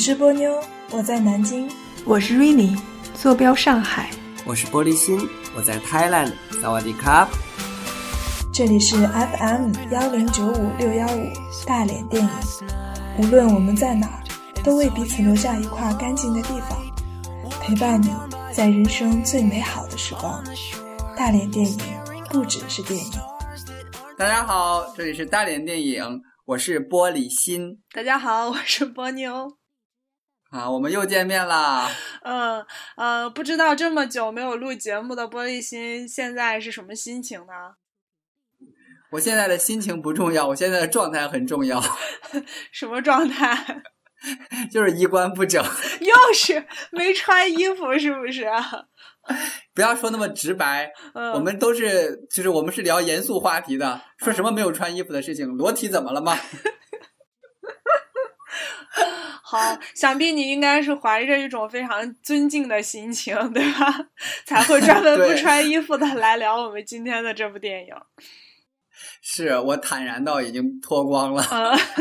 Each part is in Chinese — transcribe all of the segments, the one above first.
我是波妞，我在南京；我是 Rainy，坐标上海；我是玻璃心，我在 Thailand。萨瓦迪卡！这里是 FM 幺零九五六幺五大连电影。无论我们在哪，都为彼此留下一块干净的地方，陪伴你在人生最美好的时光。大连电影不只是电影。大家好，这里是大连电影，我是玻璃心。大家好，我是波妞。啊，我们又见面啦。嗯呃，不知道这么久没有录节目的玻璃心现在是什么心情呢？我现在的心情不重要，我现在的状态很重要。什么状态？就是衣冠不整。又是没穿衣服，是不是？不要说那么直白，我们都是，就是我们是聊严肃话题的，说什么没有穿衣服的事情，裸体怎么了吗？好，想必你应该是怀着一种非常尊敬的心情，对吧？才会专门不穿衣服的来聊我们今天的这部电影。是我坦然到已经脱光了。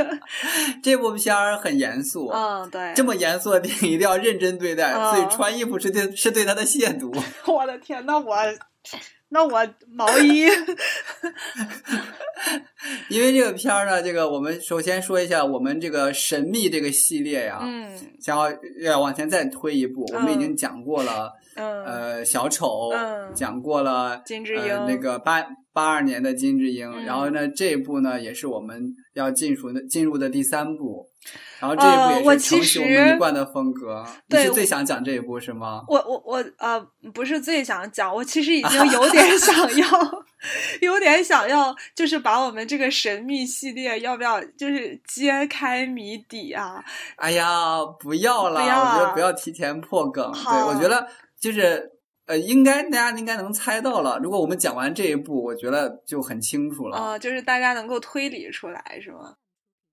这部片儿很严肃，嗯，对，这么严肃的电影一定要认真对待，所以穿衣服是对是对他的亵渎。我的天，那我那我毛衣，因为这个片儿呢，这个我们首先说一下我们这个神秘这个系列呀，嗯，想要要往前再推一步，我们已经讲过了，嗯，呃，小丑，嗯，讲过了金智英，那个八。八二年的金智英，然后呢，这一部呢也是我们要进入的进入的第三部，然后这一部也是承袭我们一贯的风格。你是最想讲这一部是吗？我我我呃，不是最想讲，我其实已经有点想要，有点想要，就是把我们这个神秘系列要不要就是揭开谜底啊？哎呀，不要了，我觉得不要提前破梗。对，我觉得就是。呃，应该大家应该能猜到了。如果我们讲完这一步，我觉得就很清楚了。啊，就是大家能够推理出来，是吗？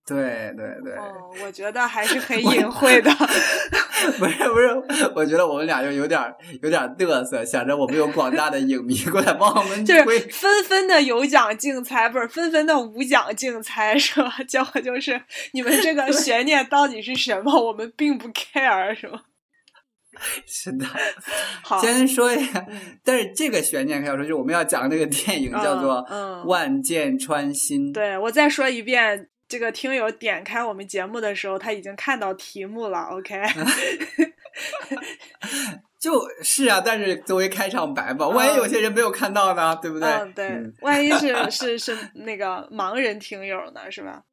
对对对。哦，我觉得还是很隐晦的。不是不是，我觉得我们俩就有点有点嘚瑟，想着我们有广大的影迷过来帮我们 推，纷纷的有奖竞猜，不是纷纷的无奖竞猜，是吧？结果就是你们这个悬念到底是什么？我们并不 care，是吗？是的，好，先说一下，但是这个悬念可以说，就是我们要讲那个电影叫做《万箭穿心》。对我再说一遍，这个听友点开我们节目的时候，他已经看到题目了。OK，就是啊，但是作为开场白吧，万一有些人没有看到呢，对不对？嗯，对，万一是 是是那个盲人听友呢，是吧？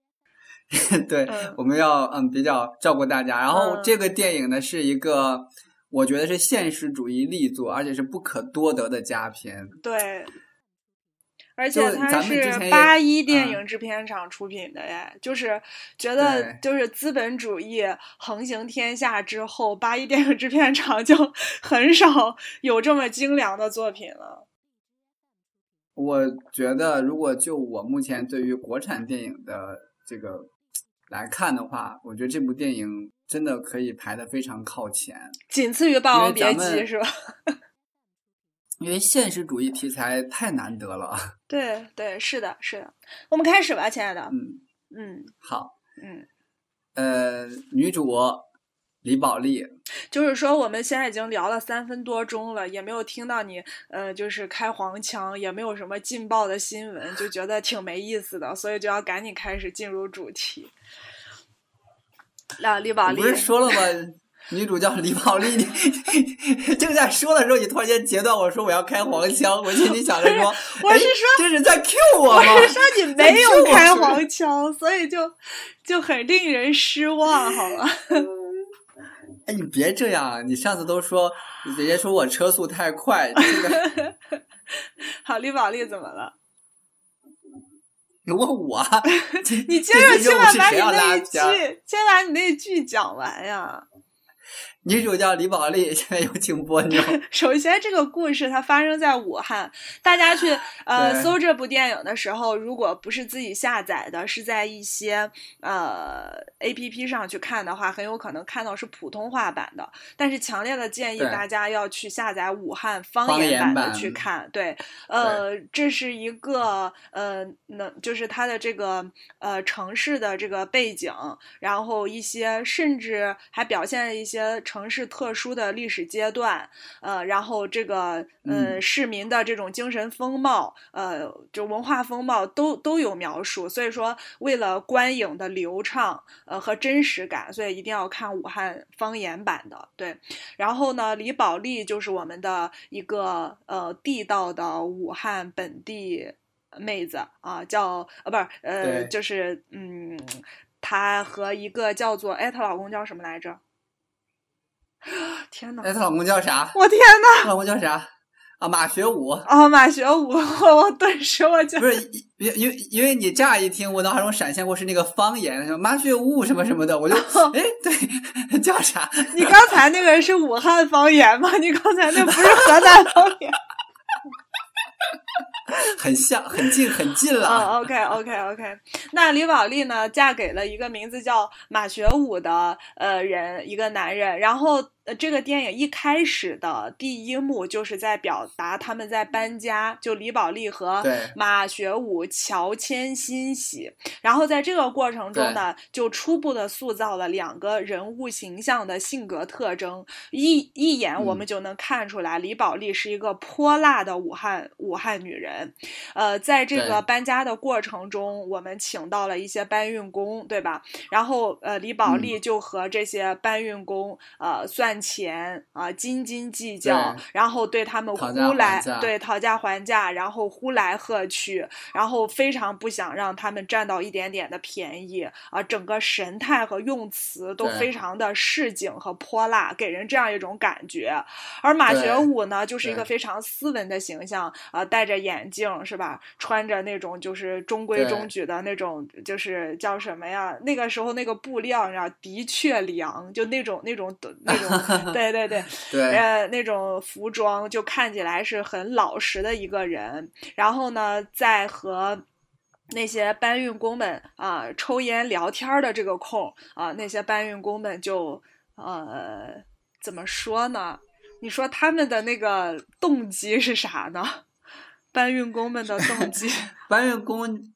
对，我们要嗯比较照顾大家。然后这个电影呢是一个。我觉得是现实主义力作，而且是不可多得的佳片。对，而且它是八一电影制片厂出品的耶，就是觉得就是资本主义横行天下之后，八一电影制片厂就 很少有这么精良的作品了。我觉得，如果就我目前对于国产电影的这个来看的话，我觉得这部电影。真的可以排的非常靠前，仅次于《霸王别姬》是吧？因为现实主义题材太难得了。对对，是的，是的。我们开始吧，亲爱的。嗯嗯，好。嗯，呃，女主李宝莉，就是说我们现在已经聊了三分多钟了，也没有听到你呃，就是开黄腔，也没有什么劲爆的新闻，就觉得挺没意思的，所以就要赶紧开始进入主题。那，李宝莉不是说了吗？女主叫李宝莉，你 正在说的时候，你突然间截断我说我要开黄腔，我心里想着说，我是说这是在 Q 我吗？我是说你没有开黄腔，所以就就很令人失望，好了。哎，你别这样，你上次都说人家说我车速太快，这个好，李宝莉怎么了？你问我，你接着先把你那句，先把你那句讲完呀。女主叫李宝莉，现在有请波妞。首先，这个故事它发生在武汉。大家去 呃搜这部电影的时候，如果不是自己下载的，是在一些呃 A P P 上去看的话，很有可能看到是普通话版的。但是，强烈的建议大家要去下载武汉方言版的去看。对，呃，这是一个呃，能就是它的这个呃城市的这个背景，然后一些甚至还表现了一些。城市特殊的历史阶段，呃，然后这个呃市民的这种精神风貌，呃，就文化风貌都都有描述。所以说，为了观影的流畅，呃和真实感，所以一定要看武汉方言版的。对，然后呢，李宝莉就是我们的一个呃地道的武汉本地妹子啊，叫呃不是呃就是嗯，她和一个叫做哎，她老公叫什么来着？天呐！哎，她老公叫啥？我天呐！她老公叫啥？啊，马学武。啊，马学武！我顿时我就不是因因为因为你乍一听，我脑海中闪现过是那个方言，什么马学武什么什么的，我就 哎，对，叫啥？你刚才那个是武汉方言吗？你刚才那不是河南方言？很像，很近，很近了。哦，OK，OK，OK。那李宝莉呢，嫁给了一个名字叫马学武的呃人，一个男人，然后。呃，这个电影一开始的第一幕就是在表达他们在搬家，就李宝莉和马学武乔迁新喜。然后在这个过程中呢，就初步的塑造了两个人物形象的性格特征。一一眼我们就能看出来，李宝莉是一个泼辣的武汉武汉女人。呃，在这个搬家的过程中，我们请到了一些搬运工，对吧？然后呃，李宝莉就和这些搬运工呃算。钱啊，斤斤计较，然后对他们呼来对讨价还价，然后呼来喝去，然后非常不想让他们占到一点点的便宜啊，整个神态和用词都非常的市井和泼辣，给人这样一种感觉。而马学武呢，就是一个非常斯文的形象啊，戴着眼镜是吧？穿着那种就是中规中矩的那种，就是叫什么呀？那个时候那个布料呀，的确凉，就那种那种那种。对对 对，呃，那种服装就看起来是很老实的一个人，然后呢，在和那些搬运工们啊抽烟聊天的这个空啊，那些搬运工们就呃怎么说呢？你说他们的那个动机是啥呢？搬运工们的动机，搬运工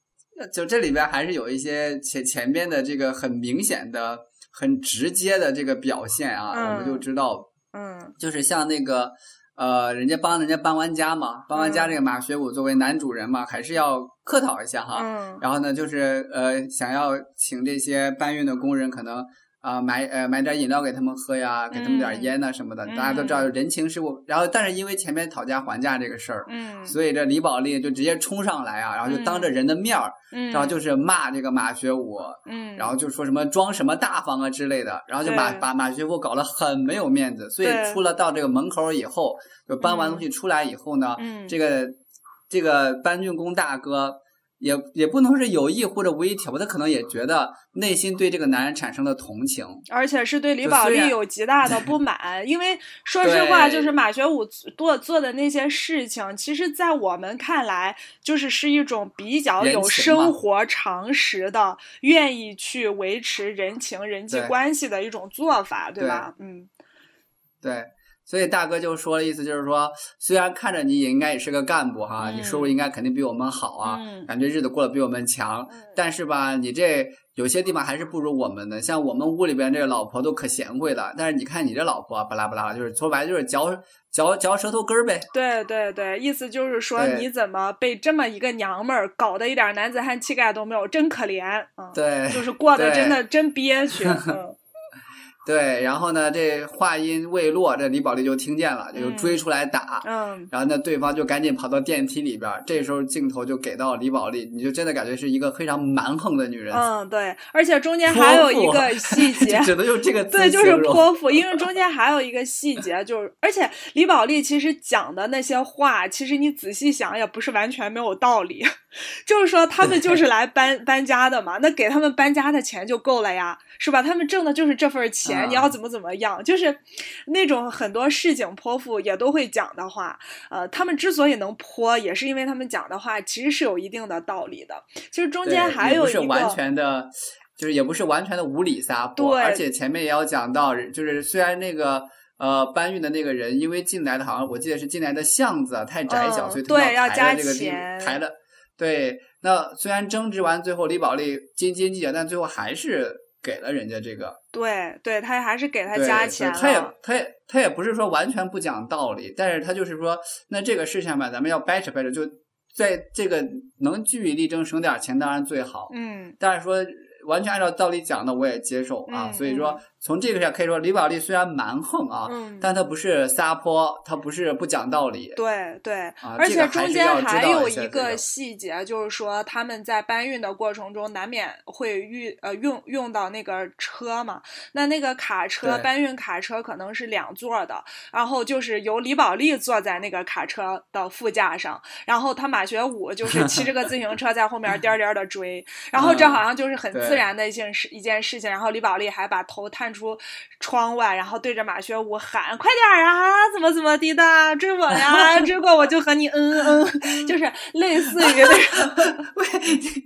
就这里边还是有一些前前边的这个很明显的。很直接的这个表现啊，我们就知道，嗯，就是像那个，呃，人家帮人家搬完家嘛，搬完家这个马学武作为男主人嘛，还是要客套一下哈，嗯，然后呢，就是呃，想要请这些搬运的工人可能。啊，买呃买点饮料给他们喝呀，给他们点烟呐什么的，大家都知道人情世故。然后，但是因为前面讨价还价这个事儿，嗯，所以这李宝莉就直接冲上来啊，然后就当着人的面儿，然后就是骂这个马学武，嗯，然后就说什么装什么大方啊之类的，然后就把把马学武搞得很没有面子。所以出了到这个门口以后，就搬完东西出来以后呢，嗯这个这个搬运工大哥。也也不能是有意或者无意挑拨，他可能也觉得内心对这个男人产生了同情，而且是对李宝莉有极大的不满。因为说实话，就是马学武做做的那些事情，其实，在我们看来，就是是一种比较有生活常识的，愿意去维持人情人际关系的一种做法，对吧？嗯，对。所以大哥就说的意思就是说，虽然看着你也应该也是个干部哈，你收入应该肯定比我们好啊，感觉日子过得比我们强，但是吧，你这有些地方还是不如我们的。像我们屋里边这个老婆都可贤惠了，但是你看你这老婆巴拉巴拉，就是说白了就是嚼嚼嚼舌头根儿呗。对对对，意思就是说你怎么被这么一个娘们儿搞得一点男子汉气概都没有，真可怜啊！对，就是过得真的真憋屈。嗯对，然后呢，这话音未落，这李宝莉就听见了，就追出来打。嗯，然后那，对方就赶紧跑到电梯里边。这时候镜头就给到李宝莉，你就真的感觉是一个非常蛮横的女人。嗯，对，而且中间还有一个细 节，只能用这个词对，就是泼妇。因为中间还有一个细节，就是而且李宝莉其实讲的那些话，其实你仔细想也不是完全没有道理。就是说，他们就是来搬搬家的嘛，那给他们搬家的钱就够了呀，是吧？他们挣的就是这份钱，你要怎么怎么样，就是那种很多市井泼妇也都会讲的话。呃，他们之所以能泼，也是因为他们讲的话其实是有一定的道理的。其实中间还有一个完全的，就是也不是完全的无理撒泼，而且前面也要讲到，就是虽然那个。呃，搬运的那个人因为进来的好像我记得是进来的巷子太窄小，所以他要抬了这个地抬了。对，那虽然争执完最后李宝莉斤斤计较，但最后还是给了人家这个。对，对他还是给他加钱。他也，他也，他也不是说完全不讲道理，但是他就是说，那这个事情吧，咱们要掰扯掰扯，就在这个能据理力争，省点钱当然最好。嗯，但是说完全按照道理讲的，我也接受啊。所以说。从这个上可以说，李宝莉虽然蛮横啊，但她不是撒泼，她不是不讲道理。对对，而且中间还有一个细节，就是说他们在搬运的过程中，难免会遇呃用用到那个车嘛。那那个卡车搬运卡车可能是两座的，然后就是由李宝莉坐在那个卡车的副驾上，然后他马学武就 是骑着个自行车在后面颠颠的追，然后这好像就是很自然的一件事一件事情。然后李宝莉还把头探。出窗外，然后对着马学武喊：“快点啊，怎么怎么地的，追我呀！追过我就和你嗯嗯，就是类似于那种。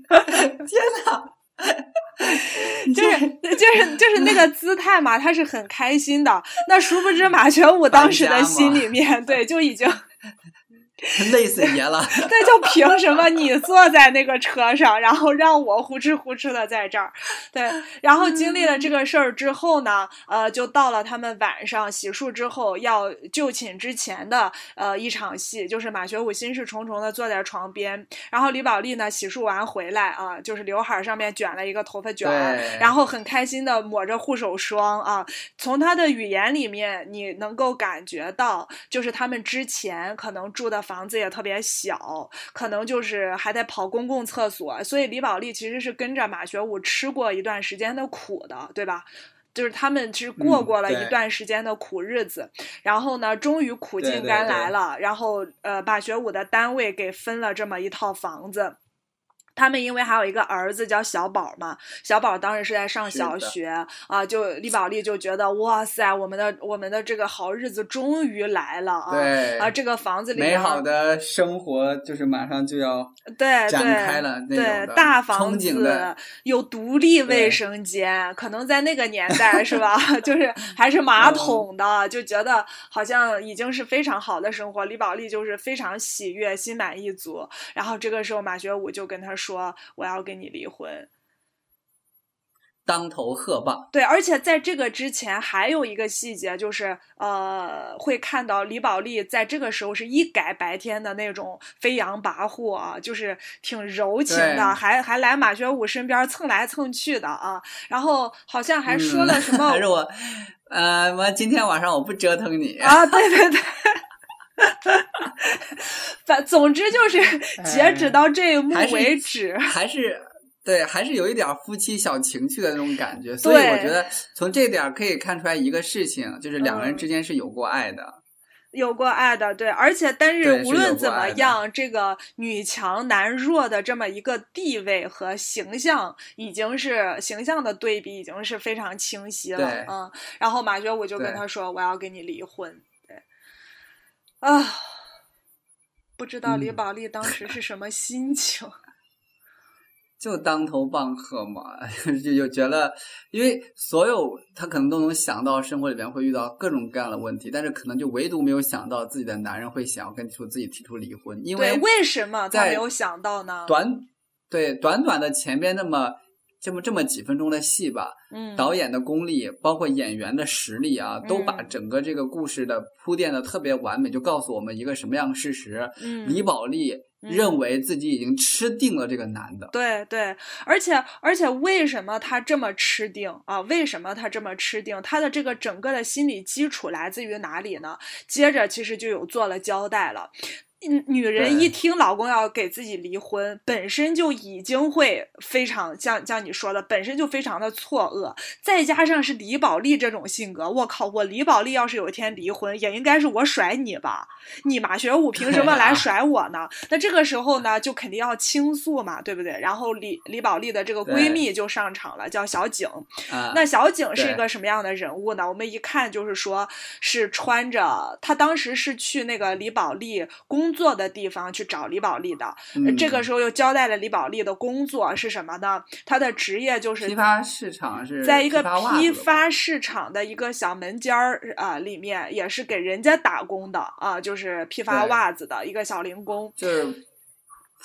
天哪，就是就是就是那个姿态嘛，他是很开心的。那殊不知马学武当时的心里面，对，就已经。累死爷了！那就凭什么你坐在那个车上，然后让我呼哧呼哧的在这儿？对，然后经历了这个事儿之后呢，呃，就到了他们晚上洗漱之后要就寝之前的呃一场戏，就是马学武心事重重的坐在床边，然后李宝莉呢洗漱完回来啊，就是刘海上面卷了一个头发卷，然后很开心的抹着护手霜啊。从他的语言里面，你能够感觉到，就是他们之前可能住的。房子也特别小，可能就是还得跑公共厕所，所以李宝莉其实是跟着马学武吃过一段时间的苦的，对吧？就是他们其实过过了一段时间的苦日子，然后呢，终于苦尽甘来了，然后呃，马学武的单位给分了这么一套房子。他们因为还有一个儿子叫小宝嘛，小宝当时是在上小学啊，就李宝莉就觉得哇塞，我们的我们的这个好日子终于来了啊！对啊，这个房子里美好的生活就是马上就要对展开了，对大房子有独立卫生间，可能在那个年代是吧？就是还是马桶的，就觉得好像已经是非常好的生活。李宝莉就是非常喜悦，心满意足。然后这个时候马学武就跟他说。说我要跟你离婚，当头喝棒。对，而且在这个之前还有一个细节，就是呃，会看到李宝莉在这个时候是一改白天的那种飞扬跋扈啊，就是挺柔情的，还还来马学武身边蹭来蹭去的啊。然后好像还说了什么，还是我，呃，我今天晚上我不折腾你啊，对对对。反总之就是截止到这一幕为止，还是对，还是有一点夫妻小情趣的那种感觉。所以我觉得从这点可以看出来一个事情，就是两个人之间是有过爱的，有过爱的。对，而且但是无论怎么样，这个女强男弱的这么一个地位和形象，已经是形象的对比，已经是非常清晰了。嗯，然后马学武就跟他说：“我要跟你离婚。”啊，不知道李宝莉当时是什么心情，就当头棒喝嘛，就就觉得，因为所有他可能都能想到生活里边会遇到各种各样的问题，但是可能就唯独没有想到自己的男人会想要跟出自己提出离婚，因为为什么他没有想到呢？短对短短的前边那么。这么这么几分钟的戏吧，嗯，导演的功力，包括演员的实力啊，都把整个这个故事的铺垫的特别完美，就告诉我们一个什么样的事实？嗯，李宝莉认为自己已经吃定了这个男的。对对，而且而且为什么他这么吃定啊？为什么他这么吃定？他的这个整个的心理基础来自于哪里呢？接着其实就有做了交代了。女人一听老公要给自己离婚，本身就已经会非常像像你说的，本身就非常的错愕，再加上是李宝莉这种性格，我靠，我李宝莉要是有一天离婚，也应该是我甩你吧？你马学武凭什么来甩我呢？那这个时候呢，就肯定要倾诉嘛，对不对？然后李李宝莉的这个闺蜜就上场了，叫小景。那小景是一个什么样的人物呢？我们一看就是说，是穿着，她当时是去那个李宝莉工作的地方去找李宝莉的。这个时候又交代了李宝莉的工作是什么呢？她的职业就是批发市场，是在一个批发市场的一个小门间儿啊里面，也是给人家打工的啊，就是批发袜子的一个小零工，就是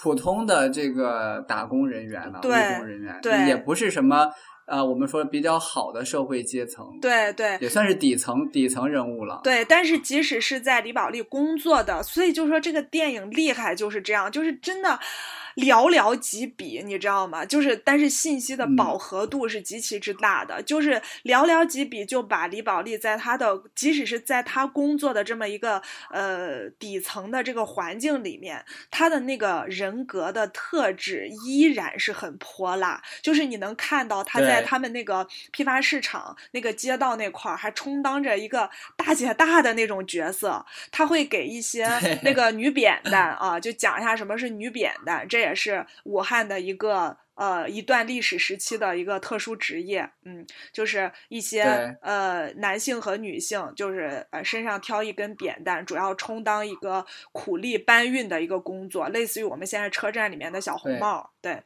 普通的这个打工人员了，务工人员，对，也不是什么。呃，我们说比较好的社会阶层，对对，也算是底层底层人物了。对，但是即使是在李宝莉工作的，所以就说这个电影厉害就是这样，就是真的。寥寥几笔，你知道吗？就是，但是信息的饱和度是极其之大的。就是寥寥几笔就把李宝莉在她的，即使是在她工作的这么一个呃底层的这个环境里面，她的那个人格的特质依然是很泼辣。就是你能看到她在他们那个批发市场那个街道那块儿，还充当着一个大姐大的那种角色。他会给一些那个女扁担啊，就讲一下什么是女扁担，这。也是武汉的一个呃一段历史时期的一个特殊职业，嗯，就是一些呃男性和女性，就是呃身上挑一根扁担，主要充当一个苦力搬运的一个工作，类似于我们现在车站里面的小红帽，对，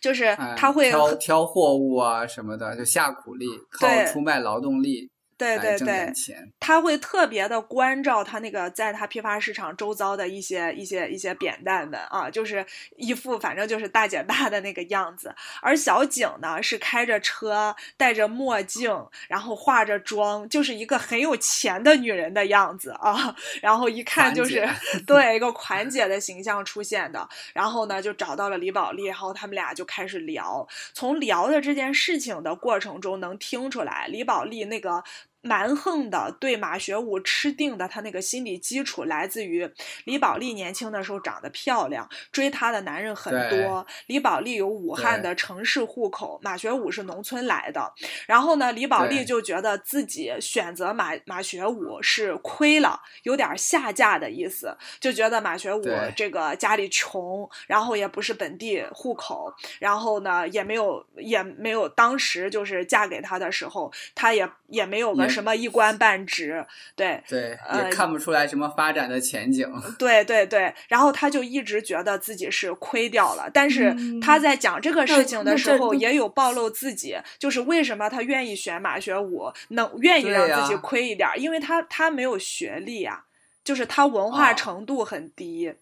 就是他会挑挑货物啊什么的，就下苦力，靠出卖劳动力。对对对，他会特别的关照他那个在他批发市场周遭的一些一些一些扁担们啊，就是一副反正就是大姐大的那个样子。而小景呢是开着车，戴着墨镜，然后化着妆，就是一个很有钱的女人的样子啊。然后一看就是对一个款姐的形象出现的。然后呢就找到了李宝莉，然后他们俩就开始聊。从聊的这件事情的过程中能听出来，李宝莉那个。蛮横的对马学武吃定的他那个心理基础来自于李宝莉年轻的时候长得漂亮，追她的男人很多。李宝莉有武汉的城市户口，马学武是农村来的。然后呢，李宝莉就觉得自己选择马马学武是亏了，有点下嫁的意思，就觉得马学武这个家里穷，然后也不是本地户口，然后呢也没有也没有当时就是嫁给他的时候，他也也没有个。什么一官半职，对对，也看不出来什么发展的前景。对对对，然后他就一直觉得自己是亏掉了。但是他在讲这个事情的时候，也有暴露自己，就是为什么他愿意选马学武，能愿意让自己亏一点，因为他他没有学历啊，就是他文化程度很低。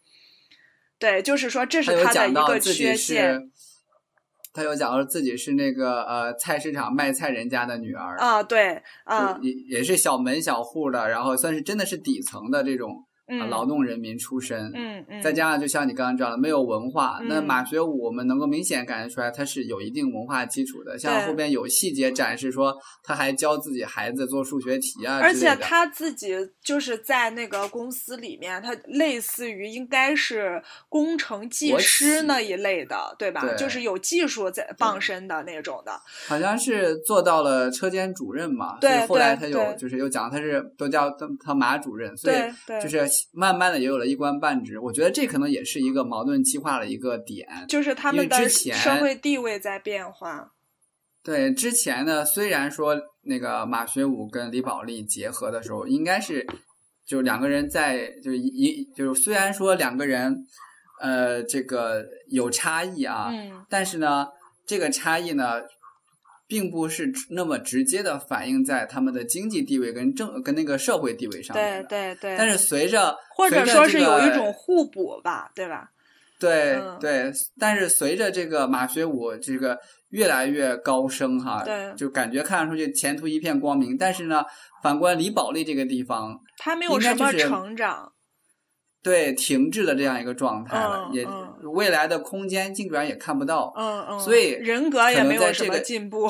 对，就是说这是他的一个缺陷。他又讲说自己是那个呃菜市场卖菜人家的女儿啊，对啊，也也是小门小户的，然后算是真的是底层的这种。劳动人民出身，嗯嗯，再加上就像你刚刚讲的，没有文化。那马学武，我们能够明显感觉出来，他是有一定文化基础的。像后边有细节展示说，他还教自己孩子做数学题啊。而且他自己就是在那个公司里面，他类似于应该是工程技师那一类的，对吧？就是有技术在傍身的那种的。好像是做到了车间主任嘛。对，后来他有就是又讲他是都叫他他马主任，所以就是。慢慢的也有了一官半职，我觉得这可能也是一个矛盾激化的一个点，就是他们的社会地位在变化。对，之前呢，虽然说那个马学武跟李宝莉结合的时候，应该是就两个人在就是一就是虽然说两个人呃这个有差异啊，嗯，但是呢这个差异呢。并不是那么直接的反映在他们的经济地位跟政跟那个社会地位上面。对对对。但是随着或者说是有一种互补吧，对吧？对对。但是随着这个马学武这个越来越高升哈，对，就感觉看上去前途一片光明。但是呢，反观李宝莉这个地方，他没有什么成长。对，停滞的这样一个状态了，也未来的空间基本上也看不到，嗯嗯，所以人格也没有什么进步，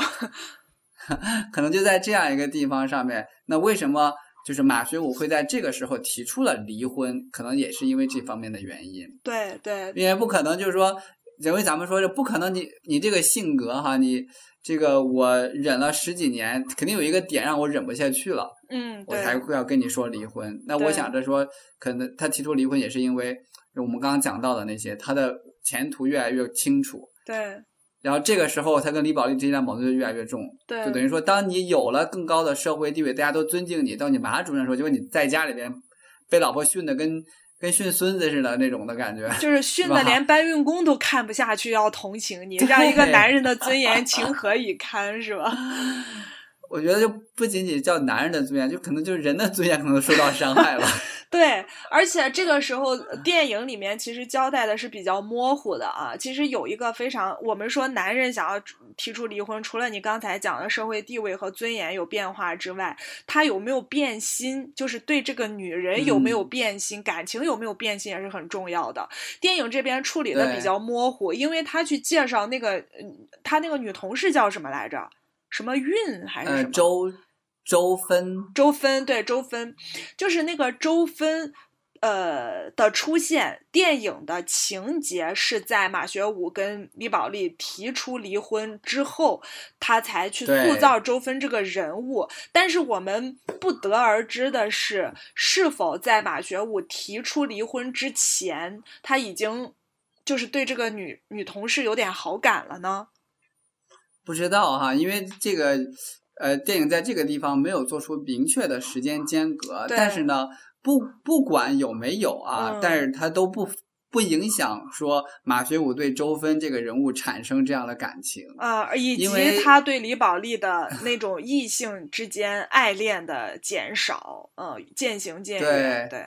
可能就在这样一个地方上面。那为什么就是马学武会在这个时候提出了离婚，可能也是因为这方面的原因。对对，因为不可能就是说，因为咱们说这不可能，你你这个性格哈，你这个我忍了十几年，肯定有一个点让我忍不下去了，嗯，我才会要跟你说离婚。那我想着说，可能他提出离婚也是因为我们刚刚讲到的那些，他的前途越来越清楚。对。然后这个时候，他跟李宝莉之间的矛盾就越来越重，对，就等于说，当你有了更高的社会地位，大家都尊敬你，到你马主任的时候，结果你在家里边被老婆训的跟跟训孙子似的那种的感觉，就是训的连搬运工都看不下去，要同情你，让一个男人的尊严情何以堪，是吧？我觉得就不仅仅叫男人的尊严，就可能就是人的尊严可能受到伤害了。对，而且这个时候电影里面其实交代的是比较模糊的啊。其实有一个非常，我们说男人想要提出离婚，除了你刚才讲的社会地位和尊严有变化之外，他有没有变心，就是对这个女人有没有变心，感情有没有变心也是很重要的。电影这边处理的比较模糊，因为他去介绍那个，他那个女同事叫什么来着？什么韵还是什么？周。周芬，周芬对周芬，就是那个周芬，呃的出现。电影的情节是在马学武跟李宝莉提出离婚之后，他才去塑造周芬这个人物。但是我们不得而知的是，是否在马学武提出离婚之前，他已经就是对这个女女同事有点好感了呢？不知道哈，因为这个。呃，电影在这个地方没有做出明确的时间间隔，但是呢，不不管有没有啊，但是它都不不影响说马学武对周芬这个人物产生这样的感情啊，以及他对李宝莉的那种异性之间爱恋的减少，嗯，渐行渐远，对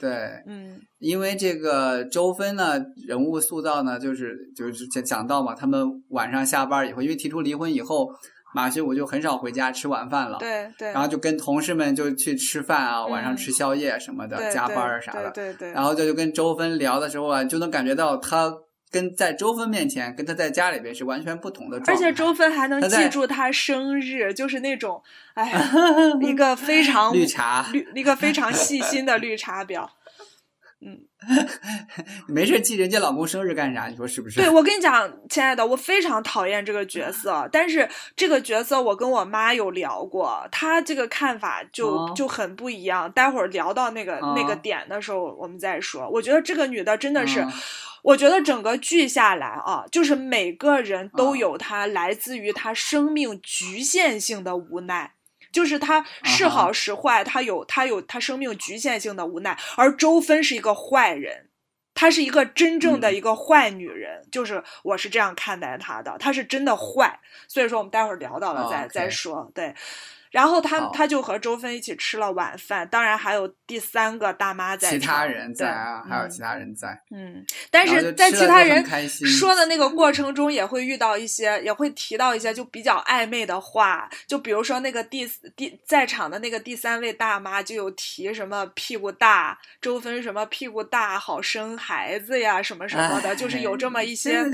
对，嗯，因为这个周芬呢，人物塑造呢，就是就是讲讲到嘛，他们晚上下班以后，因为提出离婚以后。马学武就很少回家吃晚饭了，对对，然后就跟同事们就去吃饭啊，晚上吃宵夜什么的，加班啊啥的，对对。然后就就跟周芬聊的时候啊，就能感觉到他跟在周芬面前，跟他在家里边是完全不同的状态。而且周芬还能记住他生日，就是那种哎，一个非常绿茶，绿一个非常细心的绿茶婊。嗯，没事记人家老公生日干啥？你说是不是？对，我跟你讲，亲爱的，我非常讨厌这个角色。但是这个角色我跟我妈有聊过，她这个看法就就很不一样。待会儿聊到那个那个点的时候，我们再说。我觉得这个女的真的是，我觉得整个剧下来啊，就是每个人都有她来自于她生命局限性的无奈。就是他是好是坏，他有他有他生命局限性的无奈，而周芬是一个坏人，她是一个真正的一个坏女人，就是我是这样看待她的，她是真的坏，所以说我们待会儿聊到了再再说，对。然后他他就和周芬一起吃了晚饭，当然还有第三个大妈在，其他人在啊，还有其他人在。嗯，但是在其他人说的那个过程中，也会遇到一些，也会提到一些就比较暧昧的话，就比如说那个第第在场的那个第三位大妈就有提什么屁股大，周芬什么屁股大好生孩子呀，什么什么的，就是有这么一些。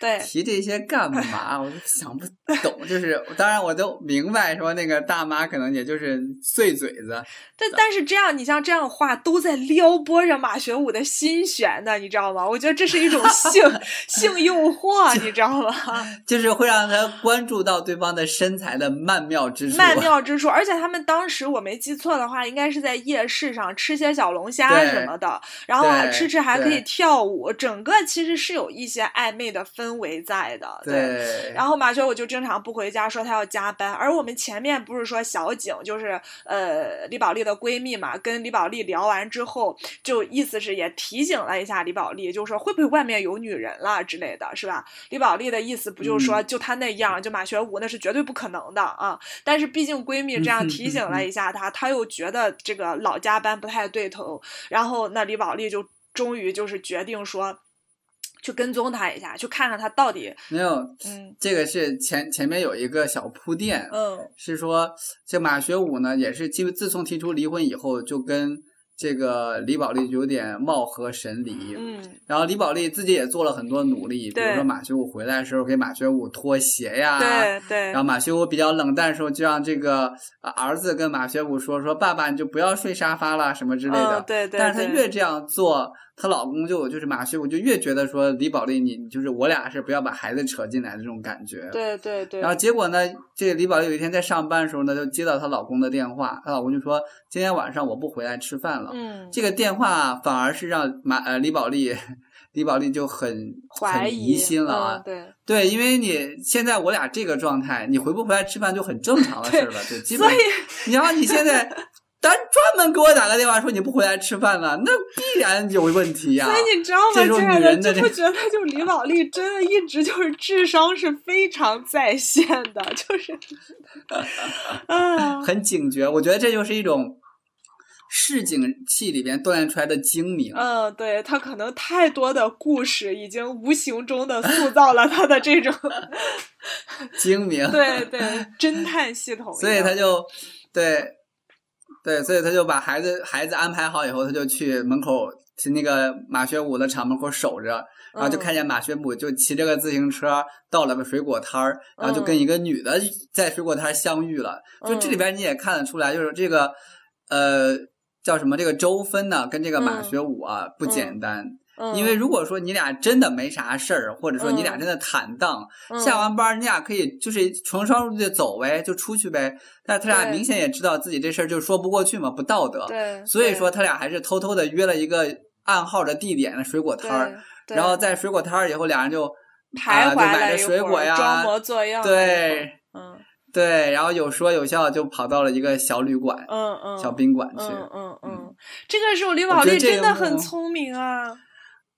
对，提这些干嘛？我就想不懂。就是当然我都明白，说那个大妈可能也就是碎嘴子。但但是这样，你像这样话都在撩拨着马学武的心弦呢，你知道吗？我觉得这是一种性 性诱惑，你知道吗？就是会让他关注到对方的身材的曼妙之处。曼妙之处，而且他们当时我没记错的话，应该是在夜市上吃些小龙虾什么的，然后吃吃还可以跳舞，整个其实是有一些暧昧的氛。氛围在的，对。然后马学武就经常不回家，说他要加班。而我们前面不是说小景就是呃李宝莉的闺蜜嘛，跟李宝莉聊完之后，就意思是也提醒了一下李宝莉，就说会不会外面有女人了之类的，是吧？李宝莉的意思不就是说就他那样，就马学武那是绝对不可能的啊。但是毕竟闺蜜这样提醒了一下他，他又觉得这个老加班不太对头。然后那李宝莉就终于就是决定说。去跟踪他一下，去看看他到底没有。嗯，这个是前前面有一个小铺垫。嗯，是说这马学武呢，也是就自从提出离婚以后，就跟这个李宝莉有点貌合神离，嗯，然后李宝莉自己也做了很多努力，比如说马学武回来的时候给马学武脱鞋呀，对对，然后马学武比较冷淡的时候，就让这个儿子跟马学武说说爸爸你就不要睡沙发了什么之类的，对对，但是他越这样做。她老公就就是马旭，我就越觉得说李宝莉，你就是我俩是不要把孩子扯进来的这种感觉。对对对。然后结果呢，这李宝莉有一天在上班的时候呢，就接到她老公的电话，她老公就说今天晚上我不回来吃饭了。嗯。这个电话反而是让马呃李宝莉，李宝莉就很很疑心了啊。对。对，因为你现在我俩这个状态，你回不回来吃饭就很正常的事了，对基本。所以，你要你现在。咱专门给我打个电话说你不回来吃饭了，那必然有问题呀。所以你知道吗？这种女人的，就觉得就李宝莉真的一直就是智商是非常在线的，就是啊，很警觉。我觉得这就是一种市井气里边锻炼出来的精明。嗯，对他可能太多的故事已经无形中的塑造了他的这种 精明。对对，侦探系统。所以他就对。对，所以他就把孩子孩子安排好以后，他就去门口去那个马学武的厂门口守着，然后就看见马学武就骑着个自行车到了个水果摊儿，然后就跟一个女的在水果摊相遇了。就这里边你也看得出来，就是这个呃叫什么这个周芬呢，跟这个马学武啊不简单。因为如果说你俩真的没啥事儿，或者说你俩真的坦荡，下完班你俩可以就是成双入对走呗，就出去呗。但他俩明显也知道自己这事儿就说不过去嘛，不道德。对，所以说他俩还是偷偷的约了一个暗号的地点的水果摊儿，然后在水果摊儿以后，俩人就徘徊买着水果呀，装模作样。对，嗯，对，然后有说有笑就跑到了一个小旅馆，嗯嗯，小宾馆去。嗯嗯嗯，这个时候李宝莉真的很聪明啊。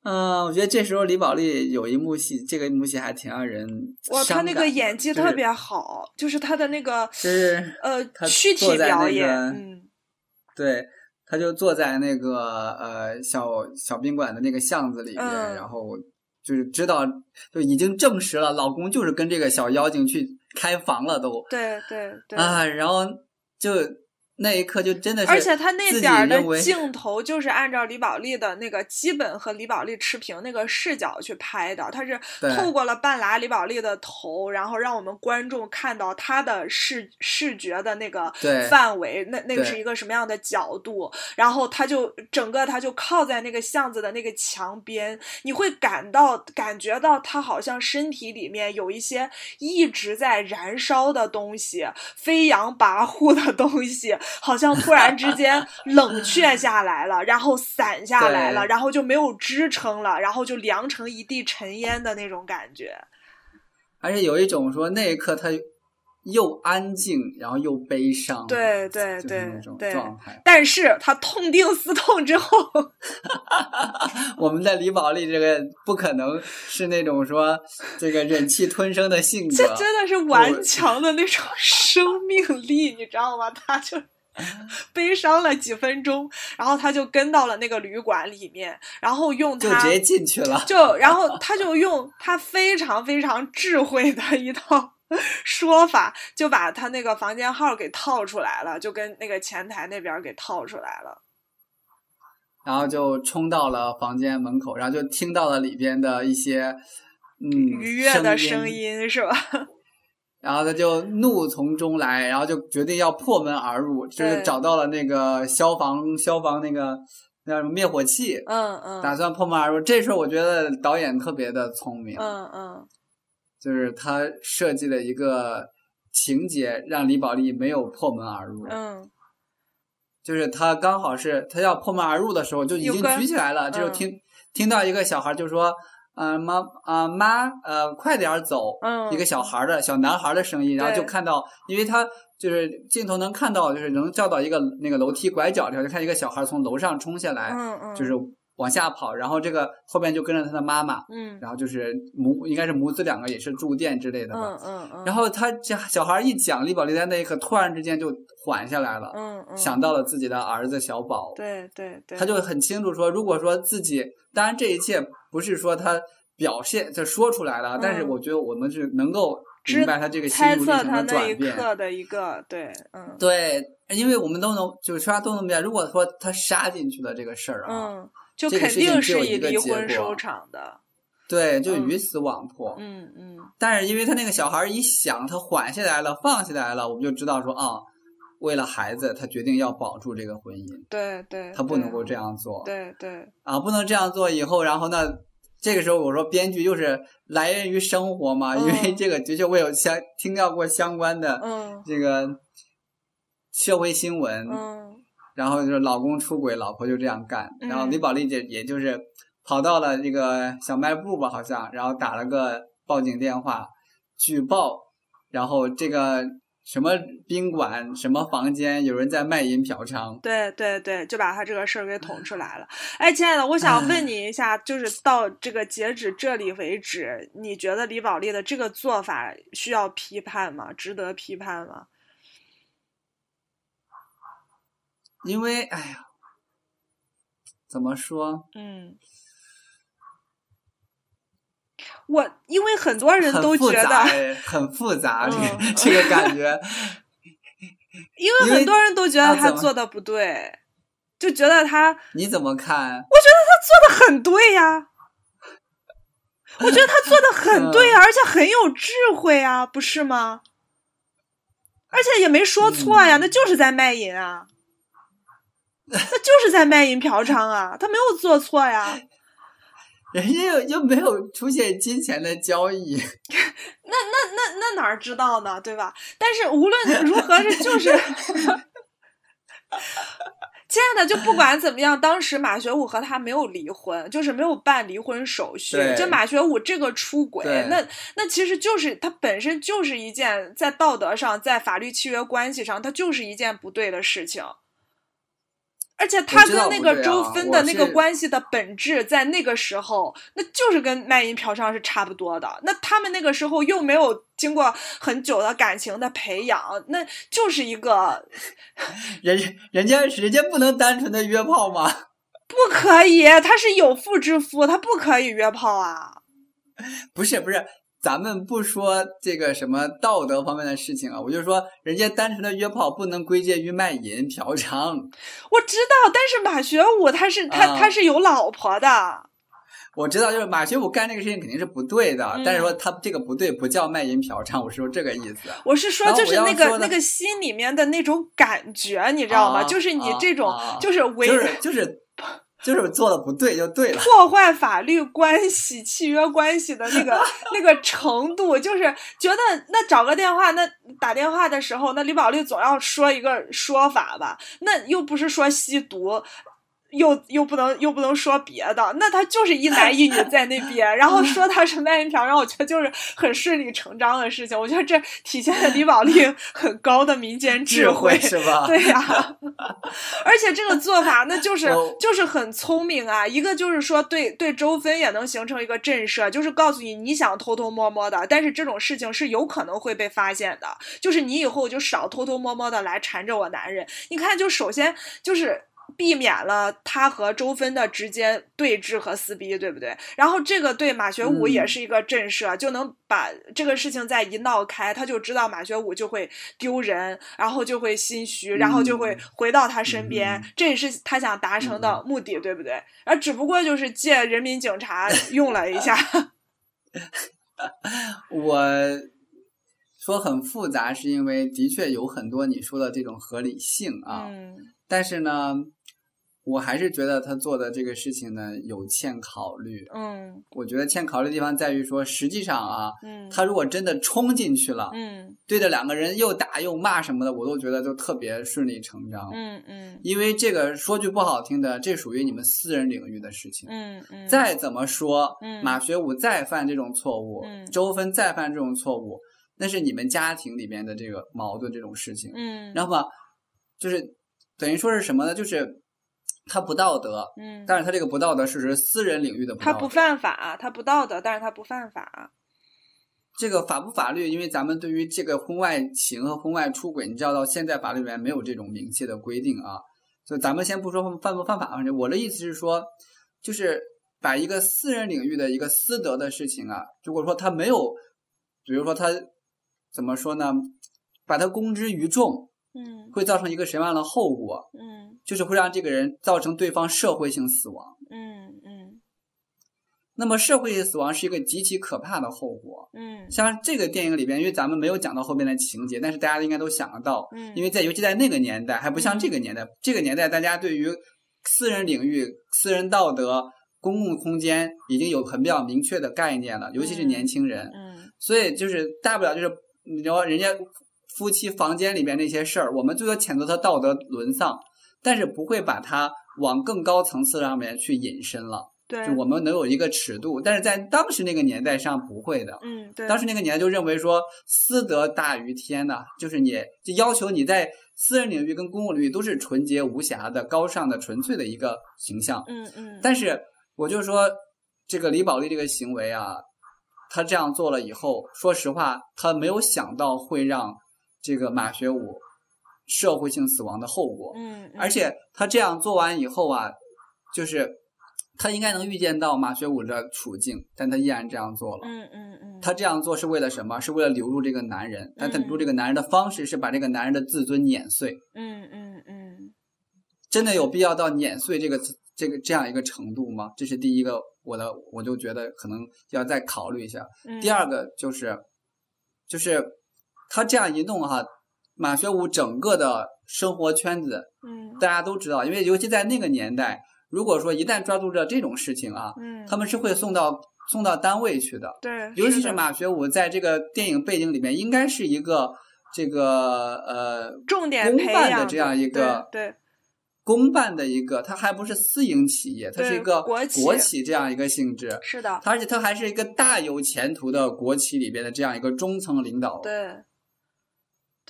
嗯，我觉得这时候李宝莉有一幕戏，这个一幕戏还挺让人哇，她那个演技特别好，就是她的那个是呃躯体表演，嗯，对，她就坐在那个呃小小宾馆的那个巷子里面，然后就是知道就已经证实了，老公就是跟这个小妖精去开房了，都对对对啊，然后就。那一刻就真的是，而且他那点儿的镜头就是按照李宝莉的那个基本和李宝莉持平那个视角去拍的，他是透过了半拉李宝莉的头，然后让我们观众看到他的视视觉的那个范围，那那个是一个什么样的角度，然后他就整个他就靠在那个巷子的那个墙边，你会感到感觉到他好像身体里面有一些一直在燃烧的东西，飞扬跋扈的东西。好像突然之间冷却 下来了，然后散下来了，然后就没有支撑了，然后就凉成一地尘烟的那种感觉。而且有一种说那一刻他又安静，然后又悲伤，对对对那种状态。但是他痛定思痛之后，我们在李宝莉这个不可能是那种说这个忍气吞声的性格，这真的是顽强的那种生命力，你知道吗？他就。悲伤了几分钟，然后他就跟到了那个旅馆里面，然后用他就直接进去了，就然后他就用他非常非常智慧的一套 说法，就把他那个房间号给套出来了，就跟那个前台那边给套出来了，然后就冲到了房间门口，然后就听到了里边的一些嗯愉悦的声音，是吧？然后他就怒从中来，然后就决定要破门而入，就是找到了那个消防消防那个那叫什么灭火器，嗯嗯，打算破门而入。这时候我觉得导演特别的聪明，嗯嗯，就是他设计了一个情节，让李宝莉没有破门而入，嗯，就是他刚好是他要破门而入的时候就已经举起来了，就听听到一个小孩就说。嗯，妈啊妈，呃，快点走！嗯，一个小孩的小男孩的声音，然后就看到，因为他就是镜头能看到，就是能照到一个那个楼梯拐角上，就看一个小孩从楼上冲下来，嗯嗯，就是往下跑，然后这个后边就跟着他的妈妈，嗯，然后就是母应该是母子两个也是住店之类的吧，嗯嗯嗯，然后他这小孩一讲，李宝莉在那一刻突然之间就缓下来了，嗯嗯，想到了自己的儿子小宝，对对对，他就很清楚说，如果说自己，当然这一切。不是说他表现就说出来了，但是我觉得我们是能够明白他这个心路历程的转变。的一个对，嗯，对，因为我们都能就是说都能明白，如果说他杀进去的这个事儿啊，嗯，就肯定是以离婚收场的。对，就鱼死网破。嗯嗯。但是因为他那个小孩一想，他缓下来了，放下来了，我们就知道说啊，为了孩子，他决定要保住这个婚姻。对对。他不能够这样做。对对。啊，不能这样做以后，然后呢，这个时候我说编剧又是来源于生活嘛，因为这个的确我有相听到过相关的这个社会新闻。嗯。然后就是老公出轨，老婆就这样干，然后李宝莉姐也就是。跑到了这个小卖部吧，好像，然后打了个报警电话，举报，然后这个什么宾馆、什么房间有人在卖淫嫖娼，对对对，就把他这个事儿给捅出来了。哎，亲爱的，我想问你一下，就是到这个截止这里为止，你觉得李宝莉的这个做法需要批判吗？值得批判吗？因为，哎呀，怎么说？嗯。我因为很多人都觉得很复杂，这个这个感觉，因为很多人都觉得他做的不对，就觉得他你怎么看？我觉得他做的很对呀，我觉得他做的很对呀，而且很有智慧啊，不是吗？而且也没说错呀，那就是在卖淫啊，那就是在卖淫嫖娼啊，他没有做错呀。人家又又没有出现金钱的交易，那那那那哪儿知道呢？对吧？但是无论如何是就是，亲爱的，就不管怎么样，当时马学武和他没有离婚，就是没有办离婚手续。就马学武这个出轨，那那其实就是他本身就是一件在道德上，在法律契约关系上，他就是一件不对的事情。而且他跟那个周芬的那个关系的本质，在那个时候，那就是跟卖淫嫖娼是差不多的。那他们那个时候又没有经过很久的感情的培养，那就是一个人 人家人家不能单纯的约炮吗？不可以，他是有妇之夫，他不可以约炮啊。不 是不是。咱们不说这个什么道德方面的事情啊，我就说人家单纯的约炮不能归结于卖淫嫖娼。我知道，但是马学武他是他他是有老婆的。我知道，就是马学武干这个事情肯定是不对的，但是说他这个不对不叫卖淫嫖娼，我是说这个意思。我是说，就是那个那个心里面的那种感觉，你知道吗？就是你这种就是违就是。就是做的不对就对了，破坏法律关系、契约关系的那个 那个程度，就是觉得那找个电话，那打电话的时候，那李宝莉总要说一个说法吧，那又不是说吸毒。又又不能又不能说别的，那他就是一男一女 在那边，然后说他是卖淫嫖，让我觉得就是很顺理成章的事情。我觉得这体现了李宝莉 很高的民间智慧，是吧？对呀，而且这个做法那就是就是很聪明啊。一个就是说对对周芬也能形成一个震慑，就是告诉你你想偷偷摸摸的，但是这种事情是有可能会被发现的，就是你以后就少偷偷摸摸的来缠着我男人。你看，就首先就是。避免了他和周芬的直接对峙和撕逼，对不对？然后这个对马学武也是一个震慑，就能把这个事情再一闹开，他就知道马学武就会丢人，然后就会心虚，然后就会回到他身边，这也是他想达成的目的，对不对？而只不过就是借人民警察用了一下。我说很复杂，是因为的确有很多你说的这种合理性啊，但是呢。我还是觉得他做的这个事情呢有欠考虑。嗯，我觉得欠考虑的地方在于说，实际上啊，嗯，他如果真的冲进去了，嗯，对着两个人又打又骂什么的，我都觉得就特别顺理成章。嗯嗯，因为这个说句不好听的，这属于你们私人领域的事情。嗯嗯，再怎么说，马学武再犯这种错误，周芬再犯这种错误，那是你们家庭里面的这个矛盾这种事情。嗯，然后吧，就是等于说是什么呢？就是。他不道德，嗯，但是他这个不道德是指私人领域的不道德。他不犯法，他不道德，但是他不犯法。这个法不法律？因为咱们对于这个婚外情和婚外出轨，你知道到现在法律里面没有这种明确的规定啊。就咱们先不说犯不犯法，我的意思是说，就是把一个私人领域的一个私德的事情啊，如果说他没有，比如说他怎么说呢？把他公之于众，嗯，会造成一个什么样的后果？嗯，就是会让这个人造成对方社会性死亡。嗯嗯。那么社会性死亡是一个极其可怕的后果。嗯，像这个电影里边，因为咱们没有讲到后面的情节，但是大家应该都想得到。嗯，因为在尤其在那个年代，还不像这个年代，这个年代大家对于私人领域、私人道德、公共空间已经有很比较明确的概念了，尤其是年轻人。嗯，所以就是大不了就是你说人家。夫妻房间里边那些事儿，我们最多谴责他道德沦丧，但是不会把他往更高层次上面去引申了。对，就我们能有一个尺度，但是在当时那个年代上不会的。嗯，对。当时那个年代就认为说私德大于天呐，就是你就要求你在私人领域跟公共领域都是纯洁无瑕的、高尚的、纯粹的一个形象。嗯嗯。但是我就说这个李宝莉这个行为啊，他这样做了以后，说实话，他没有想到会让。这个马学武社会性死亡的后果，嗯，而且他这样做完以后啊，就是他应该能预见到马学武的处境，但他依然这样做了，嗯嗯嗯，他这样做是为了什么？是为了留住这个男人，但他留住这个男人的方式是把这个男人的自尊碾碎，嗯嗯嗯，真的有必要到碾碎这个这个这样一个程度吗？这是第一个，我的我就觉得可能要再考虑一下。第二个就是就是。他这样一弄哈，马学武整个的生活圈子，嗯，大家都知道，因为尤其在那个年代，如果说一旦抓住这这种事情啊，嗯，他们是会送到送到单位去的，对，尤其是马学武在这个电影背景里面，应该是一个这个呃重点公办的这样一个对。公办的一个，它还不是私营企业，它是一个国企国企这样一个性质。是的，而且它还是一个大有前途的国企里边的这样一个中层领导。对。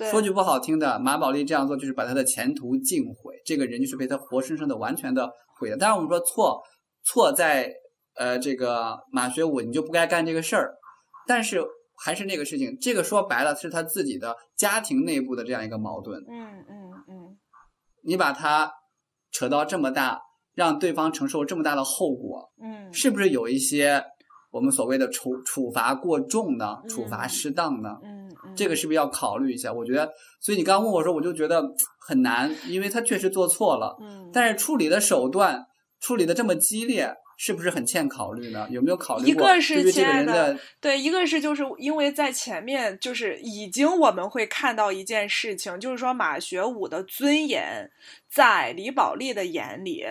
说句不好听的，马宝莉这样做就是把他的前途尽毁，这个人就是被他活生生的、完全的毁了。当然，我们说错错在呃这个马学武，你就不该干这个事儿。但是还是那个事情，这个说白了是他自己的家庭内部的这样一个矛盾。嗯嗯嗯，你把他扯到这么大，让对方承受这么大的后果，嗯，是不是有一些？我们所谓的处处罚过重呢，处罚适当呢，这个是不是要考虑一下？我觉得，所以你刚问我说，我就觉得很难，因为他确实做错了，嗯，但是处理的手段处理的这么激烈，是不是很欠考虑呢？有没有考虑过？一个是亲爱的，对，一个是就是因为在前面就是已经我们会看到一件事情，就是说马学武的尊严在李宝莉的眼里。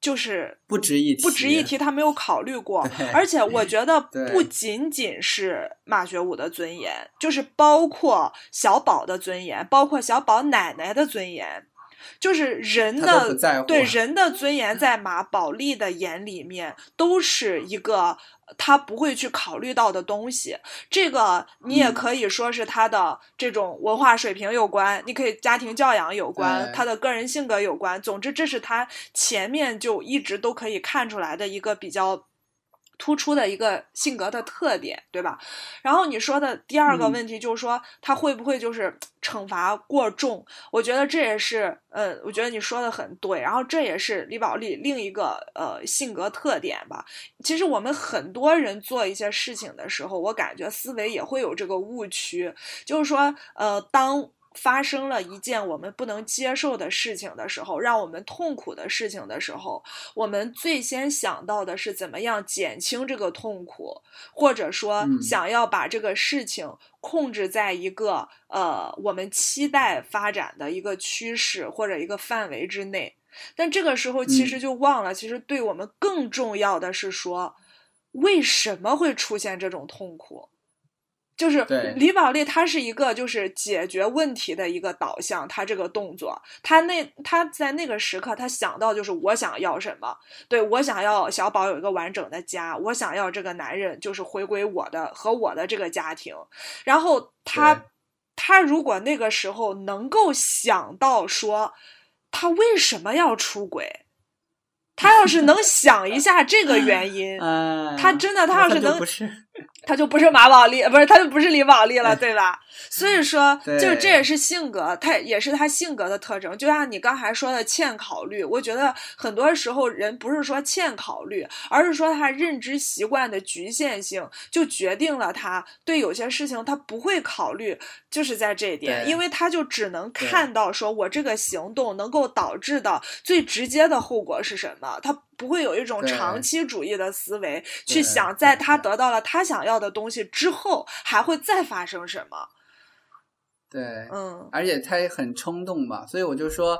就是不值一提，不值一提，他没有考虑过。而且我觉得不仅仅是马学武的尊严，就是包括小宝的尊严，包括小宝奶奶的尊严，就是人的对人的尊严，在马宝莉的眼里面都是一个。他不会去考虑到的东西，这个你也可以说是他的这种文化水平有关，你可以家庭教养有关，他的个人性格有关。总之，这是他前面就一直都可以看出来的一个比较。突出的一个性格的特点，对吧？然后你说的第二个问题就是说，他会不会就是惩罚过重？我觉得这也是，呃，我觉得你说的很对。然后这也是李宝莉另一个呃性格特点吧。其实我们很多人做一些事情的时候，我感觉思维也会有这个误区，就是说，呃，当。发生了一件我们不能接受的事情的时候，让我们痛苦的事情的时候，我们最先想到的是怎么样减轻这个痛苦，或者说想要把这个事情控制在一个呃我们期待发展的一个趋势或者一个范围之内。但这个时候其实就忘了，其实对我们更重要的是说，为什么会出现这种痛苦？就是李宝莉，她是一个就是解决问题的一个导向，她这个动作，她那她在那个时刻，她想到就是我想要什么，对我想要小宝有一个完整的家，我想要这个男人就是回归我的和我的这个家庭，然后他他如果那个时候能够想到说他为什么要出轨。他要是能想一下这个原因，他真的，他要是能，他就不是马宝莉，不是他就不是李宝莉了，对吧？所以说，就这也是性格，他也是他性格的特征。就像你刚才说的欠考虑，我觉得很多时候人不是说欠考虑，而是说他认知习惯的局限性，就决定了他对有些事情他不会考虑，就是在这一点，因为他就只能看到说我这个行动能够导致的最直接的后果是什么，他。不会有一种长期主义的思维去想，在他得到了他想要的东西之后，还会再发生什么？对，嗯，而且他也很冲动嘛，所以我就说，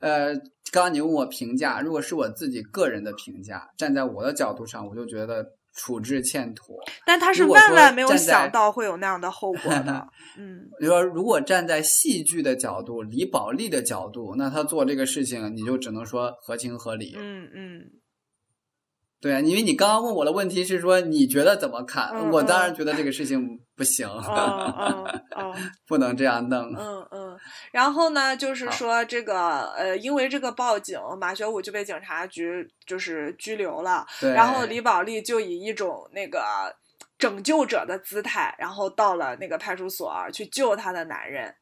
呃，刚刚你问我评价，如果是我自己个人的评价，站在我的角度上，我就觉得。处置欠妥，但他是万万没有想到会有那样的后果的。嗯，你说如果站在戏剧的角度，李宝莉的角度，那他做这个事情，你就只能说合情合理。嗯嗯。对啊，因为你刚刚问我的问题是说你觉得怎么看？我当然觉得这个事情不行 不能这样弄。嗯嗯。然后呢，就是说这个呃，因为这个报警，马学武就被警察局就是拘留了。然后李宝莉就以一种那个拯救者的姿态，然后到了那个派出所去救她的男人。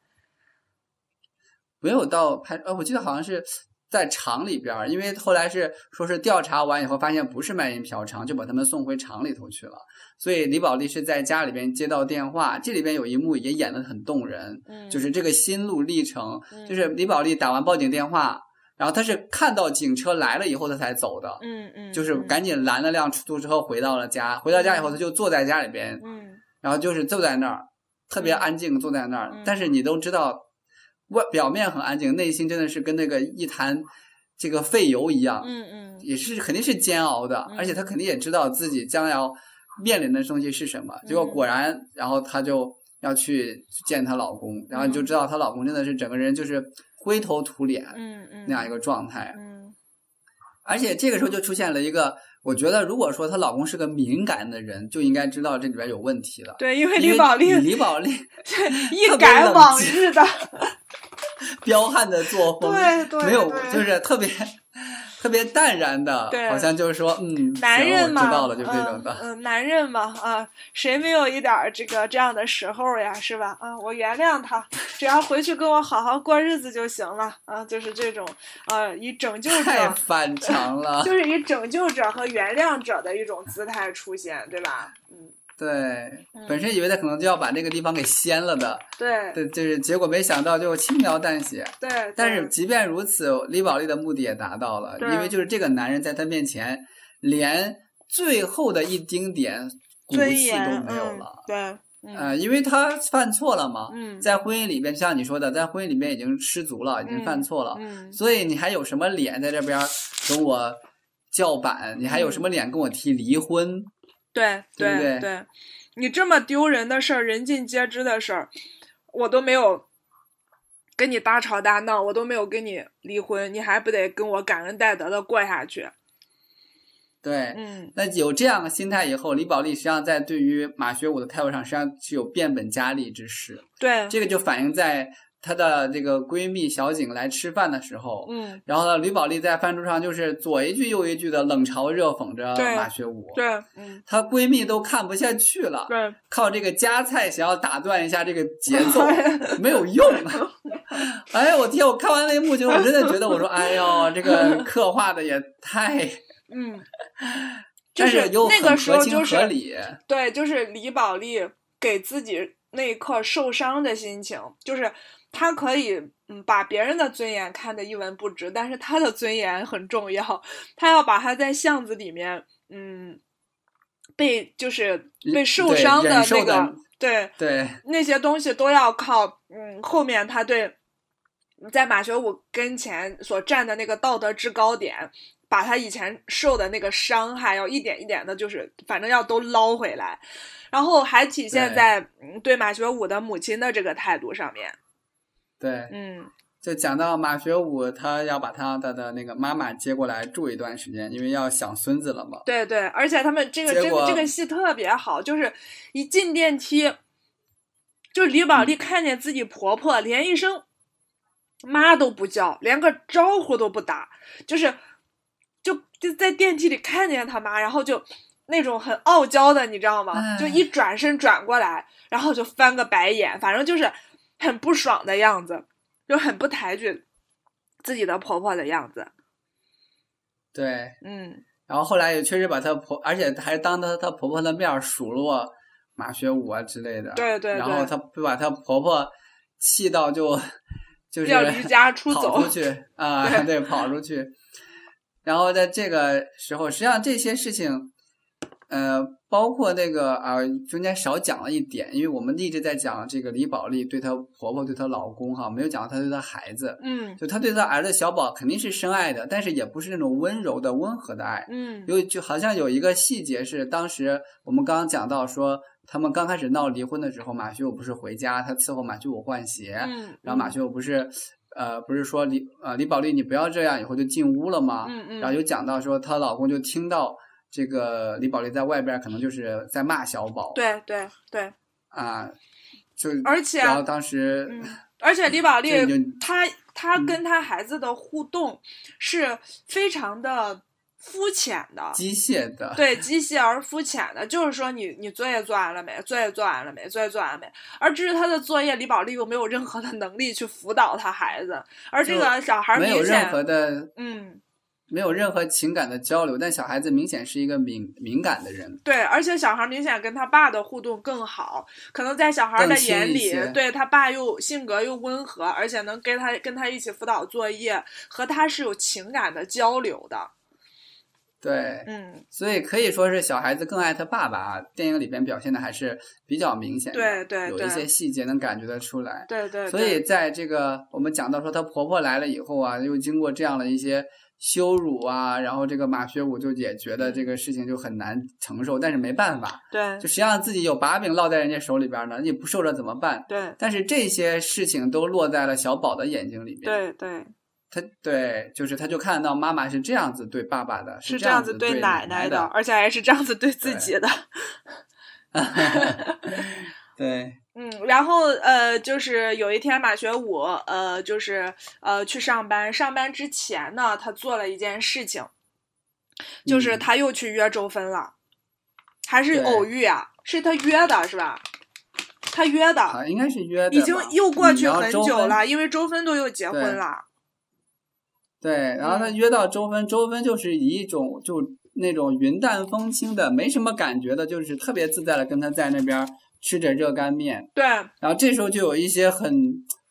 没有到派呃，我记得好像是。在厂里边儿，因为后来是说是调查完以后发现不是卖淫嫖娼，就把他们送回厂里头去了。所以李宝莉是在家里边接到电话，这里边有一幕也演得很动人，就是这个心路历程，就是李宝莉打完报警电话，然后他是看到警车来了以后他才走的，嗯嗯，就是赶紧拦了辆出租车回到了家，回到家以后他就坐在家里边，嗯，然后就是坐在那儿，特别安静坐在那儿，但是你都知道。外表面很安静，内心真的是跟那个一潭这个废油一样，嗯嗯，也是肯定是煎熬的，而且他肯定也知道自己将要面临的东西是什么。结果果然，然后她就要去见她老公，然后你就知道她老公真的是整个人就是灰头土脸，嗯嗯，那样一个状态，嗯，而且这个时候就出现了一个，我觉得如果说她老公是个敏感的人，就应该知道这里边有问题了。对，因为李宝莉，李宝莉一改往日的。彪悍的作风，对对，没有，就是特别特别淡然的，好像就是说，嗯，男人嘛，知道了，就这种的，嗯，男人嘛，啊，谁没有一点这个这样的时候呀，是吧？啊，我原谅他，只要回去跟我好好过日子就行了，啊，就是这种，啊，以拯救者太反常了，就是以拯救者和原谅者的一种姿态出现，对吧？嗯。对，本身以为他可能就要把那个地方给掀了的，对，对，就是结果没想到就轻描淡写。对，但是即便如此，李宝莉的目的也达到了，因为就是这个男人在他面前连最后的一丁点骨气都没有了。对，呃，因为他犯错了嘛，嗯，在婚姻里面，像你说的，在婚姻里面已经失足了，已经犯错了，嗯，所以你还有什么脸在这边跟我叫板？你还有什么脸跟我提离婚？对对对，你这么丢人的事儿，人尽皆知的事儿，我都没有跟你大吵大闹，我都没有跟你离婚，你还不得跟我感恩戴德的过下去？对，嗯，那有这样的心态以后，李宝莉实际上在对于马学武的态度上，实际上是有变本加厉之势。对，这个就反映在。她的这个闺蜜小景来吃饭的时候，嗯，然后呢，吕宝莉在饭桌上就是左一句右一句的冷嘲热讽着马学武，对，嗯，她闺蜜都看不下去了，对，靠这个夹菜想要打断一下这个节奏，没有用。哎呀，我天！我看完那一幕，就我真的觉得，我说，哎呦，这个刻画的也太……嗯，就是那个时候就是对，就是李宝莉给自己那一刻受伤的心情，就是。他可以嗯把别人的尊严看得一文不值，但是他的尊严很重要。他要把他在巷子里面嗯被就是被受伤的那个对对那些东西都要靠嗯后面他对在马学武跟前所站的那个道德制高点，把他以前受的那个伤害要一点一点的，就是反正要都捞回来，然后还体现在对马学武的母亲的这个态度上面。对，嗯，就讲到马学武，他要把他的的那个妈妈接过来住一段时间，因为要想孙子了嘛。对对，而且他们这个这个这个戏特别好，就是一进电梯，就李宝莉看见自己婆婆，连一声妈都不叫，连个招呼都不打，就是就就在电梯里看见他妈，然后就那种很傲娇的，你知道吗？就一转身转过来，然后就翻个白眼，反正就是很不爽的样子，就很不抬举自己的婆婆的样子。对，嗯。然后后来也确实把她婆，而且还当着她婆婆的面数落马学武啊之类的。对对。然后她就把她婆婆气到就就是要离家出走，出去 啊，对，跑出去。然后在这个时候，实际上这些事情，呃，包括那个啊，中间少讲了一点，因为我们一直在讲这个李宝莉对她婆婆、对她老公哈，没有讲到她对她孩子。嗯。就她对她儿子小宝肯定是深爱的，但是也不是那种温柔的、温和的爱。嗯。有就好像有一个细节是，当时我们刚刚讲到说，他们刚开始闹离婚的时候，马学武不是回家，他伺候马学武换鞋。嗯。然后马学武不是。呃，不是说李呃李宝莉，你不要这样，以后就进屋了吗？嗯嗯。然后有讲到说，她老公就听到这个李宝莉在外边，可能就是在骂小宝。对对对。啊，就而且，然后当时，而且李宝莉她她跟她孩子的互动是非常的。肤浅的，机械的，对，机械而肤浅的，就是说你你作业做完了没？作业做完了没？作业做完了没？而至于他的作业，李宝莉又没有任何的能力去辅导他孩子，而这个小孩没有任何的，嗯，没有任何情感的交流，但小孩子明显是一个敏敏感的人，对，而且小孩明显跟他爸的互动更好，可能在小孩的眼里，对他爸又性格又温和，而且能跟他跟他一起辅导作业，和他是有情感的交流的。对，嗯，所以可以说是小孩子更爱他爸爸啊。电影里边表现的还是比较明显的，对对，有一些细节能感觉得出来。对对。所以在这个我们讲到说她婆婆来了以后啊，又经过这样的一些羞辱啊，然后这个马学武就也觉得这个事情就很难承受，但是没办法，对，就实际上自己有把柄落在人家手里边呢，你不受着怎么办？对。但是这些事情都落在了小宝的眼睛里面。对对。他对，就是他就看到妈妈是这样子对爸爸的，是这样子对奶奶的，而且还是这样子对自己的。对，嗯，然后呃，就是有一天马学武呃，就是呃去上班，上班之前呢，他做了一件事情，就是他又去约周芬了，还是偶遇啊？是他约的是吧？他约的，应该是约的，已经又过去很久了，因为周芬都又结婚了。对，然后他约到周芬，周芬就是以一种就那种云淡风轻的，没什么感觉的，就是特别自在的跟他在那边吃着热干面。对，然后这时候就有一些很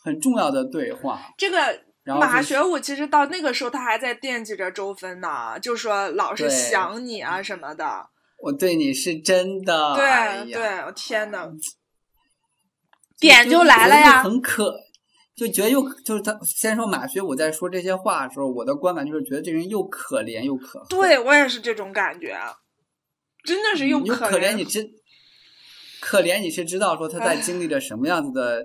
很重要的对话。这个马学武其实到那个时候他还在惦记着周芬呢，就说老是想你啊什么的。我对你是真的。对对，我天呐，点就来了呀，很可。就觉得又就是他先说马学武在说这些话的时候，我的观感就是觉得这人又可怜又可恨。对我也是这种感觉，真的是又可怜。你知可怜你是知道说他在经历着什么样子的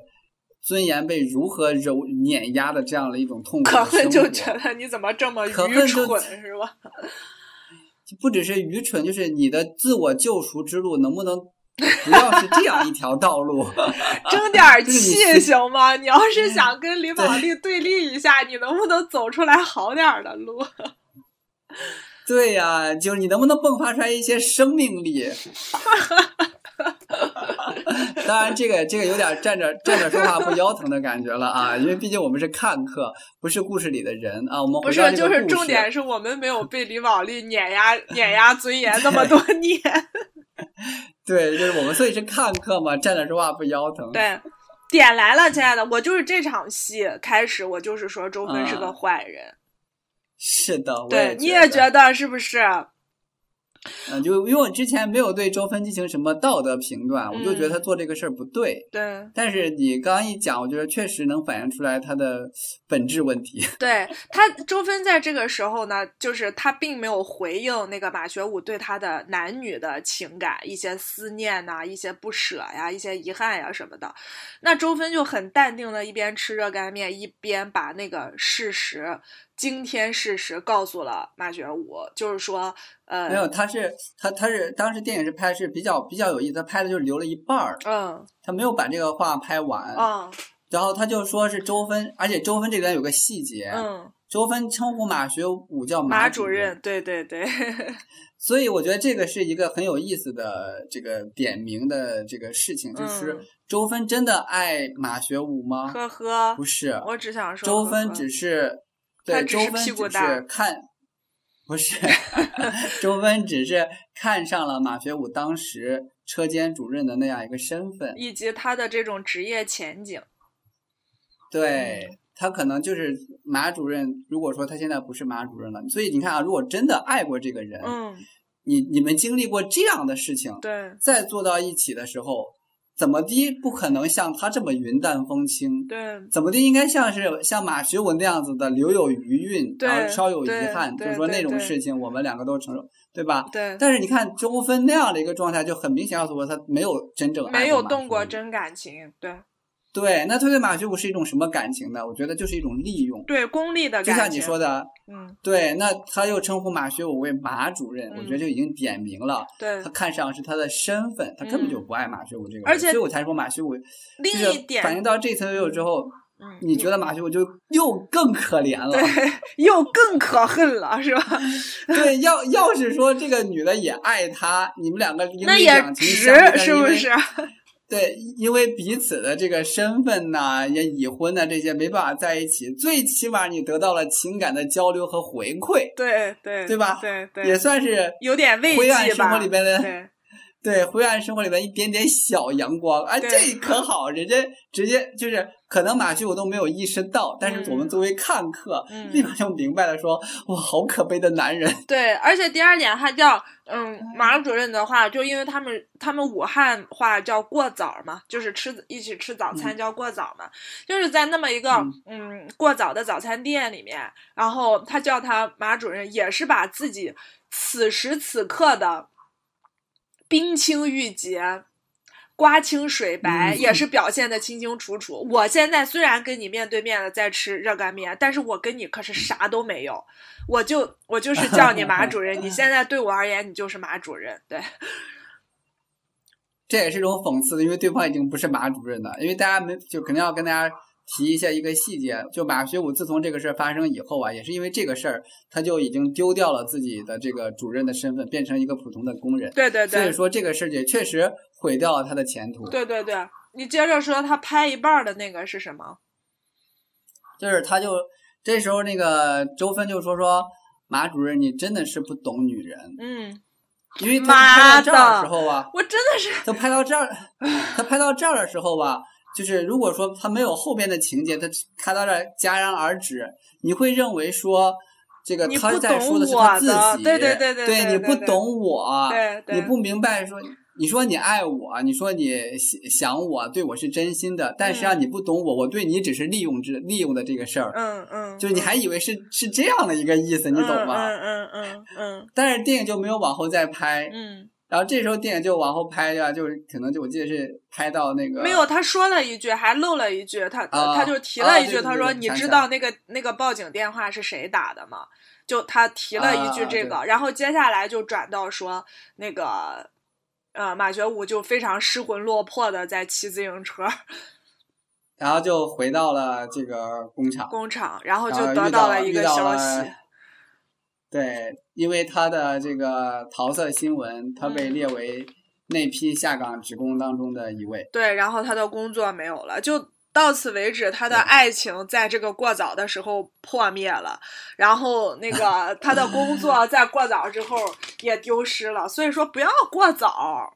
尊严被如何揉碾压的这样的一种痛苦。可恨就觉得你怎么这么愚蠢是吧？不只是愚蠢，就是你的自我救赎之路能不能？不要是这样一条道路，争点 气行吗？你要是想跟李宝莉对立一下，你能不能走出来好点的路？对呀，就是你能不能迸发出来一些生命力？当然，这个这个有点站着站着说话不腰疼的感觉了啊！因为毕竟我们是看客，不是故事里的人啊。我们不是，就是重点是我们没有被李宝莉碾压碾压尊严那么多年。对，就是我们所以是看客嘛，站着说话不腰疼。对，点来了，亲爱的，我就是这场戏开始，我就是说周芬是个坏人。是的，对，你也觉得是不是？嗯，就因为我之前没有对周芬进行什么道德评断，我就觉得他做这个事儿不对。对。但是你刚刚一讲，我觉得确实能反映出来他的本质问题。对他，周芬在这个时候呢，就是他并没有回应那个马学武对他的男女的情感，一些思念呐，一些不舍呀，一些遗憾呀什么的。那周芬就很淡定的，一边吃热干面，一边把那个事实。惊天事实告诉了马学武，就是说，呃，没有，他是他他是当时电影是拍是比较比较有意思，他拍的就是留了一半儿，嗯，他没有把这个话拍完，嗯，然后他就说是周芬，而且周芬这边有个细节，嗯，周芬称呼马学武叫马主任，对对对。所以我觉得这个是一个很有意思的这个点名的这个事情，就是周芬真的爱马学武吗？呵呵，不是，我只想说，周芬只是对周芬只是看，不是，周芬只是看上了马学武当时车间主任的那样一个身份，以及他的这种职业前景。对。他可能就是马主任。如果说他现在不是马主任了，所以你看啊，如果真的爱过这个人，嗯，你你们经历过这样的事情，对，再坐到一起的时候，怎么的不可能像他这么云淡风轻？对，怎么的应该像是像马学文那样子的留有余韵，然后稍有遗憾，就是说那种事情我们两个都承受，对吧？对。但是你看周芬那样的一个状态，就很明显告诉我，他没有真正没有动过真感情，对。对，那他对马学武是一种什么感情呢？我觉得就是一种利用，对功利的感情。就像你说的，嗯，对，那他又称呼马学武为马主任，我觉得就已经点明了，对，他看上是他的身份，他根本就不爱马学武这个人，所以我才说马学武。另一点，反映到这层之后，嗯，你觉得马学武就又更可怜了，对，又更可恨了，是吧？对，要要是说这个女的也爱他，你们两个那也值，是不是？对，因为彼此的这个身份呐，也已婚呐，这些没办法在一起。最起码你得到了情感的交流和回馈，对对对吧？对对，也算是有点慰藉吧。灰暗生活里边的，对对，灰暗生活里面一点点小阳光，哎，这可好，人家直接就是。可能马旭我都没有意识到，但是我们作为看客，立马就明白了，说哇，好可悲的男人。对，而且第二点，他叫嗯，马主任的话，就因为他们他们武汉话叫过早嘛，就是吃一起吃早餐叫过早嘛，就是在那么一个嗯过早的早餐店里面，然后他叫他马主任，也是把自己此时此刻的冰清玉洁。瓜清水白也是表现的清清楚楚。我现在虽然跟你面对面的在吃热干面，但是我跟你可是啥都没有。我就我就是叫你马主任，你现在对我而言，你就是马主任。对，这也是一种讽刺的，因为对方已经不是马主任了。因为大家没就肯定要跟大家。提一下一个细节，就马学武自从这个事儿发生以后啊，也是因为这个事儿，他就已经丢掉了自己的这个主任的身份，变成一个普通的工人。对对对。所以说这个事儿也确实毁掉了他的前途。对对对，你接着说，他拍一半的那个是什么？就是他就这时候那个周芬就说说马主任，你真的是不懂女人。嗯。因为他拍到这儿的时候啊，我真的是。他拍到这儿，他拍到这儿的时候吧。就是如果说他没有后边的情节，他看到这戛然而止，你会认为说这个他在说的是他自己，对对对对，对你不懂我，对，你不明白说，你说你爱我，你说你想我，对我是真心的，但实际上你不懂我，我对你只是利用之利用的这个事儿，嗯嗯，就是你还以为是是这样的一个意思，你懂吗？嗯嗯嗯嗯，但是电影就没有往后再拍，嗯。然后这时候电影就往后拍呀，就是可能就我记得是拍到那个没有，他说了一句，还漏了一句，他他就提了一句，他说：“你知道那个那个报警电话是谁打的吗？”就他提了一句这个，然后接下来就转到说那个呃马学武就非常失魂落魄的在骑自行车，然后就回到了这个工厂，工厂，然后就得到了一个消息。对，因为他的这个桃色新闻，他被列为那批下岗职工当中的一位。对，然后他的工作没有了，就到此为止。他的爱情在这个过早的时候破灭了，然后那个 他的工作在过早之后也丢失了。所以说，不要过早。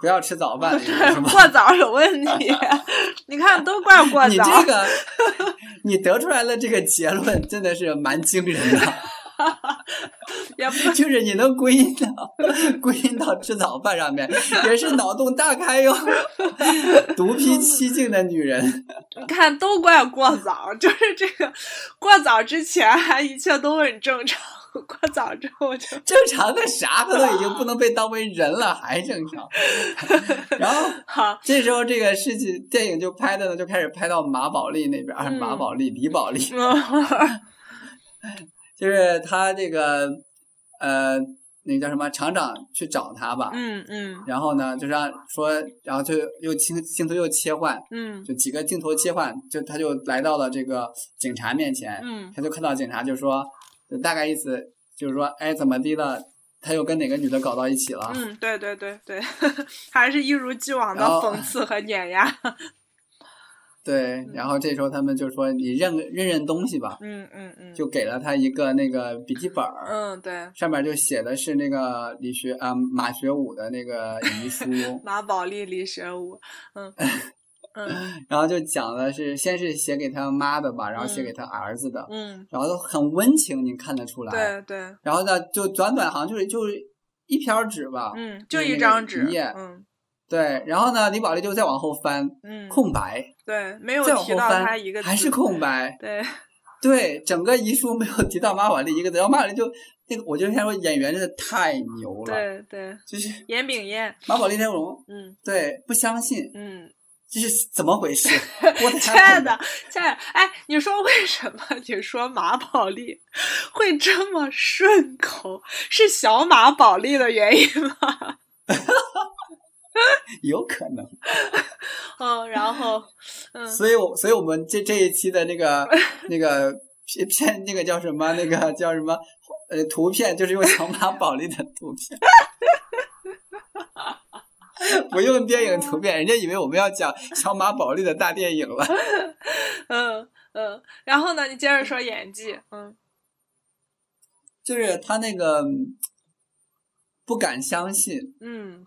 不要吃早饭，过早有问题。你看，都怪过早。你这个，你得出来的这个结论真的是蛮惊人的。也不就是你能归因到归因到吃早饭上面，也是脑洞大开哟。独辟蹊径的女人，你看，都怪过早。就是这个过早之前，还一切都很正常。过早之后就正常的啥？他都已经不能被当为人了，还正常。然后好，这时候这个事情电影就拍的呢，就开始拍到马宝莉那边，马宝莉、李宝莉，就是他这个呃那个叫什么厂长去找他吧。嗯嗯。然后呢，就让说，然后就又镜镜头又切换，嗯，就几个镜头切换，就他就来到了这个警察面前，嗯，他就看到警察就说，大概意思就是说，哎，怎么的了？他又跟哪个女的搞到一起了？嗯，对对对对，还是一如既往的讽刺和碾压。对，然后这时候他们就说：“你认认认东西吧。”嗯嗯嗯，就给了他一个那个笔记本儿。嗯，对，上面就写的是那个李学啊马学武的那个 遗书。马宝莉、李学武，嗯嗯。然后就讲的是，先是写给他妈的吧，然后写给他儿子的。嗯。然后都很温情，你看得出来。对对。然后呢，就短短好像就是就是一篇纸吧。嗯，就一张纸。一页。嗯。对，然后呢，李宝莉就再往后翻，嗯，空白，对，没有提到他一个还是空白，对，对，整个遗书没有提到马宝莉一个字，然后马宝莉就那个，我就先说演员真的太牛了，对对，就是严炳彦，马宝莉那种，嗯，对，不相信，嗯，这是怎么回事？我亲爱的，亲爱的，哎，你说为什么你说马宝莉会这么顺口？是小马宝莉的原因吗？有可能，嗯，然后，嗯，所以，我，所以我们这这一期的那个 那个片片，那个叫什么？那个叫什么？呃，图片就是用小马宝莉的图片，不用电影图片，人家以为我们要讲小马宝莉的大电影了。嗯嗯，然后呢？你接着说演技，嗯，就是他那个不敢相信，嗯。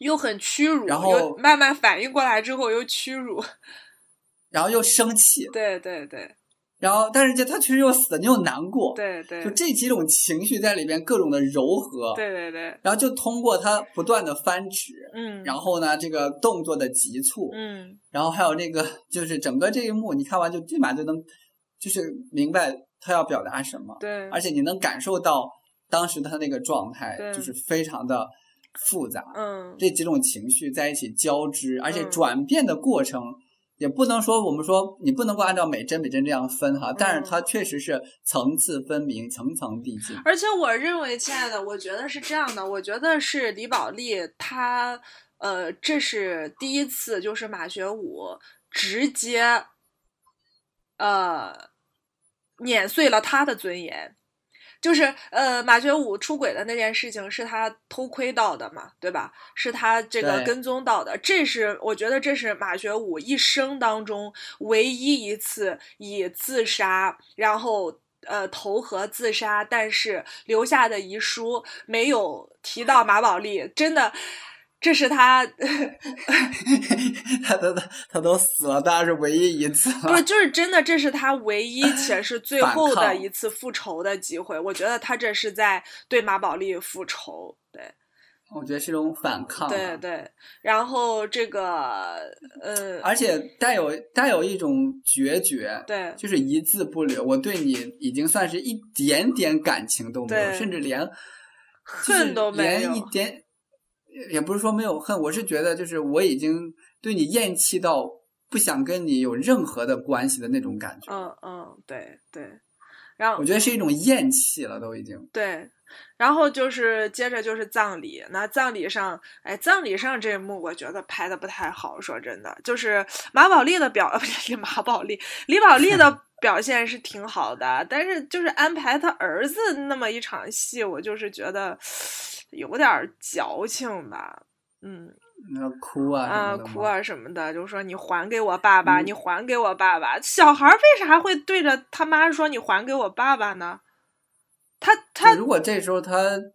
又很屈辱，然后慢慢反应过来之后又屈辱，然后又生气，对对对，然后但是就他确实又死，你又难过，对对，就这几种情绪在里边各种的柔和，对对对，然后就通过他不断的翻纸，嗯，然后呢这个动作的急促，嗯，然后还有那个就是整个这一幕，你看完就立马就能就是明白他要表达什么，对，而且你能感受到当时他那个状态，就是非常的。复杂，嗯，这几种情绪在一起交织，而且转变的过程也不能说我们说你不能够按照每帧每帧这样分哈，但是它确实是层次分明，层层递进。而且我认为，亲爱的，我觉得是这样的，我觉得是李宝莉她，呃，这是第一次，就是马学武直接，呃，碾碎了他的尊严。就是呃，马学武出轨的那件事情是他偷窥到的嘛，对吧？是他这个跟踪到的，这是我觉得这是马学武一生当中唯一一次以自杀，然后呃投河自杀，但是留下的遗书没有提到马宝莉，真的。这是他，他他他他都死了，当然是唯一一次。不是，就是真的，这是他唯一 且是最后的一次复仇的机会。我觉得他这是在对马宝莉复仇。对，我觉得是一种反抗。对对，然后这个呃，而且带有带有一种决绝，对，就是一字不留。我对你已经算是一点点感情都没有，甚至连恨都没有，连一点。也不是说没有恨，我是觉得就是我已经对你厌弃到不想跟你有任何的关系的那种感觉。嗯嗯，对对。然后我觉得是一种厌弃了，都已经。对，然后就是接着就是葬礼，那葬礼上，哎，葬礼上这一幕我觉得拍的不太好，说真的，就是马宝莉的表，不是马宝莉，李宝莉的 表现是挺好的，但是就是安排他儿子那么一场戏，我就是觉得。有点矫情吧，嗯，那哭啊，啊，哭啊什么的，就说你还给我爸爸，你还给我爸爸。小孩为啥会对着他妈说你还给我爸爸呢？他他如果这时候他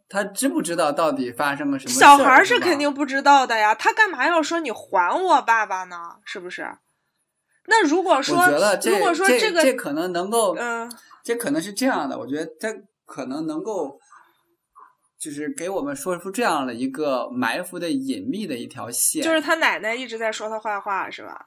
他知不知道到底发生了什么？小孩是肯定不知道的呀，他干嘛要说你还我爸爸呢？是不是？那如果说，如果说这个这可能能够，嗯，这可能是这样的，我觉得他可能能够。就是给我们说出这样的一个埋伏的隐秘的一条线，就是他奶奶一直在说他坏话，是吧？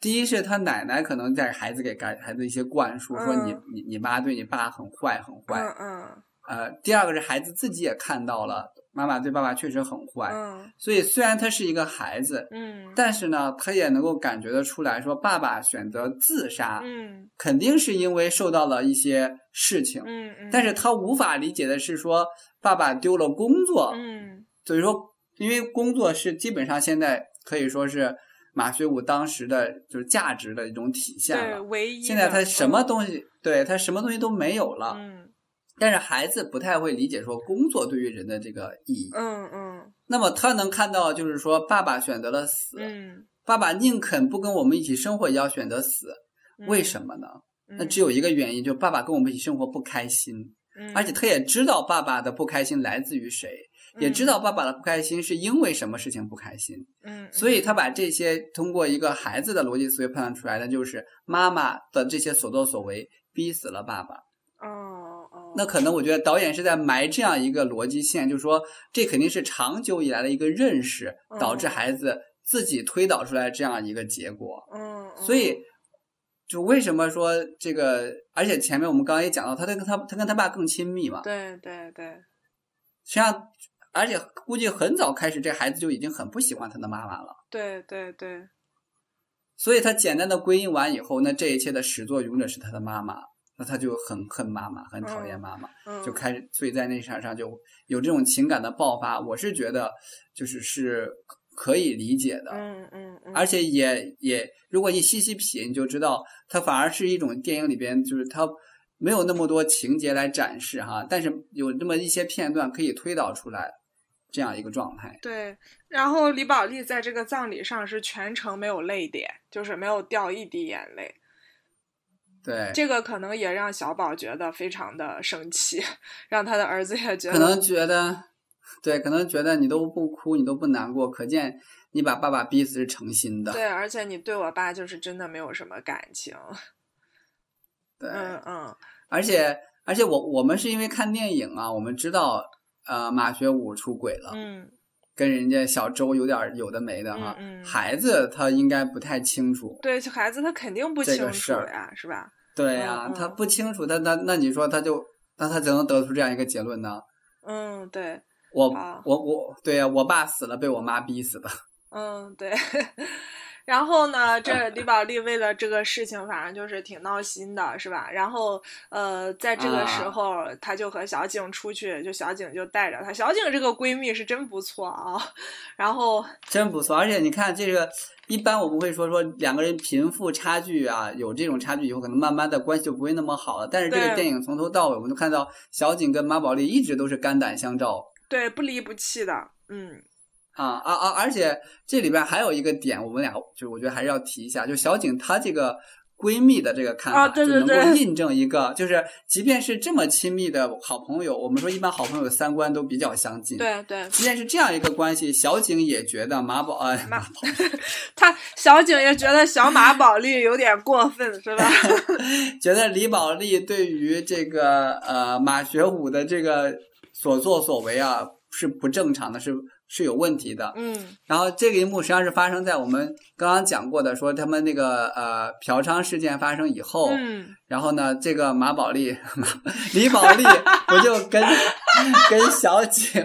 第一是他奶奶可能在孩子给孩孩子一些灌输，说你你你妈对你爸很坏很坏，嗯嗯。呃，第二个是孩子自己也看到了妈妈对爸爸确实很坏，嗯，所以虽然他是一个孩子，嗯，但是呢，他也能够感觉得出来说，爸爸选择自杀，嗯，肯定是因为受到了一些事情，嗯嗯，但是他无法理解的是说，爸爸丢了工作，嗯，所以说，因为工作是基本上现在可以说是马学武当时的就是价值的一种体现了，唯一，现在他什么东西，对他什么东西都没有了，嗯。但是孩子不太会理解说工作对于人的这个意义。嗯嗯。那么他能看到，就是说爸爸选择了死。嗯。爸爸宁肯不跟我们一起生活，也要选择死，为什么呢？那只有一个原因，就是爸爸跟我们一起生活不开心。嗯。而且他也知道爸爸的不开心来自于谁，也知道爸爸的不开心是因为什么事情不开心。嗯。所以他把这些通过一个孩子的逻辑思维判断出来的，就是妈妈的这些所作所为逼死了爸爸。哦。那可能我觉得导演是在埋这样一个逻辑线，就是说这肯定是长久以来的一个认识，导致孩子自己推导出来这样一个结果。嗯，所以就为什么说这个？而且前面我们刚刚也讲到，他跟他他跟他爸更亲密嘛。对对对。实际上，而且估计很早开始，这孩子就已经很不喜欢他的妈妈了。对对对。所以他简单的归因完以后，那这一切的始作俑者是他的妈妈。那他就很恨妈妈，很讨厌妈妈，就开始，所以在那场上就有这种情感的爆发。我是觉得，就是是可以理解的，嗯嗯，而且也也，如果你细细品，你就知道，它反而是一种电影里边，就是它没有那么多情节来展示哈，但是有那么一些片段可以推导出来这样一个状态。对，然后李宝莉在这个葬礼上是全程没有泪点，就是没有掉一滴眼泪。对，这个可能也让小宝觉得非常的生气，让他的儿子也觉得可能觉得，对，可能觉得你都不哭，你都不难过，可见你把爸爸逼死是诚心的。对，而且你对我爸就是真的没有什么感情。对，嗯嗯，而且而且我我们是因为看电影啊，我们知道呃马学武出轨了，嗯，跟人家小周有点有的没的哈，嗯孩子他应该不太清楚，对，孩子他肯定不清楚呀，是吧？对呀，他不清楚，他那那你说他就那他怎能得出这样一个结论呢？嗯，对，我我我，对呀，我爸死了，被我妈逼死的。嗯，对。然后呢，这 李宝莉为了这个事情，反正就是挺闹心的，是吧？然后，呃，在这个时候，她就和小景出去，就小景就带着她。小景这个闺蜜是真不错啊。然后，真不错，而且你看这个，一般我们会说说两个人贫富差距啊，有这种差距以后，可能慢慢的关系就不会那么好了。但是这个电影从头到尾，我们都看到小景跟马宝莉一直都是肝胆相照，对，不离不弃的，嗯。啊啊啊！而且这里边还有一个点，我们俩就是我觉得还是要提一下，就小景她这个闺蜜的这个看法，就能够印证一个，就是即便是这么亲密的好朋友，我们说一般好朋友的三观都比较相近，对对。即便是这样一个关系，小景也觉得马宝呃马宝，他小景也觉得小马宝莉有点过分，是吧？觉得李宝莉对于这个呃马学武的这个所作所为啊是不正常的，是。是有问题的，嗯，然后这个一幕实际上是发生在我们刚刚讲过的，说他们那个呃嫖娼事件发生以后，嗯，然后呢，这个马宝莉、马 李宝莉不就跟 跟小景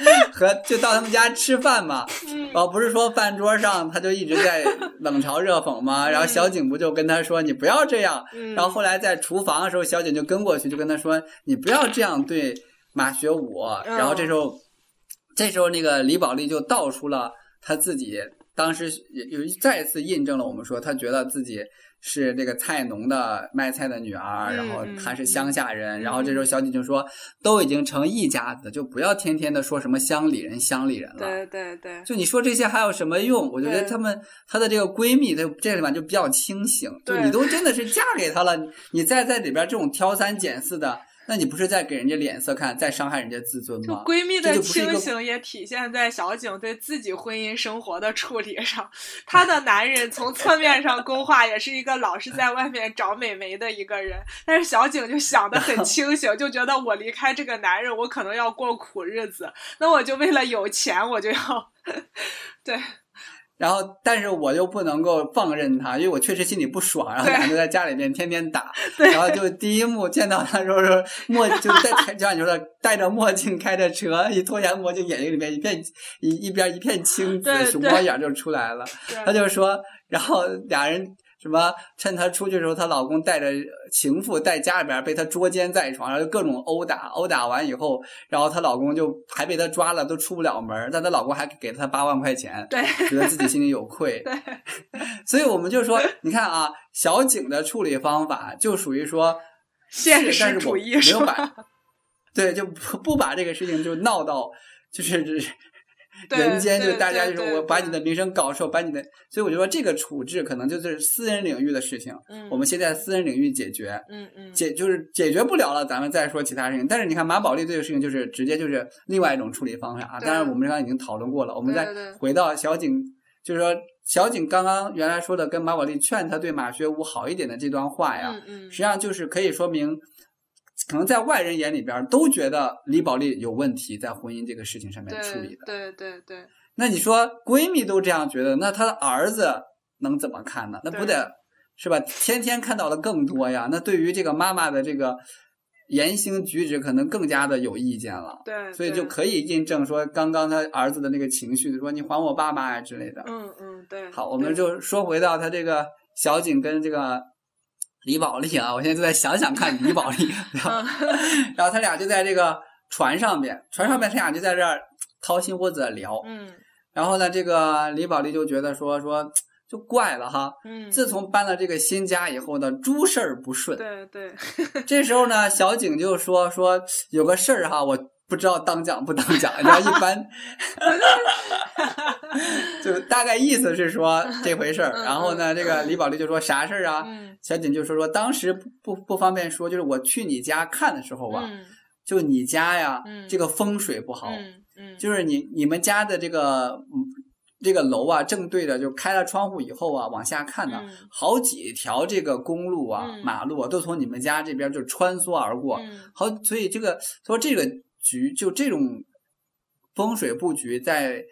和就到他们家吃饭嘛，哦，不是说饭桌上他就一直在冷嘲热讽嘛？然后小景不就跟他说你不要这样，然后后来在厨房的时候，小景就跟过去就跟他说你不要这样对马学武，然后这时候。这时候，那个李宝莉就道出了他自己当时又再次印证了我们说，他觉得自己是这个菜农的卖菜的女儿，然后她是乡下人。然后这时候小景就说，都已经成一家子，就不要天天的说什么乡里人、乡里人了。对对对，就你说这些还有什么用？我觉得他们她的这个闺蜜，她这里面就比较清醒。就你都真的是嫁给他了，你再在里边这种挑三拣四的。那你不是在给人家脸色看，在伤害人家自尊吗？闺蜜的清醒也体现在小景对自己婚姻生活的处理上。她的男人从侧面上勾画，也是一个老是在外面找美眉的一个人。但是小景就想的很清醒，就觉得我离开这个男人，我可能要过苦日子。那我就为了有钱，我就要 对。然后，但是我又不能够放任他，因为我确实心里不爽。然后俩人就在家里面天天打。然后就第一幕见到他说说墨就戴，就像你说的，戴着墨镜开着车，一脱下墨镜，眼睛里面一片一一边一片青紫，熊猫眼就出来了。他就说，然后俩人。什么？趁她出去的时候，她老公带着情妇在家里边被她捉奸在床，然后就各种殴打。殴打完以后，然后她老公就还被她抓了，都出不了门。但她老公还给了她八万块钱，对，觉得自己心里有愧。对，所以我们就说，你看啊，小景的处理方法就属于说现实主义，没有把对，就不不把这个事情就闹到就是。人间就大家就是我把你的名声搞臭，把你的，所以我就说这个处置可能就是私人领域的事情，我们先在私人领域解决，嗯嗯，解就是解决不了了，咱们再说其他事情。但是你看马宝莉这个事情就是直接就是另外一种处理方法啊。当然我们刚刚已经讨论过了，我们再回到小景，就是说小景刚刚原来说的跟马宝莉劝他对马学武好一点的这段话呀，实际上就是可以说明。可能在外人眼里边都觉得李宝莉有问题，在婚姻这个事情上面处理的。对对对。那你说闺蜜都这样觉得，那她的儿子能怎么看呢？那不得是吧？天天看到的更多呀。那对于这个妈妈的这个言行举止，可能更加的有意见了。对。所以就可以印证说，刚刚他儿子的那个情绪，说你还我爸妈呀之类的。嗯嗯，对。好，我们就说回到他这个小景跟这个。李宝莉啊，我现在就在想想看李宝莉，然后，然后他俩就在这个船上面，船上面他俩就在这儿掏心窝子的聊，嗯，然后呢，这个李宝莉就觉得说说就怪了哈，嗯，自从搬了这个新家以后呢，诸事儿不顺，对对，这时候呢，小景就说说有个事儿哈，我。不知道当讲不当讲，你知道一般，就大概意思是说这回事儿。然后呢，这个李宝莉就说啥事儿啊？小景就说说当时不不方便说，就是我去你家看的时候吧，就你家呀，这个风水不好，就是你你们家的这个这个楼啊，正对着就开了窗户以后啊，往下看呢，好几条这个公路啊、马路啊，都从你们家这边就穿梭而过，好，所以这个说这个。局就这种风水布局，在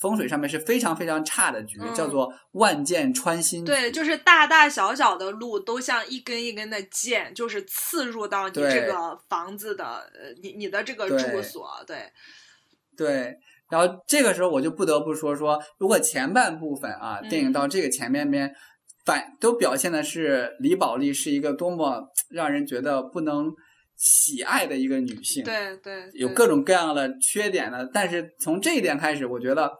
风水上面是非常非常差的局，叫做万箭穿心。对，就是大大小小的路都像一根一根的箭，就是刺入到你这个房子的呃，你你的这个住所。对，对。然后这个时候我就不得不说说，如果前半部分啊，电影到这个前面边反都表现的是李宝莉是一个多么让人觉得不能。喜爱的一个女性，对对，有各种各样的缺点的，但是从这一点开始，我觉得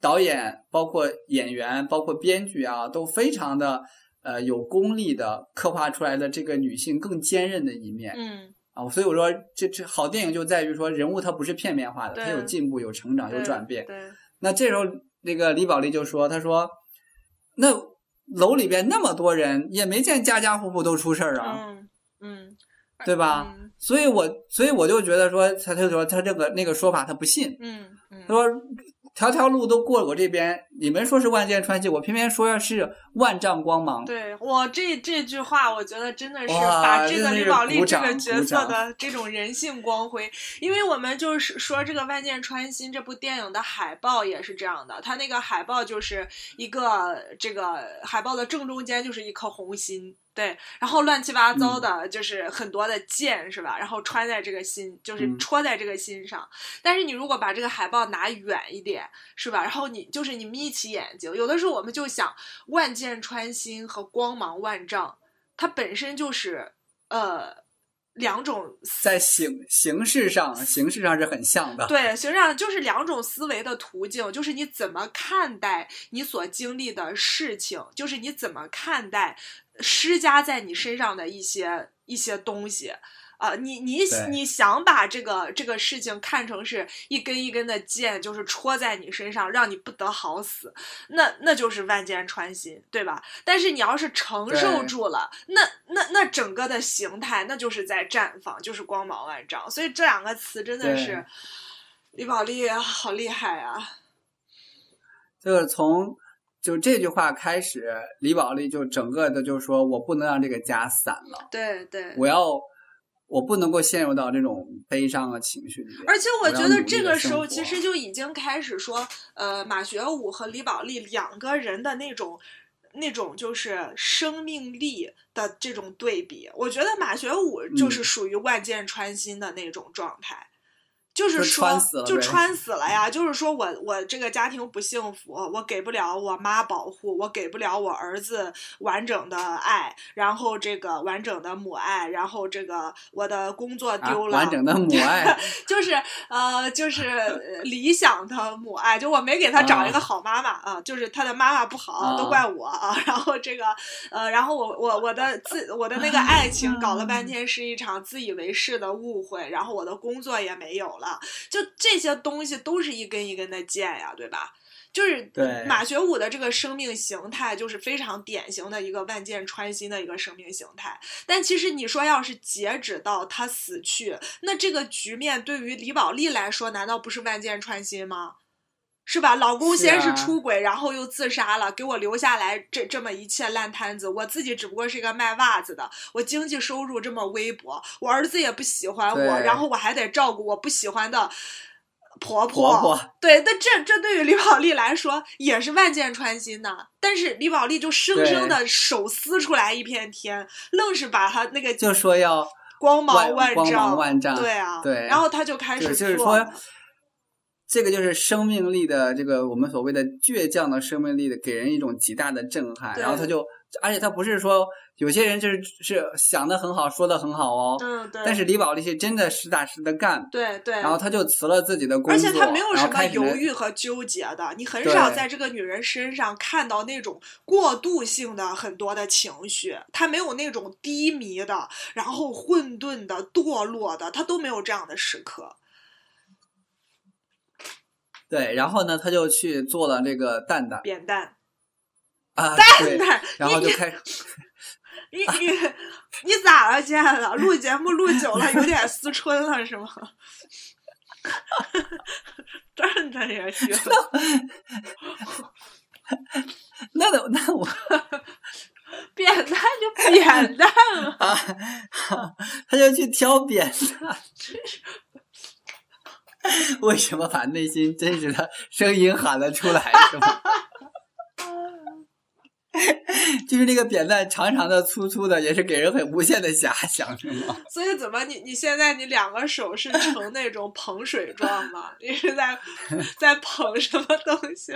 导演、包括演员、包括编剧啊，都非常的呃有功力的刻画出来的这个女性更坚韧的一面。嗯啊，所以我说这这好电影就在于说人物她不是片面化的，她有进步、有成长、有转变。对，那这时候那个李宝莉就说：“她说那楼里边那么多人，也没见家家户户都出事儿啊。”对吧？所以，我所以我就觉得说，他他就说他这个那个说法他不信。嗯，他说。条条路都过我这边，你们说是万箭穿心，我偏偏说是万丈光芒。对我这这句话，我觉得真的是把这个李宝莉这个角色的这种人性光辉，因为我们就是说这个万箭穿心这部电影的海报也是这样的，它那个海报就是一个这个海报的正中间就是一颗红心，对，然后乱七八糟的就是很多的箭是吧？然后穿在这个心，就是戳在这个心上。但是你如果把这个海报拿远一点。是吧？然后你就是你眯起眼睛，有的时候我们就想万箭穿心和光芒万丈，它本身就是呃两种在形形式上形式上是很像的。对，形式上就是两种思维的途径，就是你怎么看待你所经历的事情，就是你怎么看待施加在你身上的一些一些东西。啊，你你你想把这个这个事情看成是一根一根的箭，就是戳在你身上，让你不得好死，那那就是万箭穿心，对吧？但是你要是承受住了，那那那整个的形态，那就是在绽放，就是光芒万丈。所以这两个词真的是李宝莉好厉害啊！就是从就这句话开始，李宝莉就整个的就说我不能让这个家散了，对对，我要。我不能够陷入到这种悲伤的情绪里面。而且我觉得这个时候其实就已经开始说，呃，马学武和李宝莉两个人的那种。那种就是生命力的这种对比，我觉得马学武就是属于万箭穿心的那种状态。就是说，就穿死了呀！就是说我我这个家庭不幸福，我给不了我妈保护，我给不了我儿子完整的爱，然后这个完整的母爱，然后这个我的工作丢了，完整的母爱，就是呃，就是理想的母爱，就我没给他找一个好妈妈啊，就是他的妈妈不好，都怪我啊。然后这个呃，然后我我我的自我的那个爱情搞了半天是一场自以为是的误会，然后我的工作也没有。了，就这些东西都是一根一根的箭呀，对吧？就是马学武的这个生命形态，就是非常典型的一个万箭穿心的一个生命形态。但其实你说要是截止到他死去，那这个局面对于李宝莉来说，难道不是万箭穿心吗？是吧？老公先是出轨，然后又自杀了，给我留下来这这么一切烂摊子。我自己只不过是一个卖袜子的，我经济收入这么微薄，我儿子也不喜欢我，然后我还得照顾我不喜欢的婆婆。对，那这这对于李宝莉来说也是万箭穿心的。但是李宝莉就生生的手撕出来一片天，愣是把他那个就说要光芒万丈，万丈，对啊，对，然后他就开始就是说。这个就是生命力的这个我们所谓的倔强的生命力的，给人一种极大的震撼。然后他就，而且他不是说有些人就是是想的很好，说的很好哦。嗯，对。但是李宝莉是真的实打实的干。对对。然后他就辞了自己的工作，而且他没有什么犹豫和纠结的。你很少在这个女人身上看到那种过渡性的很多的情绪，她没有那种低迷的，然后混沌的、堕落的，她都没有这样的时刻。对，然后呢，他就去做了这个蛋蛋扁担啊，蛋蛋，然后就开始，你你你咋了，亲爱的？录节目录久了，有点思春了是吗？蛋蛋也行，那那那我 扁担就扁担了啊，他就去挑扁担。为什么把内心真实的声音喊了出来？是吗？就是那个扁担长长的、粗粗的，也是给人很无限的遐想，是吗？所以怎么你你现在你两个手是呈那种捧水状吗？你是在在捧什么东西？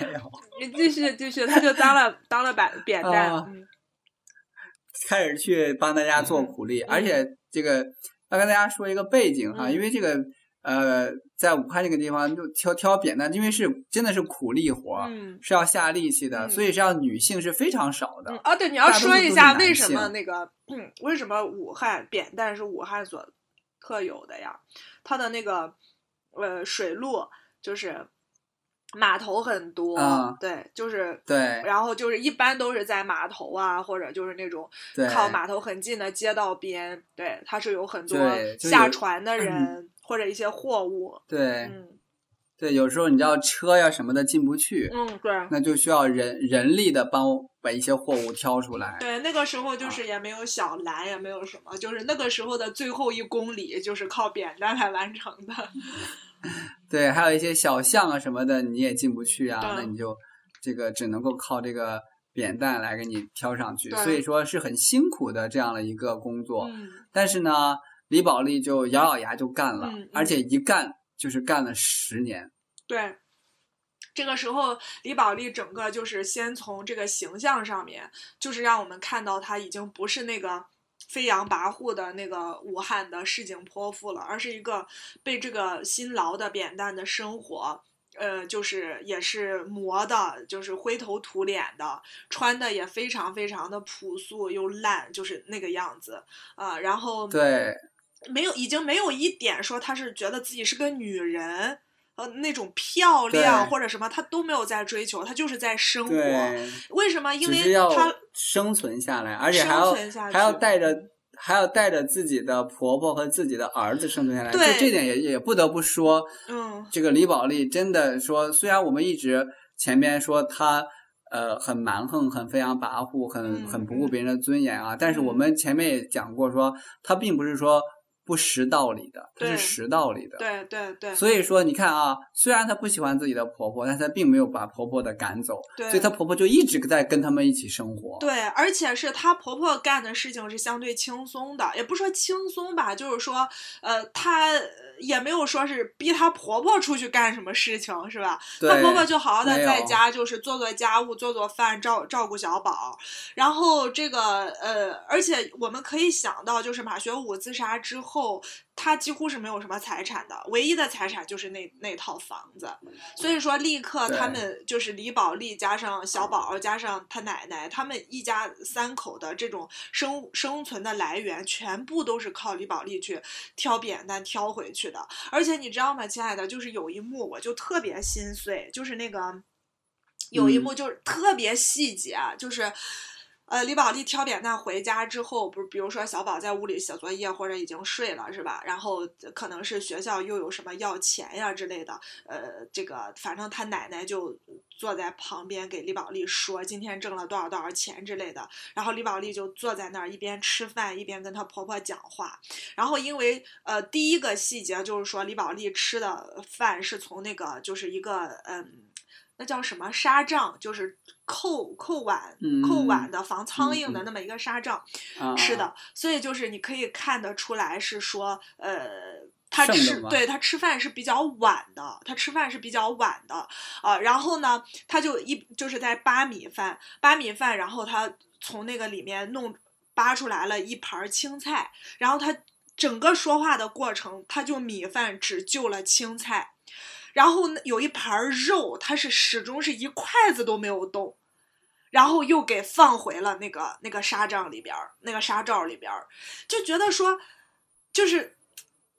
没有。你继续继续，他就当了当了扁扁担，开始去帮大家做苦力，而且这个。要跟大家说一个背景哈，因为这个呃，在武汉这个地方就挑挑扁担，因为是真的是苦力活，是要下力气的，所以这样女性是非常少的。啊，对，你要说一下为什么那个为什么武汉扁担是武汉所特有的呀？它的那个呃水路就是。码头很多，对，就是对，然后就是一般都是在码头啊，或者就是那种靠码头很近的街道边，对，它是有很多下船的人或者一些货物，对，嗯，对，有时候你知道车呀什么的进不去，嗯，对，那就需要人人力的帮把一些货物挑出来。对，那个时候就是也没有小蓝，也没有什么，就是那个时候的最后一公里就是靠扁担来完成的。对，还有一些小巷啊什么的，你也进不去啊，那你就这个只能够靠这个扁担来给你挑上去，所以说是很辛苦的这样的一个工作。但是呢，李宝莉就咬咬牙就干了，而且一干就是干了十年。对，这个时候李宝莉整个就是先从这个形象上面，就是让我们看到她已经不是那个。飞扬跋扈的那个武汉的市井泼妇了，而是一个被这个辛劳的扁担的生活，呃，就是也是磨的，就是灰头土脸的，穿的也非常非常的朴素又烂，就是那个样子啊。然后对，没有，已经没有一点说她是觉得自己是个女人。呃，那种漂亮或者什么，他都没有在追求，他就是在生活。为什么？因为他生存下来，而且还要还要带着还要带着自己的婆婆和自己的儿子生存下来。就，这点也也不得不说。嗯，这个李宝莉真的说，虽然我们一直前面说她呃很蛮横、很飞扬跋扈、很很不顾别人的尊严啊。但是我们前面也讲过，说她并不是说。不识道理的，她是识道理的。对对对。所以说，你看啊，虽然她不喜欢自己的婆婆，但她并没有把婆婆的赶走，所以她婆婆就一直在跟他们一起生活。对，而且是她婆婆干的事情是相对轻松的，也不说轻松吧，就是说，呃，她。也没有说是逼她婆婆出去干什么事情，是吧？她婆婆就好好的在家，就是做做家务、做做饭、照照顾小宝。然后这个呃，而且我们可以想到，就是马学武自杀之后。他几乎是没有什么财产的，唯一的财产就是那那套房子。所以说，立刻他们就是李宝莉加上小宝加上他奶奶，他们一家三口的这种生生存的来源，全部都是靠李宝莉去挑扁担挑回去的。而且你知道吗，亲爱的，就是有一幕我就特别心碎，就是那个有一幕就是特别细节，就是。呃，李宝莉挑扁担回家之后，不是比如说小宝在屋里写作业或者已经睡了，是吧？然后可能是学校又有什么要钱呀之类的，呃，这个反正他奶奶就坐在旁边给李宝莉说今天挣了多少多少钱之类的。然后李宝莉就坐在那儿一边吃饭一边跟她婆婆讲话。然后因为呃第一个细节就是说李宝莉吃的饭是从那个就是一个嗯。那叫什么纱帐？就是扣扣碗、扣碗的防苍蝇的那么一个纱帐，吃的。所以就是你可以看得出来，是说，呃，他吃，对他吃饭是比较晚的，他吃饭是比较晚的啊。然后呢，他就一就是在扒米饭，扒米饭，然后他从那个里面弄扒出来了一盘青菜，然后他整个说话的过程，他就米饭只就了青菜。然后有一盘肉，它是始终是一筷子都没有动，然后又给放回了那个那个纱帐里边儿，那个纱罩里边儿，就觉得说，就是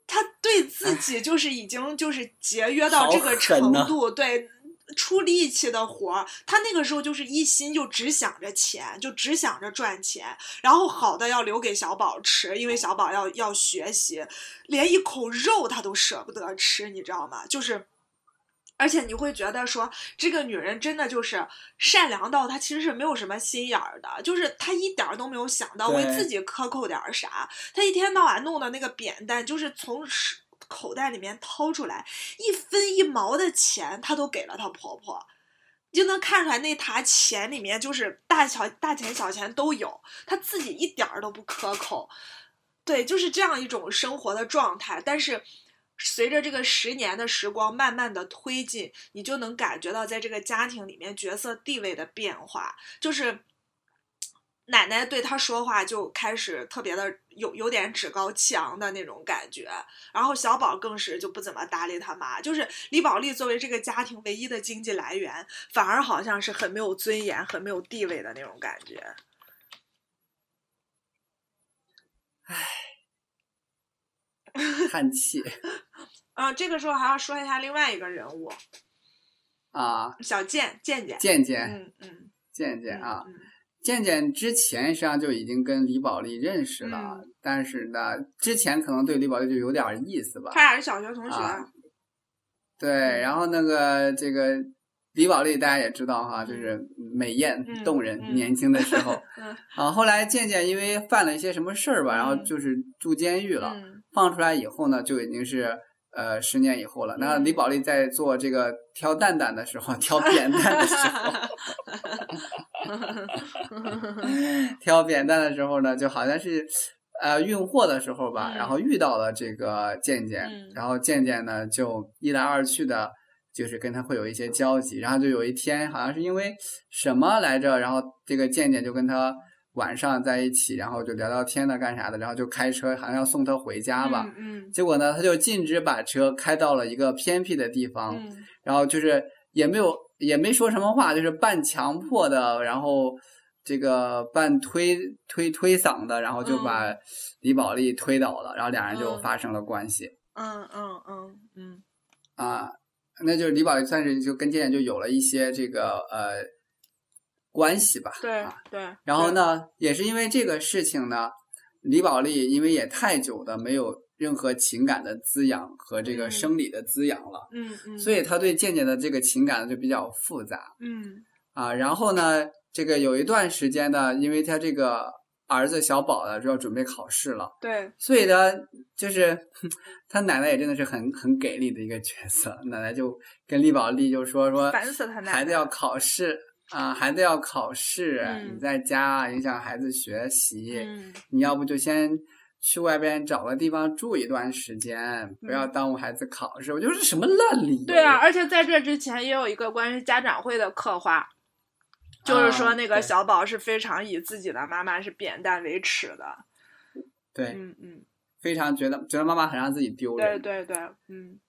他对自己就是已经就是节约到这个程度，对出力气的活儿，他那个时候就是一心就只想着钱，就只想着赚钱，然后好的要留给小宝吃，因为小宝要要学习，连一口肉他都舍不得吃，你知道吗？就是。而且你会觉得说，这个女人真的就是善良到她其实是没有什么心眼儿的，就是她一点儿都没有想到为自己克扣点啥。她一天到晚弄的那个扁担，就是从口袋里面掏出来一分一毛的钱，她都给了她婆婆，就能看出来那沓钱里面就是大小大钱小钱都有，她自己一点儿都不克扣。对，就是这样一种生活的状态，但是。随着这个十年的时光慢慢的推进，你就能感觉到在这个家庭里面角色地位的变化。就是奶奶对他说话就开始特别的有有点趾高气昂的那种感觉，然后小宝更是就不怎么搭理他妈。就是李宝莉作为这个家庭唯一的经济来源，反而好像是很没有尊严、很没有地位的那种感觉。唉。叹气。啊，这个时候还要说一下另外一个人物啊，小健健健健健，嗯嗯，健健啊，健健之前实际上就已经跟李宝莉认识了，但是呢，之前可能对李宝莉就有点意思吧。他俩是小学同学。对，然后那个这个李宝莉大家也知道哈，就是美艳动人，年轻的时候啊。后来健健因为犯了一些什么事儿吧，然后就是住监狱了。放出来以后呢，就已经是呃十年以后了。那李宝莉在做这个挑蛋蛋的时候，挑扁担的时候，挑扁担的时候呢，就好像是呃运货的时候吧，然后遇到了这个健健，然后健健呢就一来二去的，就是跟他会有一些交集。然后就有一天，好像是因为什么来着，然后这个健健就跟他。晚上在一起，然后就聊聊天的，干啥的，然后就开车，好像要送他回家吧。嗯。结果呢，他就径直把车开到了一个偏僻的地方，然后就是也没有也没说什么话，就是半强迫的，然后这个半推推推搡的，然后就把李宝莉推倒了，然后两人就发生了关系。嗯嗯嗯嗯。啊，那就是李宝莉算是就跟健健就有了一些这个呃。关系吧，对对。然后呢，也是因为这个事情呢，李宝莉因为也太久的没有任何情感的滋养和这个生理的滋养了，嗯嗯，所以她对健健的这个情感就比较复杂，嗯。啊，然后呢，这个有一段时间呢，因为他这个儿子小宝呢就要准备考试了，对，所以呢，就是 他奶奶也真的是很很给力的一个角色，奶奶就跟李宝莉就说说，烦死他奶，孩子要考试啊，孩子要考试，你在家影响孩子学习，你要不就先。去外边找个地方住一段时间，不要耽误孩子考试。我觉得是什么烂理由？对啊，而且在这之前也有一个关于家长会的刻画，就是说那个小宝是非常以自己的妈妈是扁担为耻的。对，嗯嗯，非常觉得觉得妈妈很让自己丢人。对对对，嗯。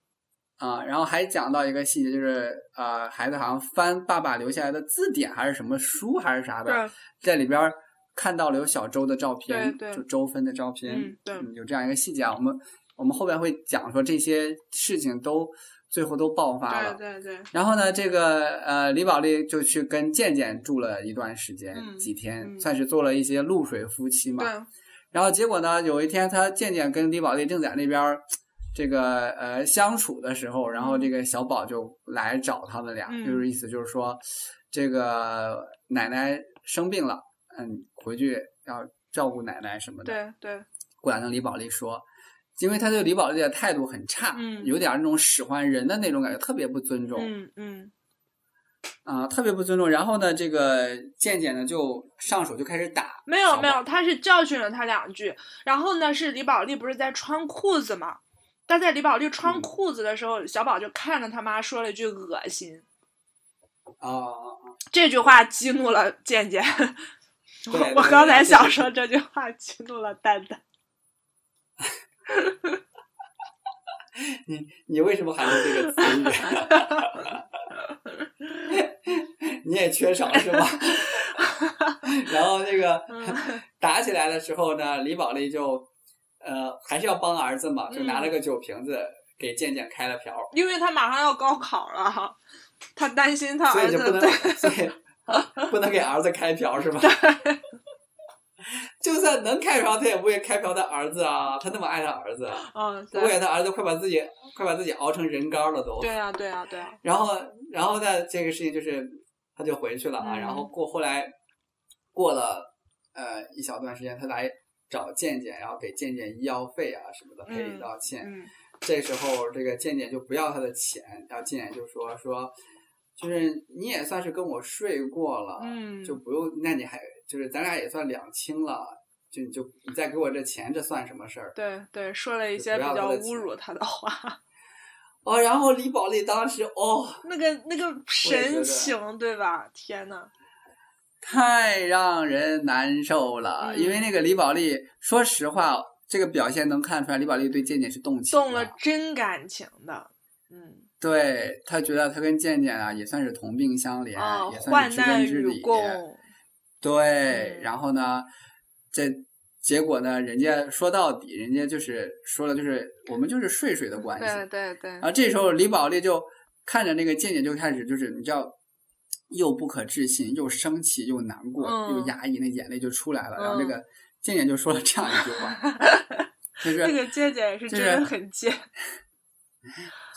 啊，然后还讲到一个细节，就是呃，孩子好像翻爸爸留下来的字典还是什么书还是啥的，在里边。看到了有小周的照片，就周芬的照片，对，有这样一个细节啊。我们我们后边会讲说这些事情都最后都爆发了，对对对。然后呢，这个呃李宝莉就去跟健健住了一段时间，几天，算是做了一些露水夫妻嘛。对。然后结果呢，有一天他健健跟李宝莉正在那边这个呃相处的时候，然后这个小宝就来找他们俩，就是意思就是说这个奶奶生病了。嗯，回去要照顾奶奶什么的。对对，过来跟李宝莉说，因为他对李宝莉的态度很差，有点那种使唤人的那种感觉，特别不尊重。嗯嗯，啊，特别不尊重。然后呢，这个健健呢就上手就开始打。没有没有，他是教训了他两句。然后呢，是李宝莉不是在穿裤子吗？但在李宝莉穿裤子的时候，小宝就看着他妈说了一句“恶心”。哦，这句话激怒了健健。我刚才想说这句话，激怒了蛋蛋。你你为什么还用这个词语？你也缺少是吧？然后那个打起来的时候呢，李宝莉就呃还是要帮儿子嘛，就拿了个酒瓶子给健健开了瓢。因为他马上要高考了，他担心他儿子对。不能给儿子开瓢是吧？就算能开瓢，他也不会开瓢他儿子啊！他那么爱他儿子，嗯，为了他儿子快把自己快把自己熬成人干了都。对啊，对啊，对啊。然后，然后呢？这个事情就是，他就回去了啊。然后过后来过了呃一小段时间，他来找健健，然后给健健医药费啊什么的赔礼道歉。这时候这个健健就不要他的钱，然后健健就说说。就是你也算是跟我睡过了，嗯，就不用，那你还就是咱俩也算两清了，就你就你再给我这钱，这算什么事儿？对对，说了一些比较侮辱他的话。哦，然后李宝莉当时哦，那个那个神情，对吧？天呐，太让人难受了。因为那个李宝莉，说实话，这个表现能看出来，李宝莉对健健是动情，动了真感情的，嗯。对他觉得他跟健健啊也算是同病相怜，也算是知根知底。对，然后呢，这结果呢，人家说到底，人家就是说了，就是我们就是睡睡的关系。对对对。啊，这时候李宝莉就看着那个健健，就开始就是你知道，又不可置信，又生气，又难过，又压抑，那眼泪就出来了。然后那个健健就说了这样一句话，就是 这个健健也是真的很贱。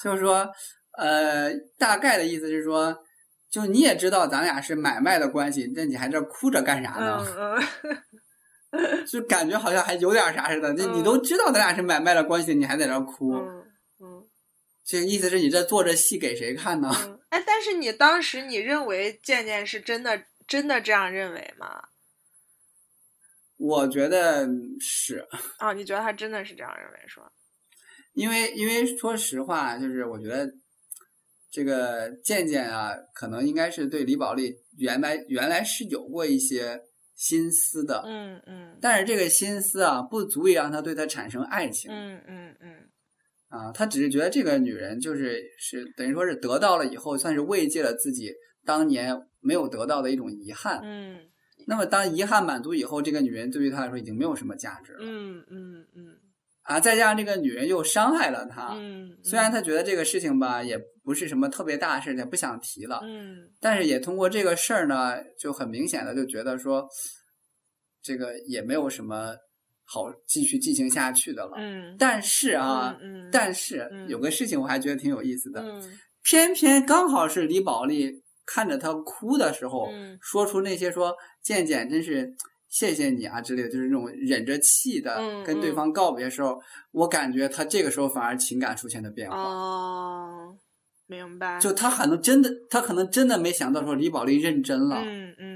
就是说，呃，大概的意思是说，就你也知道咱俩是买卖的关系，那你还这哭着干啥呢？就感觉好像还有点啥似的。你你都知道咱俩是买卖的关系，你还在这哭？嗯，这意思是你这做这戏给谁看呢？哎，但是你当时你认为健健是真的真的这样认为吗？我觉得是。啊，你觉得他真的是这样认为，是吧？因为，因为说实话，就是我觉得这个健健啊，可能应该是对李宝莉原来原来是有过一些心思的，嗯嗯，但是这个心思啊，不足以让他对他产生爱情，嗯嗯嗯，啊，他只是觉得这个女人就是是等于说是得到了以后，算是慰藉了自己当年没有得到的一种遗憾，嗯，那么当遗憾满足以后，这个女人对于他来说已经没有什么价值了，嗯嗯嗯。啊，再加上这个女人又伤害了他，嗯，虽然他觉得这个事情吧，也不是什么特别大的事也，不想提了，嗯，但是也通过这个事儿呢，就很明显的就觉得说，这个也没有什么好继续进行下去的了，嗯，但是啊，嗯，但是有个事情我还觉得挺有意思的，嗯，偏偏刚好是李宝莉看着他哭的时候，说出那些说健健真是谢谢你啊之类的，就是那种忍着气的跟对方告别的时候，我感觉他这个时候反而情感出现了变化。哦，明白。就他可能真的，他可能真的没想到说李宝莉认真了。嗯嗯。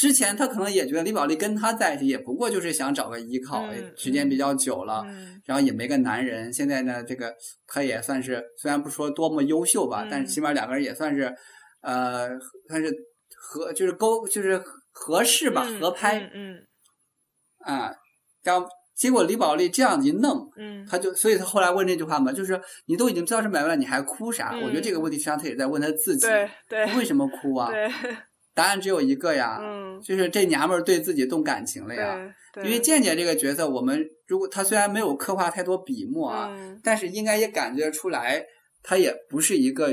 之前他可能也觉得李宝莉跟他在一起也不过就是想找个依靠，时间比较久了，然后也没个男人。现在呢，这个他也算是虽然不说多么优秀吧，但是起码两个人也算是，呃，算是合就是勾就是合适吧，合拍。嗯。啊，然后结果李宝莉这样一弄，嗯，他就所以他后来问这句话嘛，就是你都已经知道是买卖了，你还哭啥？我觉得这个问题实际上他也在问他自己，对对，为什么哭啊？对。答案只有一个呀，就是这娘们儿对自己动感情了呀。因为健健这个角色，我们如果他虽然没有刻画太多笔墨啊，但是应该也感觉出来，他也不是一个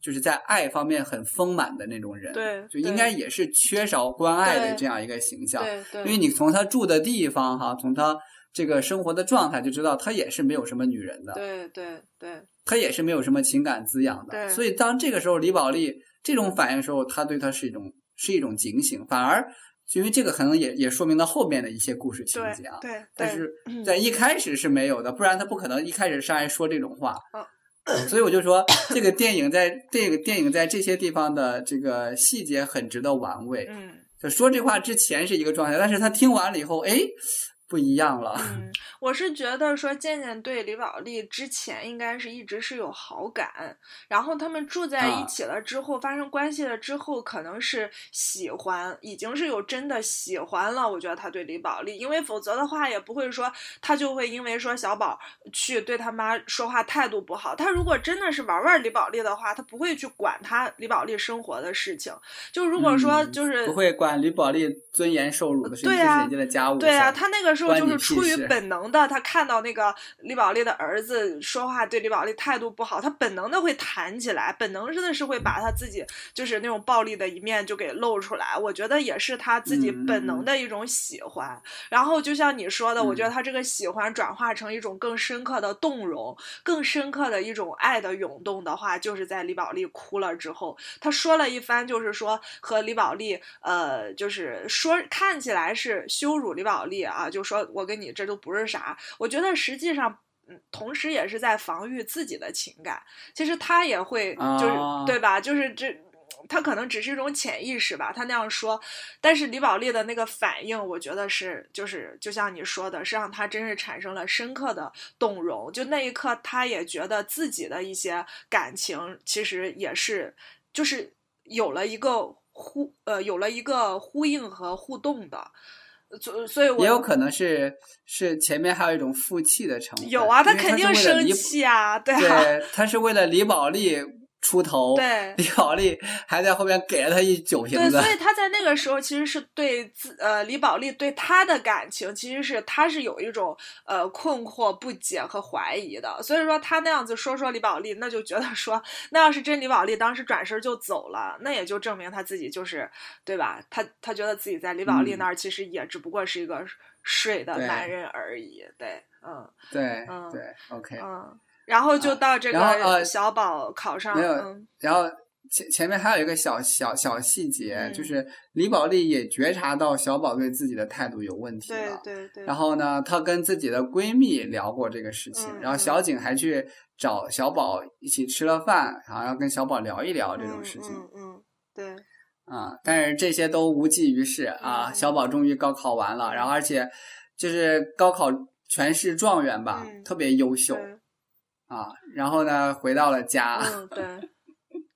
就是在爱方面很丰满的那种人。对，就应该也是缺少关爱的这样一个形象。对对。因为你从他住的地方哈，从他这个生活的状态就知道，他也是没有什么女人的。对对对。他也是没有什么情感滋养的。对。所以当这个时候李宝莉这种反应的时候，他对他是一种。是一种警醒，反而因为这个可能也也说明了后面的一些故事情节啊。对，但是在一开始是没有的，不然他不可能一开始上来说这种话。嗯所以我就说，这个电影在这个电影在这些地方的这个细节很值得玩味。嗯，就说这话之前是一个状态，但是他听完了以后，哎。不一样了。嗯，我是觉得说健健对李宝莉之前应该是一直是有好感，然后他们住在一起了之后，发生关系了之后，可能是喜欢，已经是有真的喜欢了。我觉得他对李宝莉，因为否则的话也不会说他就会因为说小宝去对他妈说话态度不好。他如果真的是玩玩李宝莉的话，他不会去管他李宝莉生活的事情。就如果说就是不会管李宝莉尊严受辱的事情，这是人家的家务。对呀，他那个。时候就是出于本能的，他看到那个李宝莉的儿子说话对李宝莉态度不好，他本能的会弹起来，本能真的是会把他自己就是那种暴力的一面就给露出来。我觉得也是他自己本能的一种喜欢。然后就像你说的，我觉得他这个喜欢转化成一种更深刻的动容，更深刻的一种爱的涌动的话，就是在李宝莉哭了之后，他说了一番，就是说和李宝莉，呃，就是说看起来是羞辱李宝莉啊，就。说我跟你这都不是啥，我觉得实际上，嗯，同时也是在防御自己的情感。其实他也会，就是对吧？就是这，他可能只是一种潜意识吧。他那样说，但是李宝莉的那个反应，我觉得是，就是就像你说的，是让他真是产生了深刻的动容。就那一刻，他也觉得自己的一些感情，其实也是，就是有了一个呼，呃，有了一个呼应和互动的。所所以，也有可能是是前面还有一种负气的成分。有啊，他肯定生气啊，对啊，他是为了李宝莉。出头，对。李宝莉还在后面给了他一酒瓶子，对，所以他在那个时候其实是对自呃李宝莉对他的感情，其实是他是有一种呃困惑、不解和怀疑的，所以说他那样子说说李宝莉，那就觉得说，那要是真李宝莉当时转身就走了，那也就证明他自己就是对吧？他他觉得自己在李宝莉那儿其实也只不过是一个睡的男人而已，对，嗯，对，嗯，对，OK，嗯。然后就到这个小宝考上，没有。然后前前面还有一个小小小细节，就是李宝莉也觉察到小宝对自己的态度有问题了。对对对。然后呢，她跟自己的闺蜜聊过这个事情，然后小景还去找小宝一起吃了饭，然后要跟小宝聊一聊这种事情。嗯嗯。对。啊，但是这些都无济于事啊！小宝终于高考完了，然后而且就是高考全市状元吧，特别优秀。啊，然后呢，回到了家。嗯，对，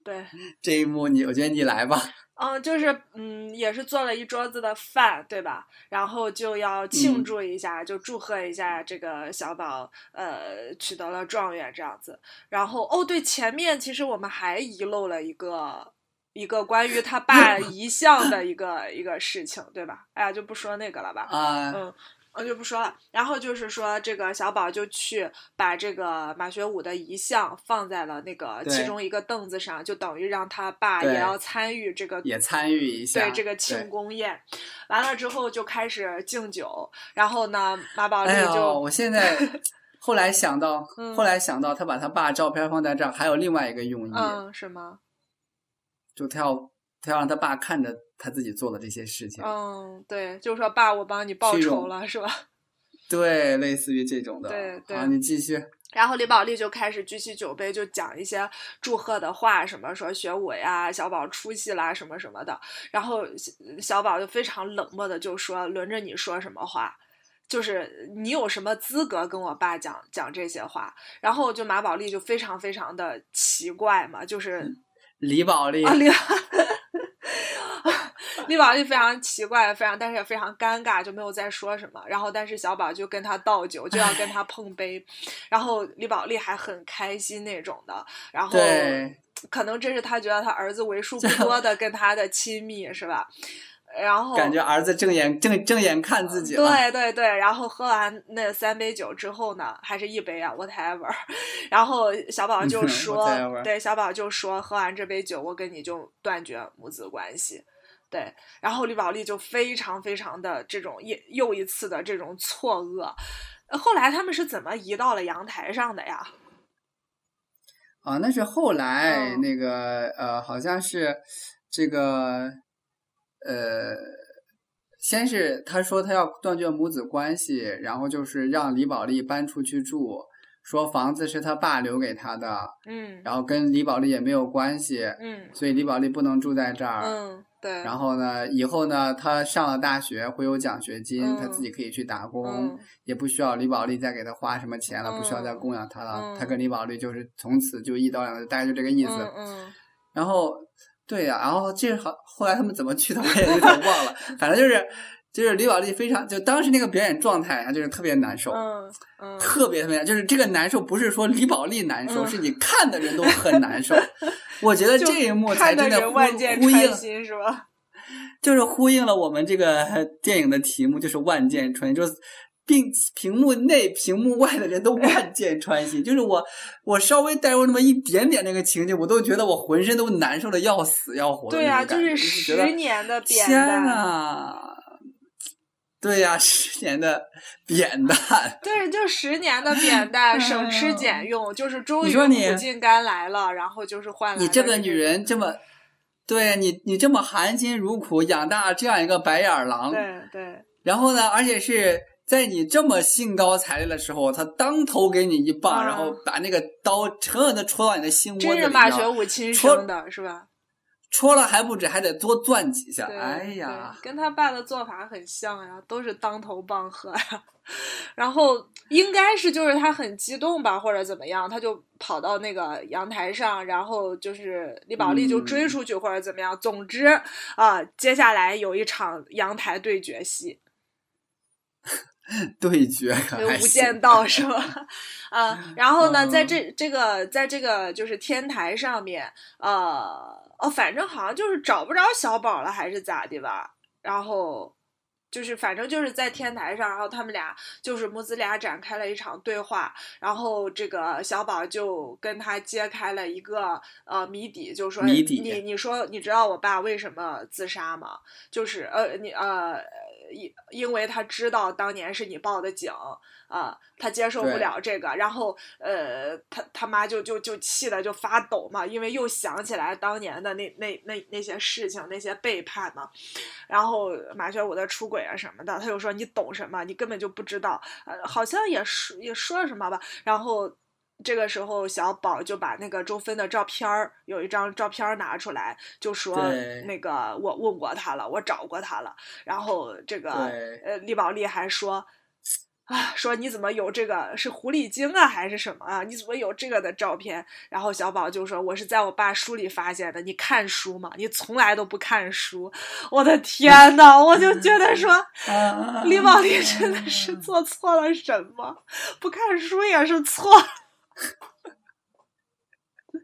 对。这一幕，你我觉得你来吧。嗯，就是嗯，也是做了一桌子的饭，对吧？然后就要庆祝一下，就祝贺一下这个小宝，呃，取得了状元这样子。然后，哦，对，前面其实我们还遗漏了一个一个关于他爸 遗像的一个一个事情，对吧？哎呀，就不说那个了吧。啊。嗯。我就不说了，然后就是说，这个小宝就去把这个马学武的遗像放在了那个其中一个凳子上，就等于让他爸也要参与这个，也参与一下对这个庆功宴。完了之后就开始敬酒，然后呢，马宝莉就，我现在 后来想到，后来想到他把他爸照片放在这儿，还有另外一个用意，嗯，什么？就他要他要让他爸看着他自己做的这些事情。嗯，对，就是说爸，我帮你报仇了，是吧？对，类似于这种的。对对，你继续。然后李宝莉就开始举起酒杯，就讲一些祝贺的话，什么说学武呀，小宝出息啦，什么什么的。然后小宝就非常冷漠的就说：“轮着你说什么话？就是你有什么资格跟我爸讲讲这些话？”然后就马宝莉就非常非常的奇怪嘛，就是李宝莉啊李。李宝莉非常奇怪，非常但是也非常尴尬，就没有再说什么。然后，但是小宝就跟他倒酒，就要跟他碰杯。然后李宝莉还很开心那种的。然后，可能这是他觉得他儿子为数不 多的跟他的亲密，是吧？然后感觉儿子正眼正正眼看自己。对对对。然后喝完那三杯酒之后呢，还是一杯啊，whatever。然后小宝就说：“对，小宝就说，喝完这杯酒，我跟你就断绝母子关系。”对，然后李宝莉就非常非常的这种又又一次的这种错愕。后来他们是怎么移到了阳台上的呀？啊，那是后来那个呃，好像是这个呃，先是他说他要断绝母子关系，然后就是让李宝莉搬出去住，说房子是他爸留给他的，嗯，然后跟李宝莉也没有关系，嗯，所以李宝莉不能住在这儿，嗯。对，然后呢？以后呢？他上了大学会有奖学金，他自己可以去打工，也不需要李宝莉再给他花什么钱了，不需要再供养他了。他跟李宝莉就是从此就一刀两断，大概就这个意思。嗯。然后，对呀，然后这好，后来他们怎么去的我也有点忘了。反正就是，就是李宝莉非常，就当时那个表演状态啊，就是特别难受，嗯嗯，特别特别，就是这个难受不是说李宝莉难受，是你看的人都很难受。我觉得这一幕才真的呼呼应，是吧？就是呼应了我们这个 电影的题目，就是万箭穿心，就是并屏幕内、屏幕外的人都万箭穿心。就是我，我稍微带入那么一点点那个情景，我都觉得我浑身都难受的要死要活的。对呀，就是十年的。天呐！对呀，十年的扁担。对，就十年的扁担，省吃俭用，就是终于苦尽甘来了，然后就是换了。你这个女人这么。对你，你这么含辛茹苦养大这样一个白眼狼，对对，然后呢，而且是在你这么兴高采烈的时候，他当头给你一棒，然后把那个刀狠狠的戳到你的心窝里，真是马学武亲生的是吧？戳了还不止，还得多攥几下。哎呀，跟他爸的做法很像呀，都是当头棒喝呀。然后应该是就是他很激动吧，或者怎么样，他就跑到那个阳台上，然后就是李宝莉就追出去或者怎么样。总之啊，接下来有一场阳台对决戏。对决，无间道是吧？啊，然后呢，在这这个在这个就是天台上面，呃，哦，反正好像就是找不着小宝了，还是咋的吧？然后。就是反正就是在天台上，然后他们俩就是母子俩展开了一场对话，然后这个小宝就跟他揭开了一个呃谜底，就是说你你说你知道我爸为什么自杀吗？就是呃你呃因因为他知道当年是你报的警。啊，他接受不了这个，然后呃，他他妈就就就气的就发抖嘛，因为又想起来当年的那那那那些事情，那些背叛嘛，然后马学武的出轨啊什么的，他就说你懂什么？你根本就不知道，呃，好像也说也说了什么吧。然后这个时候小宝就把那个周芬的照片儿有一张照片拿出来，就说那个我问过他了，我找过他了。然后这个呃李宝莉还说。啊，说你怎么有这个是狐狸精啊，还是什么啊？你怎么有这个的照片？然后小宝就说：“我是在我爸书里发现的。你看书吗？你从来都不看书。”我的天呐，我就觉得说，李宝莉真的是做错了什么？不看书也是错。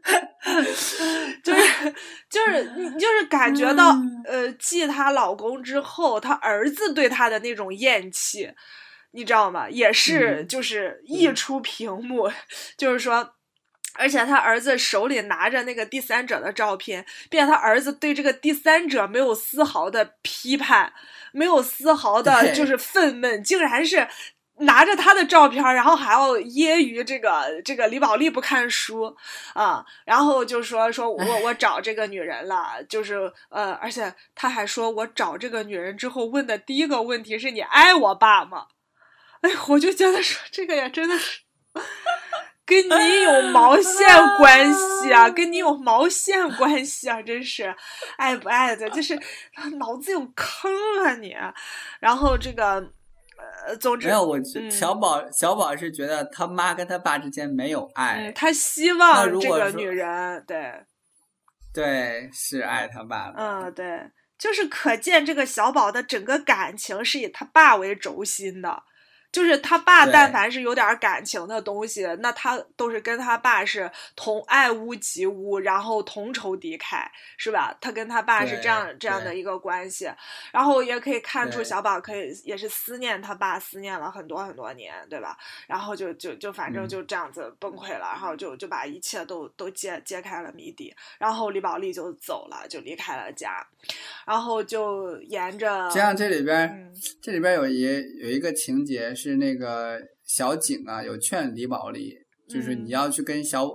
就是就是你就是感觉到，呃，继她老公之后，她儿子对她的那种厌弃。你知道吗？也是，就是溢出屏幕，就是说，而且她儿子手里拿着那个第三者的照片，并且她儿子对这个第三者没有丝毫的批判，没有丝毫的就是愤懑，竟然是拿着他的照片，然后还要揶揄这个这个李宝莉不看书啊，然后就说说我我找这个女人了，就是呃，而且他还说我找这个女人之后问的第一个问题是你爱我爸吗？哎，我就觉得说这个也真的是跟你有 毛线关系啊，跟你有毛线关系啊，真是爱不爱的，就是 脑子有坑啊你，然后这个。呃，总之没有我小宝小宝是觉得他妈跟他爸之间没有爱，他希望这个女人对对是爱他爸的，嗯，对，就是可见这个小宝的整个感情是以他爸为轴心的。就是他爸，但凡是有点感情的东西，那他都是跟他爸是同爱屋及乌，然后同仇敌忾，是吧？他跟他爸是这样这样的一个关系，然后也可以看出小宝可以也是思念他爸，思念了很多很多年，对吧？然后就就就反正就这样子崩溃了，然后就就把一切都都揭揭开了谜底，然后李宝莉就走了，就离开了家，然后就沿着。加上这里边这里边有一有一个情节。是那个小景啊，有劝李宝莉，就是你要去跟小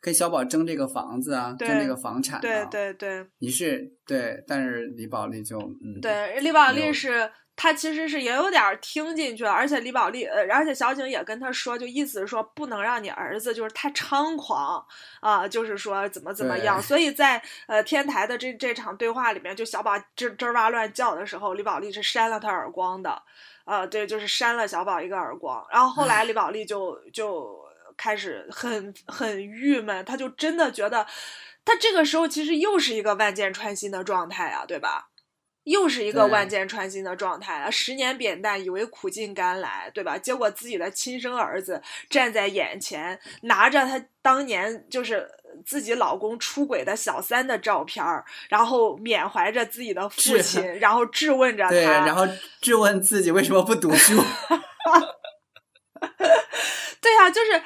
跟小宝争这个房子啊，争这个房产。对对对，你是对，但是李宝莉就嗯，对，李宝莉是她其实是也有点听进去了，而且李宝莉呃，而且小景也跟她说，就意思是说不能让你儿子就是太猖狂啊，就是说怎么怎么样。所以在呃天台的这这场对话里面，就小宝吱吱哇乱叫的时候，李宝莉是扇了他耳光的。呃，对，就是扇了小宝一个耳光，然后后来李宝莉就就开始很很郁闷，他就真的觉得，他这个时候其实又是一个万箭穿心的状态啊，对吧？又是一个万箭穿心的状态啊！十年扁担，以为苦尽甘来，对吧？结果自己的亲生儿子站在眼前，拿着他当年就是。自己老公出轨的小三的照片儿，然后缅怀着自己的父亲，然后质问着他，对，然后质问自己为什么不读书。对呀，就是，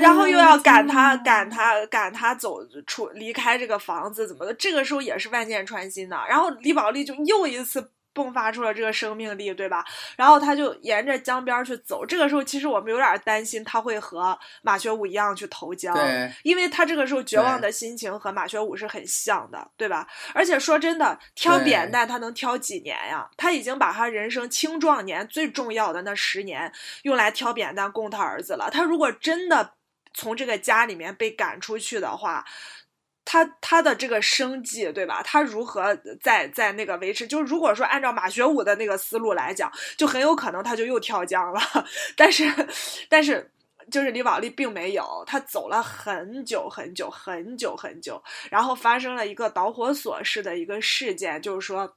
然后又要赶他，赶他，赶他走出离开这个房子，怎么的？这个时候也是万箭穿心的。然后李宝莉就又一次。迸发出了这个生命力，对吧？然后他就沿着江边去走。这个时候，其实我们有点担心他会和马学武一样去投江，因为他这个时候绝望的心情和马学武是很像的，对吧？而且说真的，挑扁担他能挑几年呀？他已经把他人生青壮年最重要的那十年用来挑扁担供他儿子了。他如果真的从这个家里面被赶出去的话，他他的这个生计，对吧？他如何在在那个维持？就如果说按照马学武的那个思路来讲，就很有可能他就又跳江了。但是，但是，就是李宝莉并没有，他走了很久很久很久很久，然后发生了一个导火索式的一个事件，就是说。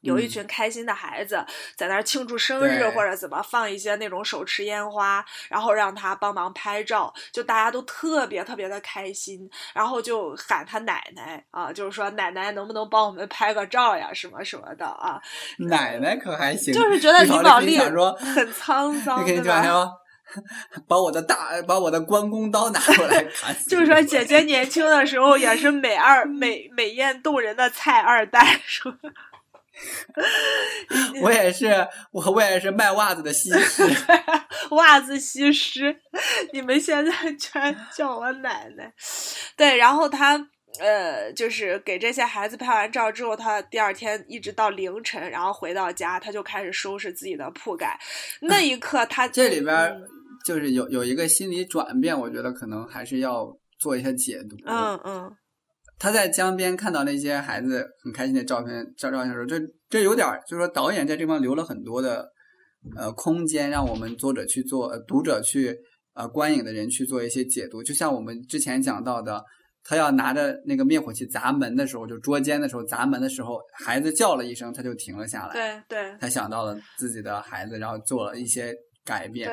有一群开心的孩子在那儿庆祝生日，或者怎么放一些那种手持烟花，然后让他帮忙拍照，就大家都特别特别的开心，然后就喊他奶奶啊，就是说奶奶能不能帮我们拍个照呀，什么什么的啊。奶奶可还行，就是觉得李宝莉很沧 桑，对吧？把我的大，把我的关公刀拿过来 砍。就是说，姐姐年轻的时候也是美二美美艳动人的菜二代，说。我也是，我我也是卖袜子的西施，袜子西施，你们现在全叫我奶奶。对，然后他呃，就是给这些孩子拍完照之后，他第二天一直到凌晨，然后回到家，他就开始收拾自己的铺盖。那一刻，他这里边就是有有一个心理转变，我觉得可能还是要做一些解读。嗯嗯。他在江边看到那些孩子很开心的照片照照片的时候，这这有点就是说导演在这方留了很多的呃空间，让我们作者去做，读者去呃观影的人去做一些解读。就像我们之前讲到的，他要拿着那个灭火器砸门的时候，就捉奸的时候砸门的时候，孩子叫了一声，他就停了下来。对对，他想到了自己的孩子，然后做了一些改变。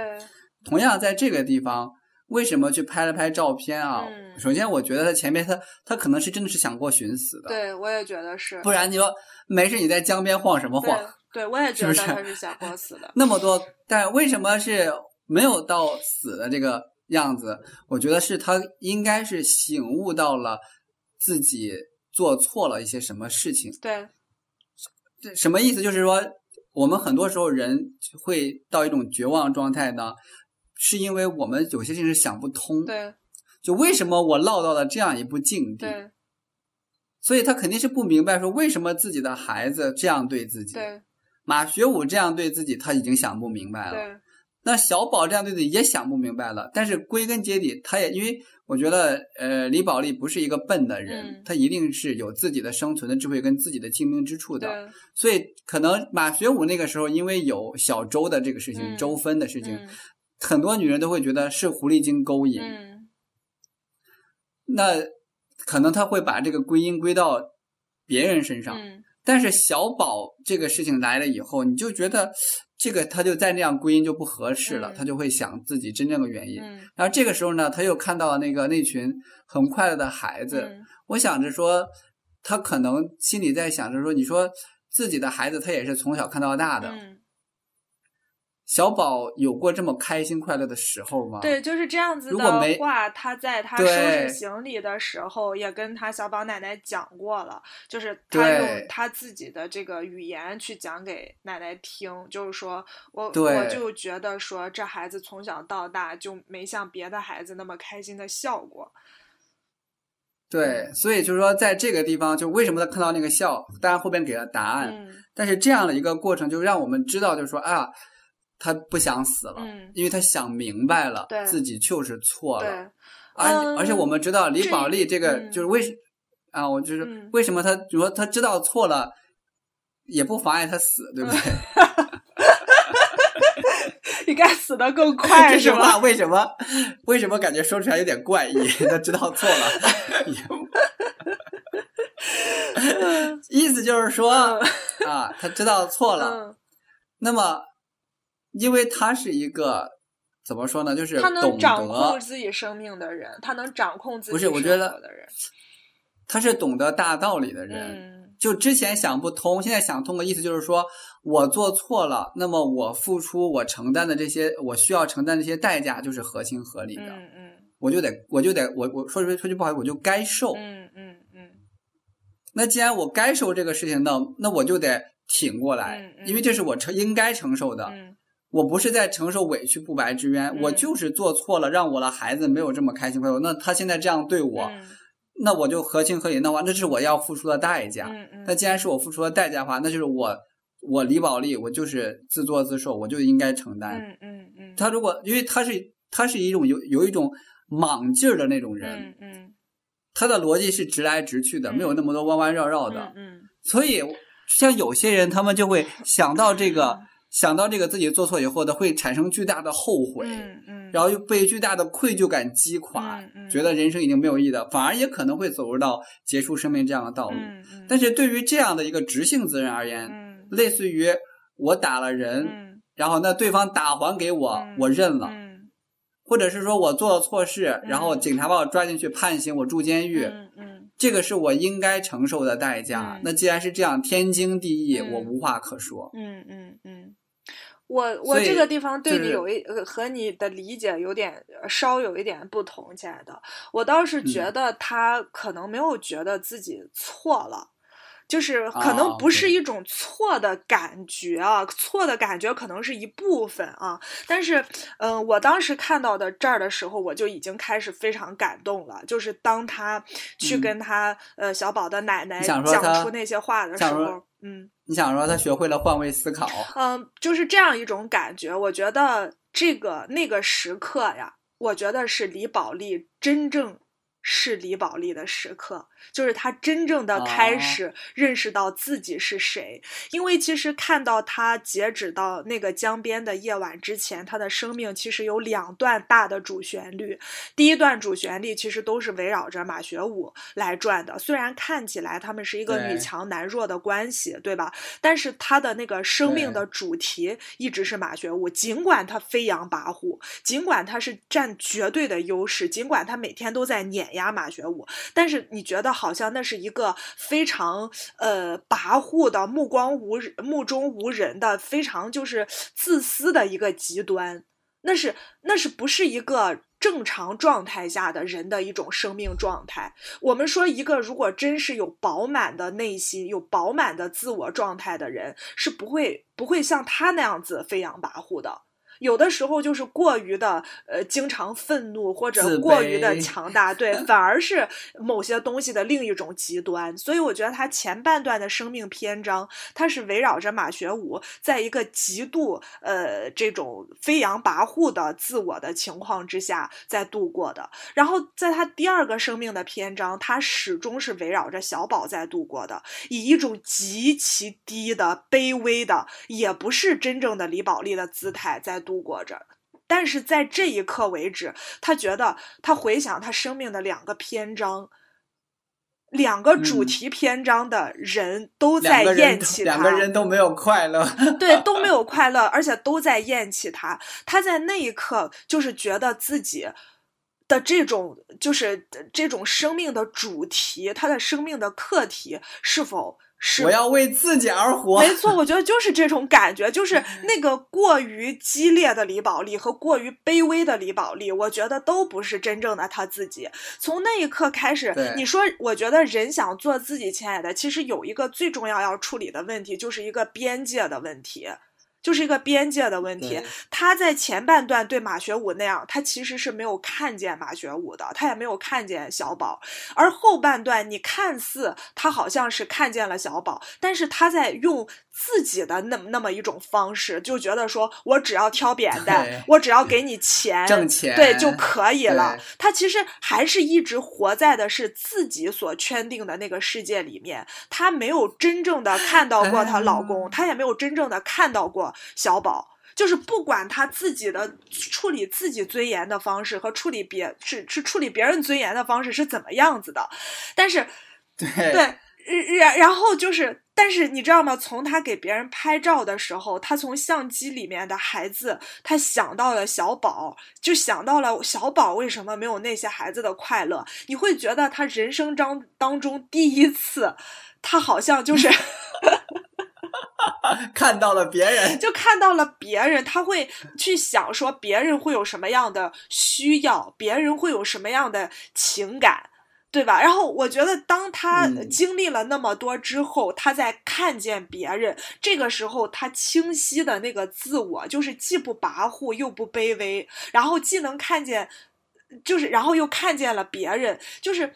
同样在这个地方。为什么去拍了拍照片啊？首先，我觉得他前面他他可能是真的是想过寻死的。对，我也觉得是。不然你说没事你在江边晃什么晃？对，我也觉得他是想过死的。那么多，但为什么是没有到死的这个样子？我觉得是他应该是醒悟到了自己做错了一些什么事情。对。这什么意思？就是说。我们很多时候人会到一种绝望状态呢，是因为我们有些事情是想不通。对。就为什么我落到了这样一步境地？对。所以他肯定是不明白，说为什么自己的孩子这样对自己。对。马学武这样对自己，他已经想不明白了。对。那小宝这样对自己也想不明白了。但是归根结底，他也因为我觉得，呃，李宝莉不是一个笨的人，他一定是有自己的生存的智慧跟自己的精明之处的。所以可能马学武那个时候，因为有小周的这个事情，周分的事情，很多女人都会觉得是狐狸精勾引。那可能他会把这个归因归到别人身上。但是小宝这个事情来了以后，你就觉得这个他就再那样归因就不合适了，他就会想自己真正的原因。然后这个时候呢，他又看到那个那群很快乐的孩子，我想着说，他可能心里在想着说，你说自己的孩子他也是从小看到大的。小宝有过这么开心快乐的时候吗？对，就是这样子的话，他在他收拾行李的时候，也跟他小宝奶奶讲过了，就是他用他自己的这个语言去讲给奶奶听，就是说我我就觉得说这孩子从小到大就没像别的孩子那么开心的笑过。对，所以就是说，在这个地方，就为什么他看到那个笑，大家后边给了答案，但是这样的一个过程，就让我们知道，就是说啊。他不想死了，因为他想明白了，自己就是错了。而而且我们知道李宝莉这个就是为什啊，我就是为什么他，比如说他知道错了，也不妨碍他死，对不对？应该死的更 快，这句话为什么？为什么感觉说出来有点怪异？他知道错了，意思就是说啊，他知道错了，那么。因为他是一个怎么说呢？就是他能掌控自己生命的人，他能掌控自己不是我觉得的人，他是懂得大道理的人。就之前想不通，现在想通的意思就是说，我做错了，那么我付出我承担的这些，我需要承担这些代价，就是合情合理的。嗯嗯，我就得，我就得，我我说句说句不好意思，我就该受。嗯嗯嗯。那既然我该受这个事情，那那我就得挺过来，因为这是我承应该承受的。我不是在承受委屈不白之冤，我就是做错了，让我的孩子没有这么开心快乐。那他现在这样对我，那我就合情合理。那完，那是我要付出的代价。那既然是我付出的代价的话，那就是我，我李宝莉，我就是自作自受，我就应该承担。嗯嗯嗯。他如果因为他是他是一种有有一种莽劲儿的那种人，嗯嗯，他的逻辑是直来直去的，没有那么多弯弯绕绕的。嗯。所以像有些人，他们就会想到这个。想到这个自己做错以后的会产生巨大的后悔，嗯嗯，然后又被巨大的愧疚感击垮，觉得人生已经没有意义了，反而也可能会走入到结束生命这样的道路。但是对于这样的一个直性子人而言，类似于我打了人，然后那对方打还给我，我认了，或者是说我做了错事，然后警察把我抓进去判刑，我住监狱，这个是我应该承受的代价。那既然是这样，天经地义，我无话可说。嗯嗯嗯。我我这个地方对你有一和你的理解有点稍有一点不同，亲爱的。我倒是觉得他可能没有觉得自己错了。就是可能不是一种错的感觉啊，错的感觉可能是一部分啊。但是，嗯，我当时看到的这儿的时候，我就已经开始非常感动了。就是当他去跟他呃小宝的奶奶讲出那些话的时候，嗯，你想说他学会了换位思考？嗯，就是这样一种感觉。我觉得这个那个时刻呀，我觉得是李宝莉真正。是李宝莉的时刻，就是她真正的开始认识到自己是谁。因为其实看到她截止到那个江边的夜晚之前，她的生命其实有两段大的主旋律。第一段主旋律其实都是围绕着马学武来转的，虽然看起来他们是一个女强男弱的关系，对吧？但是他的那个生命的主题一直是马学武，尽管他飞扬跋扈，尽管他是占绝对的优势，尽管他每天都在碾。压马学武，但是你觉得好像那是一个非常呃跋扈的、目光无目中无人的、非常就是自私的一个极端。那是那是不是一个正常状态下的人的一种生命状态。我们说，一个如果真是有饱满的内心、有饱满的自我状态的人，是不会不会像他那样子飞扬跋扈的。有的时候就是过于的，呃，经常愤怒或者过于的强大，对，反而是某些东西的另一种极端。所以我觉得他前半段的生命篇章，他是围绕着马学武在一个极度呃这种飞扬跋扈的自我的情况之下在度过的。然后在他第二个生命的篇章，他始终是围绕着小宝在度过的，以一种极其低的、卑微的，也不是真正的李宝莉的姿态在。度过着，但是在这一刻为止，他觉得他回想他生命的两个篇章，两个主题篇章的人都在厌弃他，两个人都没有快乐，对，都没有 快乐，而且都在厌弃他。他在那一刻就是觉得自己的这种，就是这种生命的主题，他的生命的课题是否？我要为自己而活。没错，我觉得就是这种感觉，就是那个过于激烈的李宝莉和过于卑微的李宝莉，我觉得都不是真正的他自己。从那一刻开始，你说，我觉得人想做自己亲爱的，其实有一个最重要要处理的问题，就是一个边界的问题。就是一个边界的问题。他在前半段对马学武那样，他其实是没有看见马学武的，他也没有看见小宝。而后半段，你看似他好像是看见了小宝，但是他在用。自己的那那么一种方式，就觉得说我只要挑扁担，我只要给你 钱，挣钱，对就可以了。他其实还是一直活在的是自己所圈定的那个世界里面，他没有真正的看到过她老公，他也没有真正的看到过小宝。就是不管他自己的处理自己尊严的方式和处理别是是处理别人尊严的方式是怎么样子的，但是对 对。然然后就是，但是你知道吗？从他给别人拍照的时候，他从相机里面的孩子，他想到了小宝，就想到了小宝为什么没有那些孩子的快乐。你会觉得他人生当当中第一次，他好像就是 看到了别人，就看到了别人，他会去想说别人会有什么样的需要，别人会有什么样的情感。对吧？然后我觉得，当他经历了那么多之后，他在看见别人，这个时候他清晰的那个自我，就是既不跋扈又不卑微，然后既能看见，就是然后又看见了别人，就是。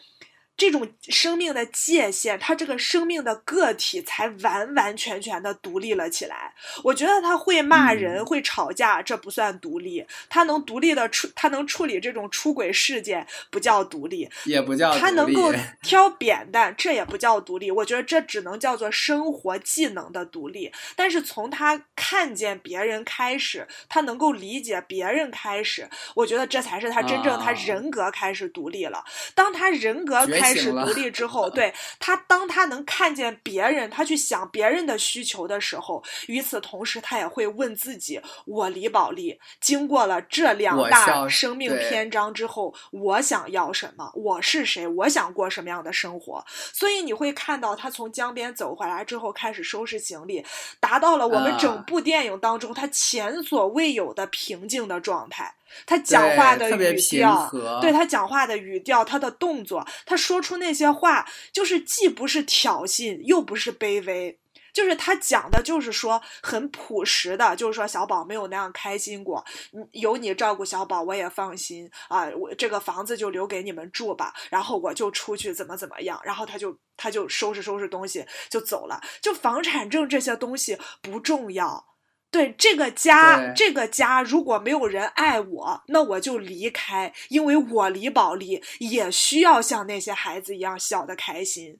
这种生命的界限，他这个生命的个体才完完全全的独立了起来。我觉得他会骂人、会吵架，这不算独立。他能独立的处，他能处理这种出轨事件，不叫独立，也不叫他能够 挑扁担，这也不叫独立。我觉得这只能叫做生活技能的独立。但是从他看见别人开始，他能够理解别人开始，我觉得这才是他真正他人格开始独立了。当他人格开。开始独立之后，对 他，当他能看见别人，他去想别人的需求的时候，与此同时，他也会问自己：我李宝莉经过了这两大生命篇章之后，我想要什么？我是谁？我想过什么样的生活？所以你会看到他从江边走回来之后，开始收拾行李，达到了我们整部电影当中他前所未有的平静的状态。他讲话的语调，对他讲话的语调，他的动作，他说出那些话，就是既不是挑衅，又不是卑微，就是他讲的，就是说很朴实的，就是说小宝没有那样开心过，有你照顾小宝，我也放心啊，我这个房子就留给你们住吧，然后我就出去怎么怎么样，然后他就他就收拾收拾东西就走了，就房产证这些东西不重要。对这个家，这个家如果没有人爱我，那我就离开，因为我李宝莉也需要像那些孩子一样笑得开心。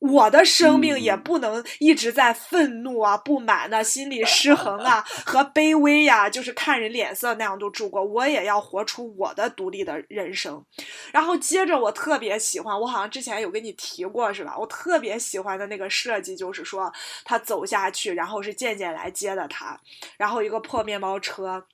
我的生命也不能一直在愤怒啊、不满呐、心理失衡啊 和卑微呀，就是看人脸色那样都住过。我也要活出我的独立的人生。然后接着，我特别喜欢，我好像之前有跟你提过是吧？我特别喜欢的那个设计就是说，他走下去，然后是渐渐来接的他，然后一个破面包车。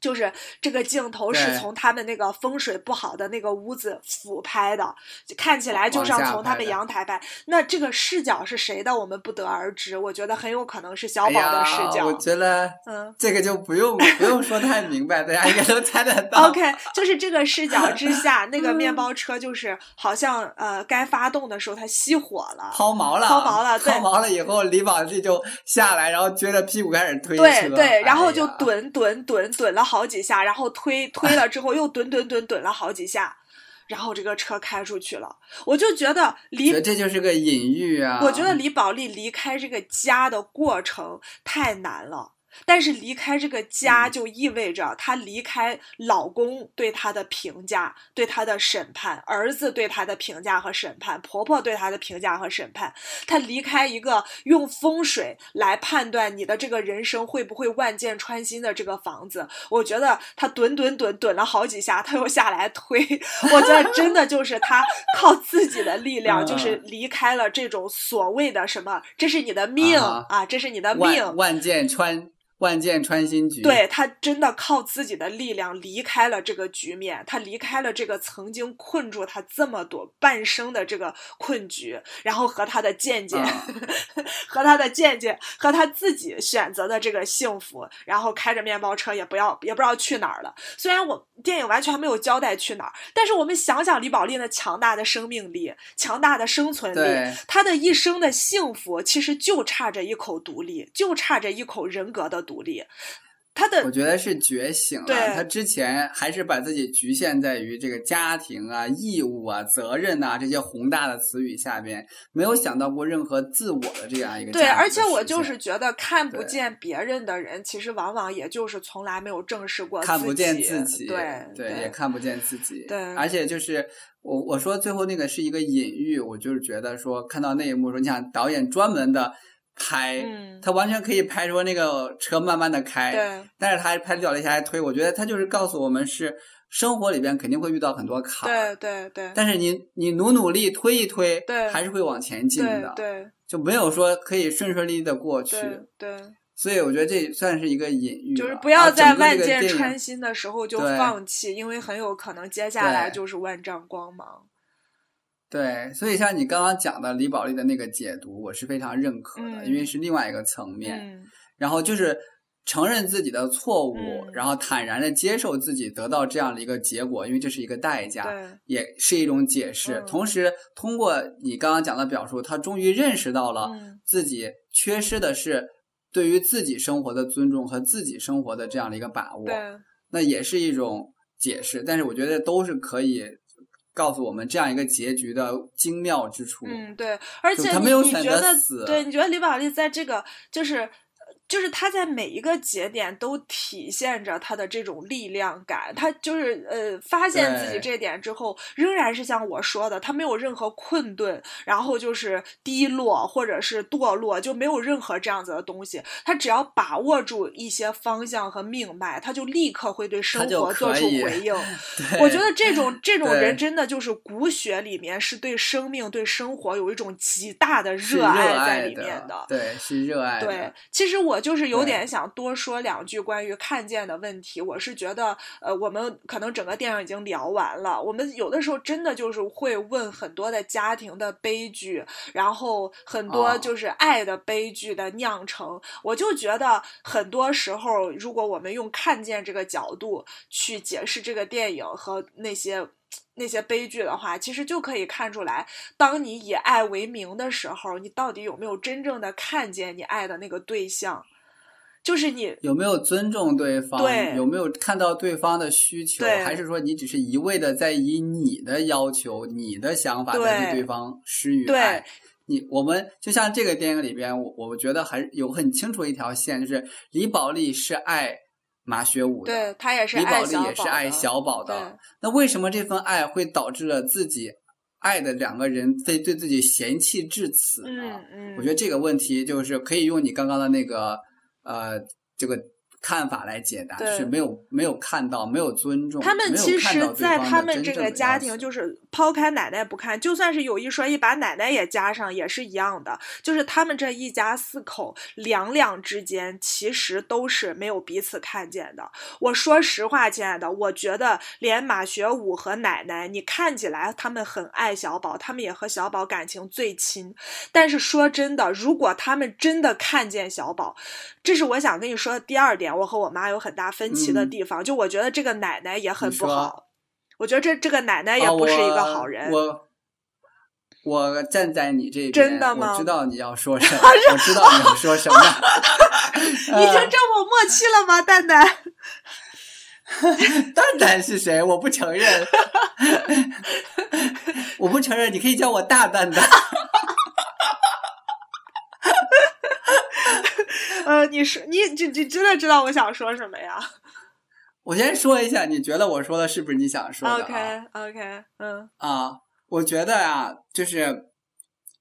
就是这个镜头是从他们那个风水不好的那个屋子俯拍的，看起来就像从他们阳台拍。那这个视角是谁的，我们不得而知。我觉得很有可能是小宝的视角。我觉得，嗯，这个就不用不用说太明白，大家应该都猜得到。OK，就是这个视角之下，那个面包车就是好像呃该发动的时候它熄火了，抛锚了，抛锚了，抛锚了以后，李宝莉就下来，然后撅着屁股开始推车，对对，然后就怼怼怼怼了好几下，然后。推推了之后 又蹲蹲蹲蹲了好几下，然后这个车开出去了。我就觉得离这就是个隐喻啊！我觉得李宝莉离开这个家的过程太难了。但是离开这个家就意味着她离开老公对她的评价、对她的审判，儿子对她的评价和审判，婆婆对她的评价和审判。她离开一个用风水来判断你的这个人生会不会万箭穿心的这个房子，我觉得她蹲蹲蹲蹲了好几下，她又下来推。我觉得真的就是她 靠自己的力量，就是离开了这种所谓的什么，这是你的命啊，这是你的命，万箭穿。万箭穿心局，对他真的靠自己的力量离开了这个局面，他离开了这个曾经困住他这么多半生的这个困局，然后和他的见解，和他的见解，和他自己选择的这个幸福，然后开着面包车也不要也不知道去哪儿了。虽然我电影完全没有交代去哪儿，但是我们想想李宝莉那强大的生命力、强大的生存力，她的一生的幸福其实就差这一口独立，就差这一口人格的。独立，他的我觉得是觉醒了。他之前还是把自己局限在于这个家庭啊、义务啊、责任啊这些宏大的词语下边，没有想到过任何自我的这样一个。对，而且我就是觉得看不见别人的人，其实往往也就是从来没有正视过看不见自己。对对，也看不见自己。对，而且就是我我说最后那个是一个隐喻，我就是觉得说看到那一幕说，你想导演专门的。拍，他完全可以拍出那个车慢慢的开，对，但是他还拍脚了一下还推，我觉得他就是告诉我们是生活里边肯定会遇到很多坎，对对对，但是你你努努力推一推，对，还是会往前进的，对，就没有说可以顺顺利利的过去，对，所以我觉得这算是一个隐喻，就是不要在万箭穿心的时候就放弃，因为很有可能接下来就是万丈光芒。对，所以像你刚刚讲的李宝莉的那个解读，我是非常认可的，因为是另外一个层面。然后就是承认自己的错误，然后坦然的接受自己得到这样的一个结果，因为这是一个代价，也是一种解释。同时，通过你刚刚讲的表述，他终于认识到了自己缺失的是对于自己生活的尊重和自己生活的这样的一个把握。那也是一种解释，但是我觉得都是可以。告诉我们这样一个结局的精妙之处。嗯，对，而且你你觉得，对，你觉得李宝莉在这个就是。就是他在每一个节点都体现着他的这种力量感，他就是呃发现自己这点之后，仍然是像我说的，他没有任何困顿，然后就是低落或者是堕落，就没有任何这样子的东西。他只要把握住一些方向和命脉，他就立刻会对生活做出回应。我觉得这种这种人真的就是骨血里面是对生命、对生活有一种极大的热爱在里面的。对，是热爱。对，其实我。就是有点想多说两句关于看见的问题。我是觉得，呃，我们可能整个电影已经聊完了。我们有的时候真的就是会问很多的家庭的悲剧，然后很多就是爱的悲剧的酿成。我就觉得很多时候，如果我们用看见这个角度去解释这个电影和那些那些悲剧的话，其实就可以看出来，当你以爱为名的时候，你到底有没有真正的看见你爱的那个对象？就是你有没有尊重对方？对，有没有看到对方的需求？还是说你只是一味的在以你的要求、你的想法在对对方施予爱？你我们就像这个电影里边，我我觉得还有很清楚一条线，就是李宝莉是爱马学武的，对他也是李宝莉也是爱小宝的。那为什么这份爱会导致了自己爱的两个人对对自己嫌弃至此呢？嗯嗯，我觉得这个问题就是可以用你刚刚的那个。呃，这个看法来解答，是没有没有看到，没有尊重。他们其实，在他们这个家庭，就是抛开奶奶不看，就算是有一说一，把奶奶也加上，也是一样的。就是他们这一家四口两两之间，其实都是没有彼此看见的。我说实话，亲爱的，我觉得连马学武和奶奶，你看起来他们很爱小宝，他们也和小宝感情最亲。但是说真的，如果他们真的看见小宝，这是我想跟你说的第二点。我和我妈有很大分歧的地方，就我觉得这个奶奶也很不好。我觉得这这个奶奶也不是一个好人。我我站在你这边，真的吗？我知道你要说什 么，我知道你要说什么。已经这么默契了吗，蛋蛋？蛋蛋是谁？我不承认，我不承认。你可以叫我大蛋蛋。呃，你说你你你真的知道我想说什么呀？我先说一下，你觉得我说的是不是你想说的？OK OK，嗯啊，我觉得啊，就是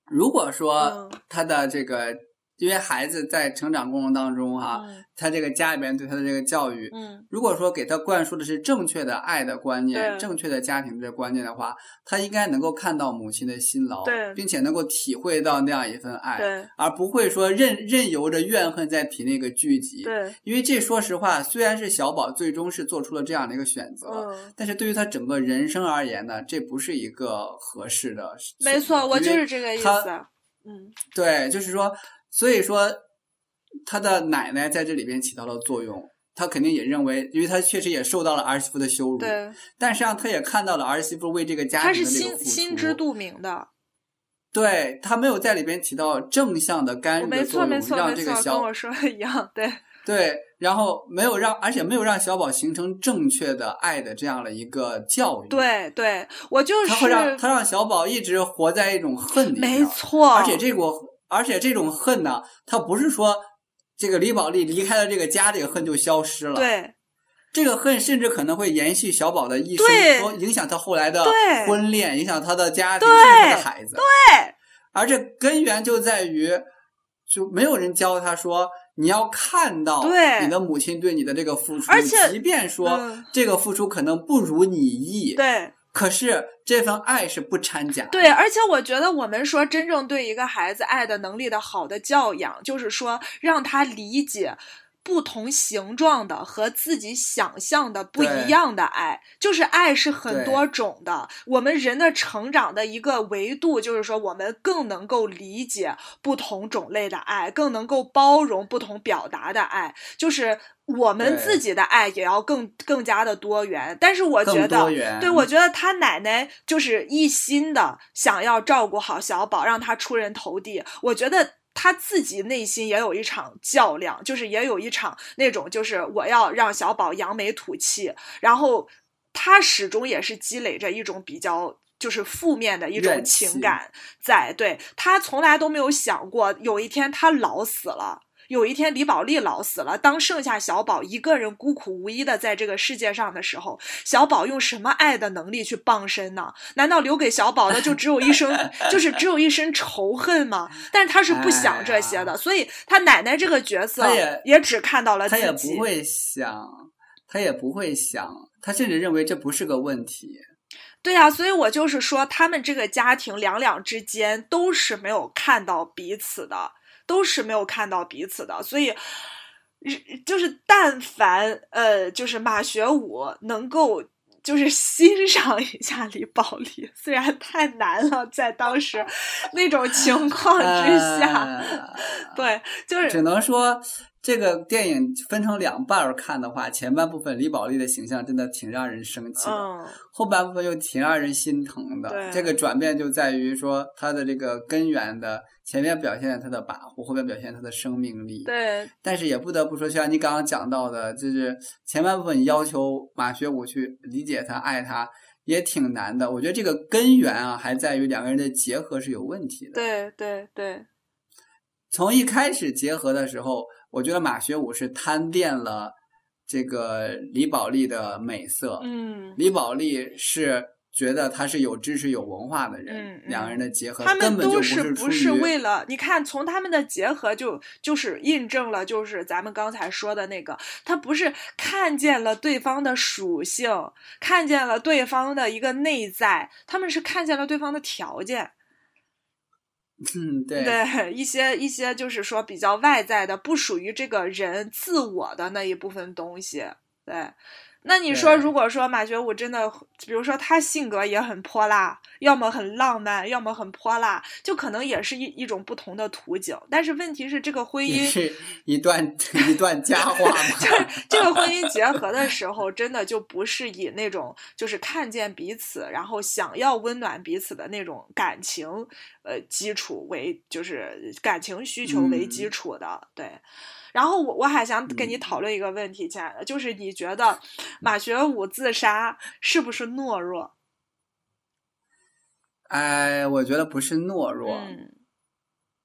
如果说他的这个。因为孩子在成长过程当中，哈，他这个家里边对他的这个教育，嗯，如果说给他灌输的是正确的爱的观念，正确的家庭的观念的话，他应该能够看到母亲的辛劳，对，并且能够体会到那样一份爱，对，而不会说任任由着怨恨在体内个聚集，对。因为这说实话，虽然是小宝最终是做出了这样的一个选择，嗯，但是对于他整个人生而言呢，这不是一个合适的。没错，我就是这个意思。嗯，对，就是说。所以说，他的奶奶在这里边起到了作用。他肯定也认为，因为他确实也受到了儿媳妇的羞辱。对。但实际上，他也看到了儿媳妇为这个家庭的这个付出。他是心心知肚明的。对他没有在里边起到正向的干预的作用，让这个小跟我说的一样。对。对，然后没有让，而且没有让小宝形成正确的爱的这样的一个教育。对，对我就是。他会让他让小宝一直活在一种恨里。没错。而且这个。而且这种恨呢，他不是说这个李宝莉离开了这个家，这个恨就消失了。对，这个恨甚至可能会延续小宝的一生，说影响他后来的婚恋，影响他的家庭，甚至他的孩子。对，而这根源就在于，就没有人教他说，你要看到你的母亲对你的这个付出，而且即便说这个付出可能不如你意。对。可是这份爱是不掺假。对，而且我觉得我们说真正对一个孩子爱的能力的好的教养，就是说让他理解。不同形状的和自己想象的不一样的爱，就是爱是很多种的。我们人的成长的一个维度，就是说我们更能够理解不同种类的爱，更能够包容不同表达的爱。就是我们自己的爱也要更更加的多元。但是我觉得，对我觉得他奶奶就是一心的想要照顾好小宝，让他出人头地。我觉得。他自己内心也有一场较量，就是也有一场那种，就是我要让小宝扬眉吐气，然后他始终也是积累着一种比较就是负面的一种情感在，对他从来都没有想过有一天他老死了。有一天，李宝莉老死了。当剩下小宝一个人孤苦无依的在这个世界上的时候，小宝用什么爱的能力去傍身呢？难道留给小宝的就只有一生，就是只有一身仇恨吗？但是他是不想这些的，所以他奶奶这个角色也也只看到了自己。他也不会想，他也不会想，他甚至认为这不是个问题。对呀，所以我就是说，他们这个家庭两两之间都是没有看到彼此的。都是没有看到彼此的，所以，就是但凡呃，就是马学武能够就是欣赏一下李宝莉，虽然太难了，在当时那种情况之下，对，就是只能说。这个电影分成两半儿看的话，前半部分李宝莉的形象真的挺让人生气的，后半部分又挺让人心疼的。这个转变就在于说，他的这个根源的前面表现他的跋扈，后面表现他的生命力。对。但是也不得不说，像你刚刚讲到的，就是前半部分要求马学武去理解他、爱他，也挺难的。我觉得这个根源啊，还在于两个人的结合是有问题的。对对对。从一开始结合的时候。我觉得马学武是贪恋了这个李宝莉的美色。嗯，李宝莉是觉得他是有知识、有文化的人，两个人的结合，他们都是不是为了你看，从他们的结合就就是印证了，就是咱们刚才说的那个，他不是看见了对方的属性，看见了对方的一个内在，他们是看见了对方的条件。嗯，对，一些一些就是说比较外在的，不属于这个人自我的那一部分东西，对。那你说，如果说马学武真的，比如说他性格也很泼辣，要么很浪漫，要么很泼辣，就可能也是一一种不同的图景。但是问题是，这个婚姻是一段 一段佳话嘛？就是这个婚姻结合的时候，真的就不是以那种就是看见彼此，然后想要温暖彼此的那种感情呃基础为，就是感情需求为基础的，对。然后我我还想跟你讨论一个问题，亲爱的，就是你觉得马学武自杀是不是懦弱？哎，我觉得不是懦弱，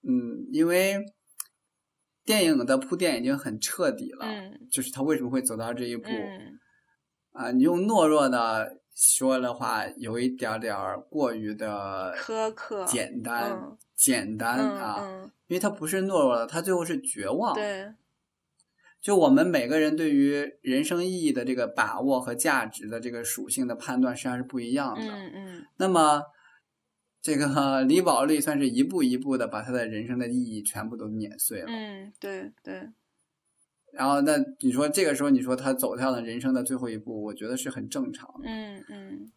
嗯，因为电影的铺垫已经很彻底了，就是他为什么会走到这一步啊？你用懦弱的说的话，有一点点过于的苛刻、简单、简单啊。因为他不是懦弱的，他最后是绝望。对，就我们每个人对于人生意义的这个把握和价值的这个属性的判断实际上是不一样的。嗯嗯。那么，这个 李宝莉算是一步一步的把他的人生的意义全部都碾碎了。嗯，对对。然后，那你说这个时候，你说他走向了人生的最后一步，我觉得是很正常的。嗯嗯。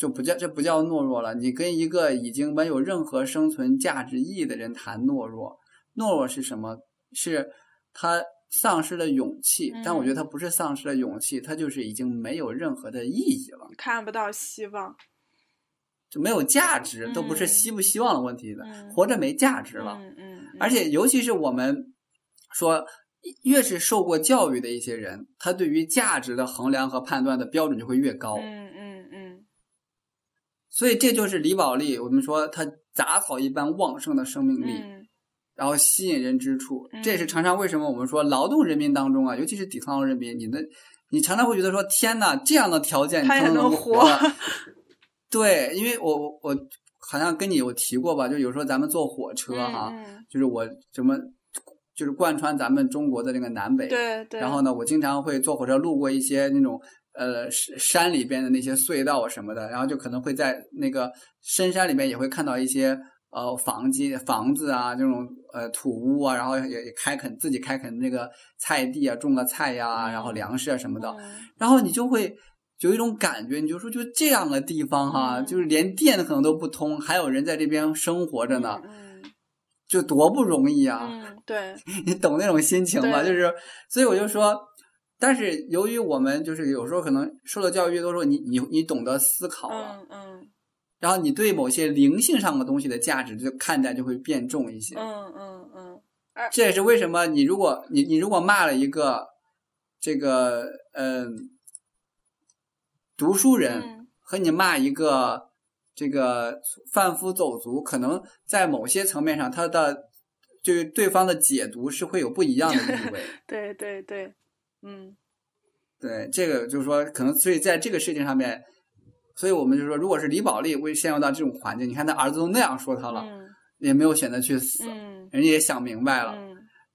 就不叫这不叫懦弱了。你跟一个已经没有任何生存价值意义的人谈懦弱，懦弱是什么？是他丧失了勇气。但我觉得他不是丧失了勇气，他就是已经没有任何的意义了，看不到希望，就没有价值，都不是希不希望的问题的，活着没价值了。嗯嗯。而且，尤其是我们说，越是受过教育的一些人，他对于价值的衡量和判断的标准就会越高。嗯嗯。所以这就是李宝莉，我们说她杂草一般旺盛的生命力，然后吸引人之处。这也是常常为什么我们说劳动人民当中啊，尤其是底层人民，你的你常常会觉得说天呐，这样的条件他也能活。对，因为我我好像跟你有提过吧，就有时候咱们坐火车哈，就是我什么就是贯穿咱们中国的这个南北，对对。然后呢，我经常会坐火车路过一些那种。呃，山里边的那些隧道什么的，然后就可能会在那个深山里面也会看到一些呃房基房子啊，这种呃土屋啊，然后也也开垦自己开垦那个菜地啊，种个菜呀，然后粮食啊什么的，然后你就会有一种感觉，你就说就这样的地方哈，就是连电可能都不通，还有人在这边生活着呢，就多不容易啊！对，你懂那种心情吗？就是，所以我就说。但是由于我们就是有时候可能受的教育，都说你你你懂得思考了，嗯嗯，然后你对某些灵性上的东西的价值就看待就会变重一些，嗯嗯嗯，这也是为什么你如果你你如果骂了一个这个嗯读书人和你骂一个这个贩夫走卒，可能在某些层面上他的就是对方的解读是会有不一样的意味，对对对。嗯，对，这个就是说，可能所以在这个事情上面，所以我们就说，如果是李宝莉会陷入到这种环境，你看他儿子都那样说他了，也没有选择去死，人家也想明白了，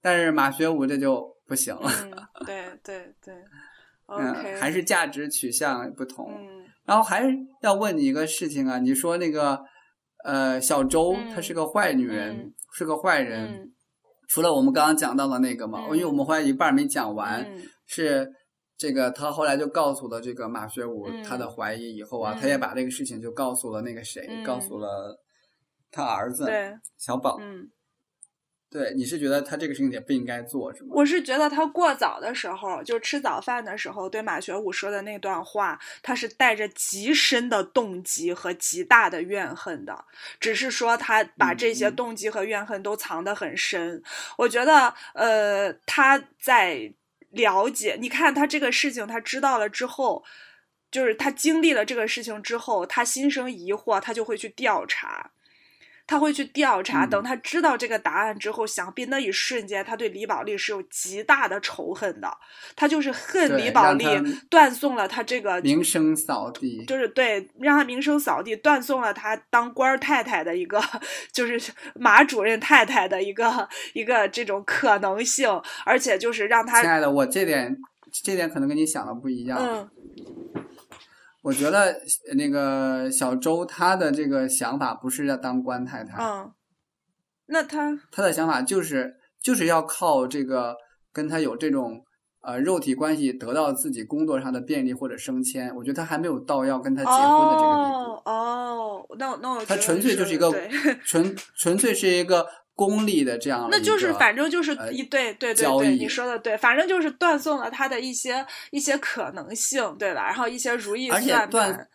但是马学武这就不行了。对对对，OK，还是价值取向不同。然后还是要问你一个事情啊，你说那个呃小周她是个坏女人，是个坏人。除了我们刚刚讲到的那个嘛，因为我们后来一半没讲完，是这个他后来就告诉了这个马学武他的怀疑以后啊，他也把这个事情就告诉了那个谁，告诉了他儿子小宝。嗯对，你是觉得他这个事情也不应该做，是吗？我是觉得他过早的时候，就吃早饭的时候，对马学武说的那段话，他是带着极深的动机和极大的怨恨的。只是说他把这些动机和怨恨都藏得很深。我觉得，呃，他在了解，你看他这个事情，他知道了之后，就是他经历了这个事情之后，他心生疑惑，他就会去调查。他会去调查。等他知道这个答案之后，想必那一瞬间，他对李宝莉是有极大的仇恨的。他就是恨李宝莉断送了他这个名声扫地，就是对让他名声扫地，断送了他当官太太的一个，就是马主任太太的一个一个这种可能性，而且就是让他亲爱的，我这点这点可能跟你想的不一样。嗯。我觉得那个小周他的这个想法不是要当官太太，嗯，那他他的想法就是就是要靠这个跟他有这种呃肉体关系得到自己工作上的便利或者升迁。我觉得他还没有到要跟他结婚的这个地步。哦，那那我他纯粹就是一个 纯纯粹是一个。功利的这样，那就是反正就是一对对对对，你说的对，反正就是断送了他的一些一些可能性，对吧？然后一些如意算盘，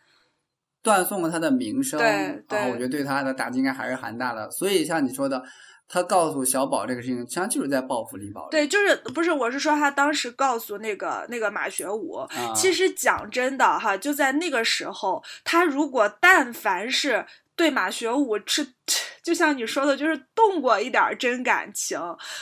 断送了他的名声。对对，我觉得对他的打击应该还是很大的。所以像你说的，他告诉小宝这个事情，实际上就是在报复李宝。对，就是不是我是说他当时告诉那个那个马学武，其实讲真的哈，就在那个时候，他如果但凡是。对马学武是，就像你说的，就是动过一点真感情，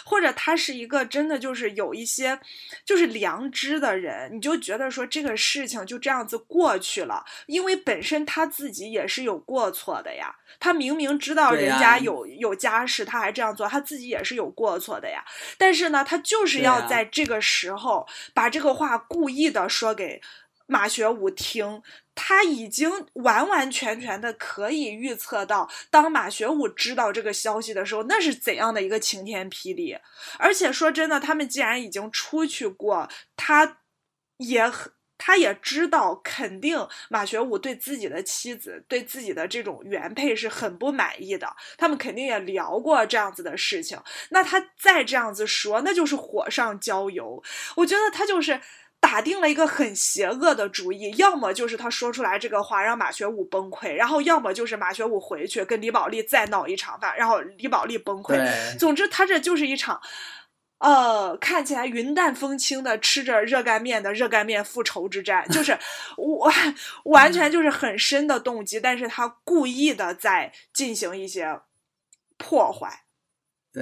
或者他是一个真的就是有一些就是良知的人，你就觉得说这个事情就这样子过去了，因为本身他自己也是有过错的呀，他明明知道人家有有家室，他还这样做，他自己也是有过错的呀。但是呢，他就是要在这个时候把这个话故意的说给马学武听。他已经完完全全的可以预测到，当马学武知道这个消息的时候，那是怎样的一个晴天霹雳。而且说真的，他们既然已经出去过，他也他也知道，肯定马学武对自己的妻子、对自己的这种原配是很不满意的。他们肯定也聊过这样子的事情。那他再这样子说，那就是火上浇油。我觉得他就是。打定了一个很邪恶的主意，要么就是他说出来这个话让马学武崩溃，然后要么就是马学武回去跟李宝莉再闹一场饭，然后李宝莉崩溃。总之，他这就是一场，呃，看起来云淡风轻的吃着热干面的热干面复仇之战，就 是我完全就是很深的动机，但是他故意的在进行一些破坏。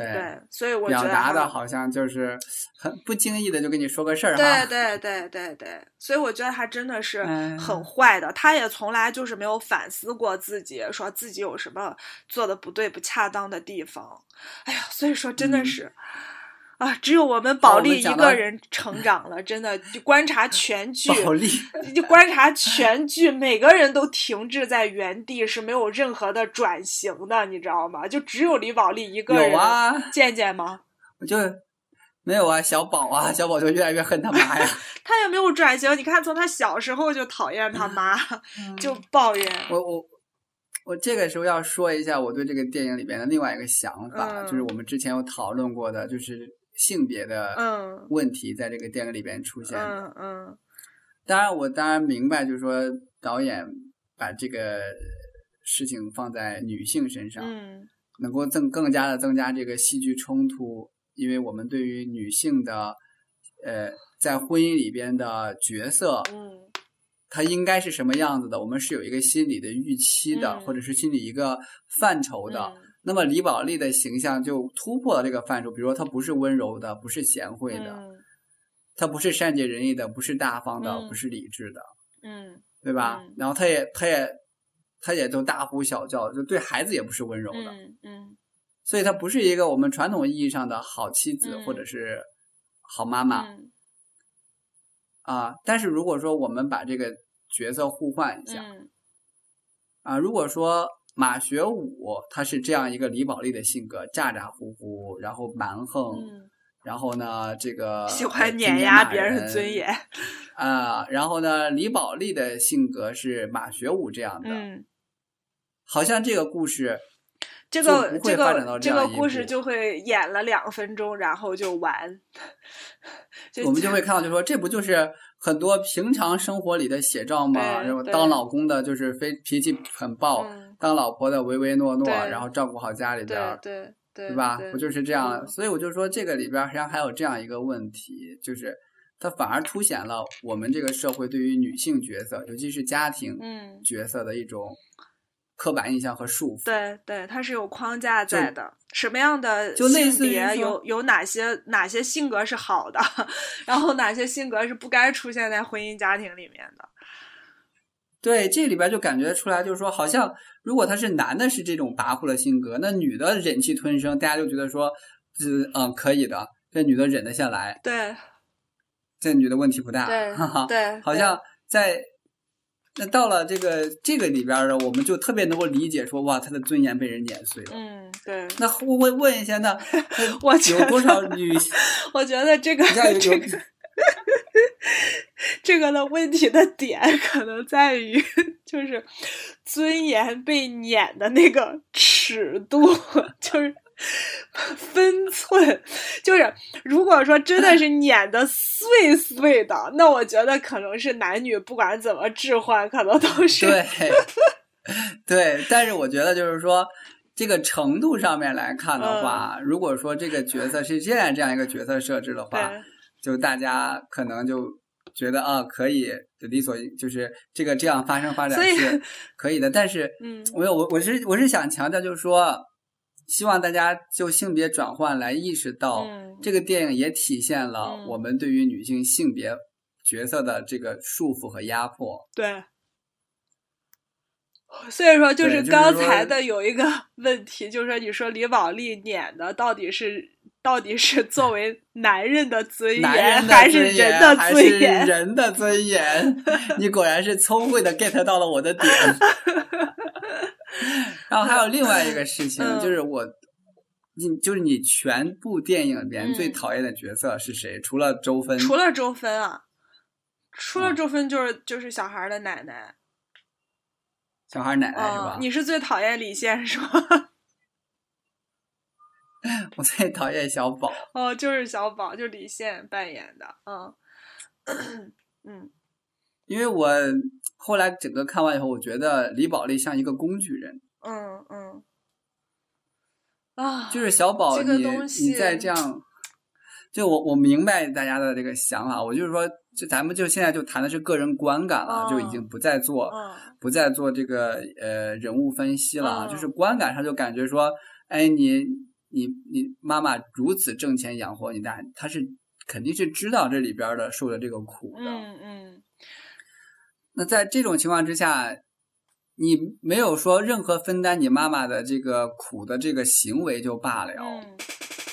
对，所以我觉得表达的好像就是很不经意的就跟你说个事儿对对对对对，所以我觉得他真的是很坏的，他也从来就是没有反思过自己，说自己有什么做的不对、不恰当的地方。哎呀，所以说真的是。啊，只有我们保利一个人成长了，真的就观察 全剧，就观察全剧，每个人都停滞在原地，是没有任何的转型的，你知道吗？就只有李宝利一个人。有啊，健健吗？我就没有啊，小宝啊，小宝就越来越恨他妈呀。他也没有转型，你看，从他小时候就讨厌他妈，就抱怨。我我我这个时候要说一下我对这个电影里边的另外一个想法，就是我们之前有讨论过的，就是。性别的问题在这个电影里边出现嗯嗯，当然我当然明白，就是说导演把这个事情放在女性身上，嗯，能够增更加的增加这个戏剧冲突，因为我们对于女性的呃在婚姻里边的角色，嗯，她应该是什么样子的，我们是有一个心理的预期的，或者是心理一个范畴的。那么李宝莉的形象就突破了这个范畴，比如说她不是温柔的，不是贤惠的，她不是善解人意的，不是大方的，不是理智的，嗯，对吧？然后她也，她也，她也都大呼小叫，就对孩子也不是温柔的，嗯，所以她不是一个我们传统意义上的好妻子或者是好妈妈啊。但是如果说我们把这个角色互换一下，啊，如果说。马学武他是这样一个李宝莉的性格，咋咋呼呼，然后蛮横，然后呢，这个喜欢碾压别人的尊严啊。然后呢，李宝莉的性格是马学武这样的，好像这个故事这个这个这个故事就会演了两分钟，然后就完。我们就会看到，就说这不就是很多平常生活里的写照吗？然后当老公的就是非脾气很暴。当老婆的唯唯诺诺，然后照顾好家里边，对对对吧？不就是这样？所以我就说，这个里边实际上还有这样一个问题，就是它反而凸显了我们这个社会对于女性角色，尤其是家庭角色的一种刻板印象和束缚。对对，它是有框架在的。什么样的就类似有有哪些哪些性格是好的，然后哪些性格是不该出现在婚姻家庭里面的。对，这里边就感觉出来，就是说，好像如果他是男的，是这种跋扈的性格，那女的忍气吞声，大家就觉得说，嗯嗯，可以的，这女的忍得下来。对，这女的问题不大。对对，好像在那到了这个这个里边呢，我们就特别能够理解说，哇，她的尊严被人碾碎了。嗯，对。那我问问一下，那 我有多少女？我觉得这个这个。这个的问题的点可能在于，就是尊严被碾的那个尺度，就是分寸。就是如果说真的是碾的碎碎的，那我觉得可能是男女不管怎么置换，可能都是对对。但是我觉得就是说，这个程度上面来看的话，如果说这个角色是现在这样一个角色设置的话。就大家可能就觉得啊，可以理所就是这个这样发生发展是可以的，但是，嗯，我我我是我是想强调，就是说，希望大家就性别转换来意识到，这个电影也体现了我们对于女性性别角色的这个束缚和压迫。对，所以说就是刚才的有一个 问题，就是说你说李宝莉演的到底是。到底是作为男人的尊严，还是人的尊严？人的尊严，你果然是聪慧的 get 到了我的点。然后还有另外一个事情，就是我，你就是你全部电影里面最讨厌的角色是谁？除了周芬？除了周芬啊，除了周芬就是就是小孩的奶奶，小孩奶奶是吧？你是最讨厌李现是吧？我最讨厌小宝。哦，就是小宝，就李现扮演的，嗯。嗯，因为我后来整个看完以后，我觉得李宝莉像一个工具人，嗯嗯，啊，就是小宝，你你再这样，就我我明白大家的这个想法，我就是说，就咱们就现在就谈的是个人观感了，就已经不再做，不再做这个呃人物分析了，就是观感上就感觉说，哎你。你你妈妈如此挣钱养活你，大她是肯定是知道这里边的受的这个苦的。嗯嗯。那在这种情况之下，你没有说任何分担你妈妈的这个苦的这个行为就罢了，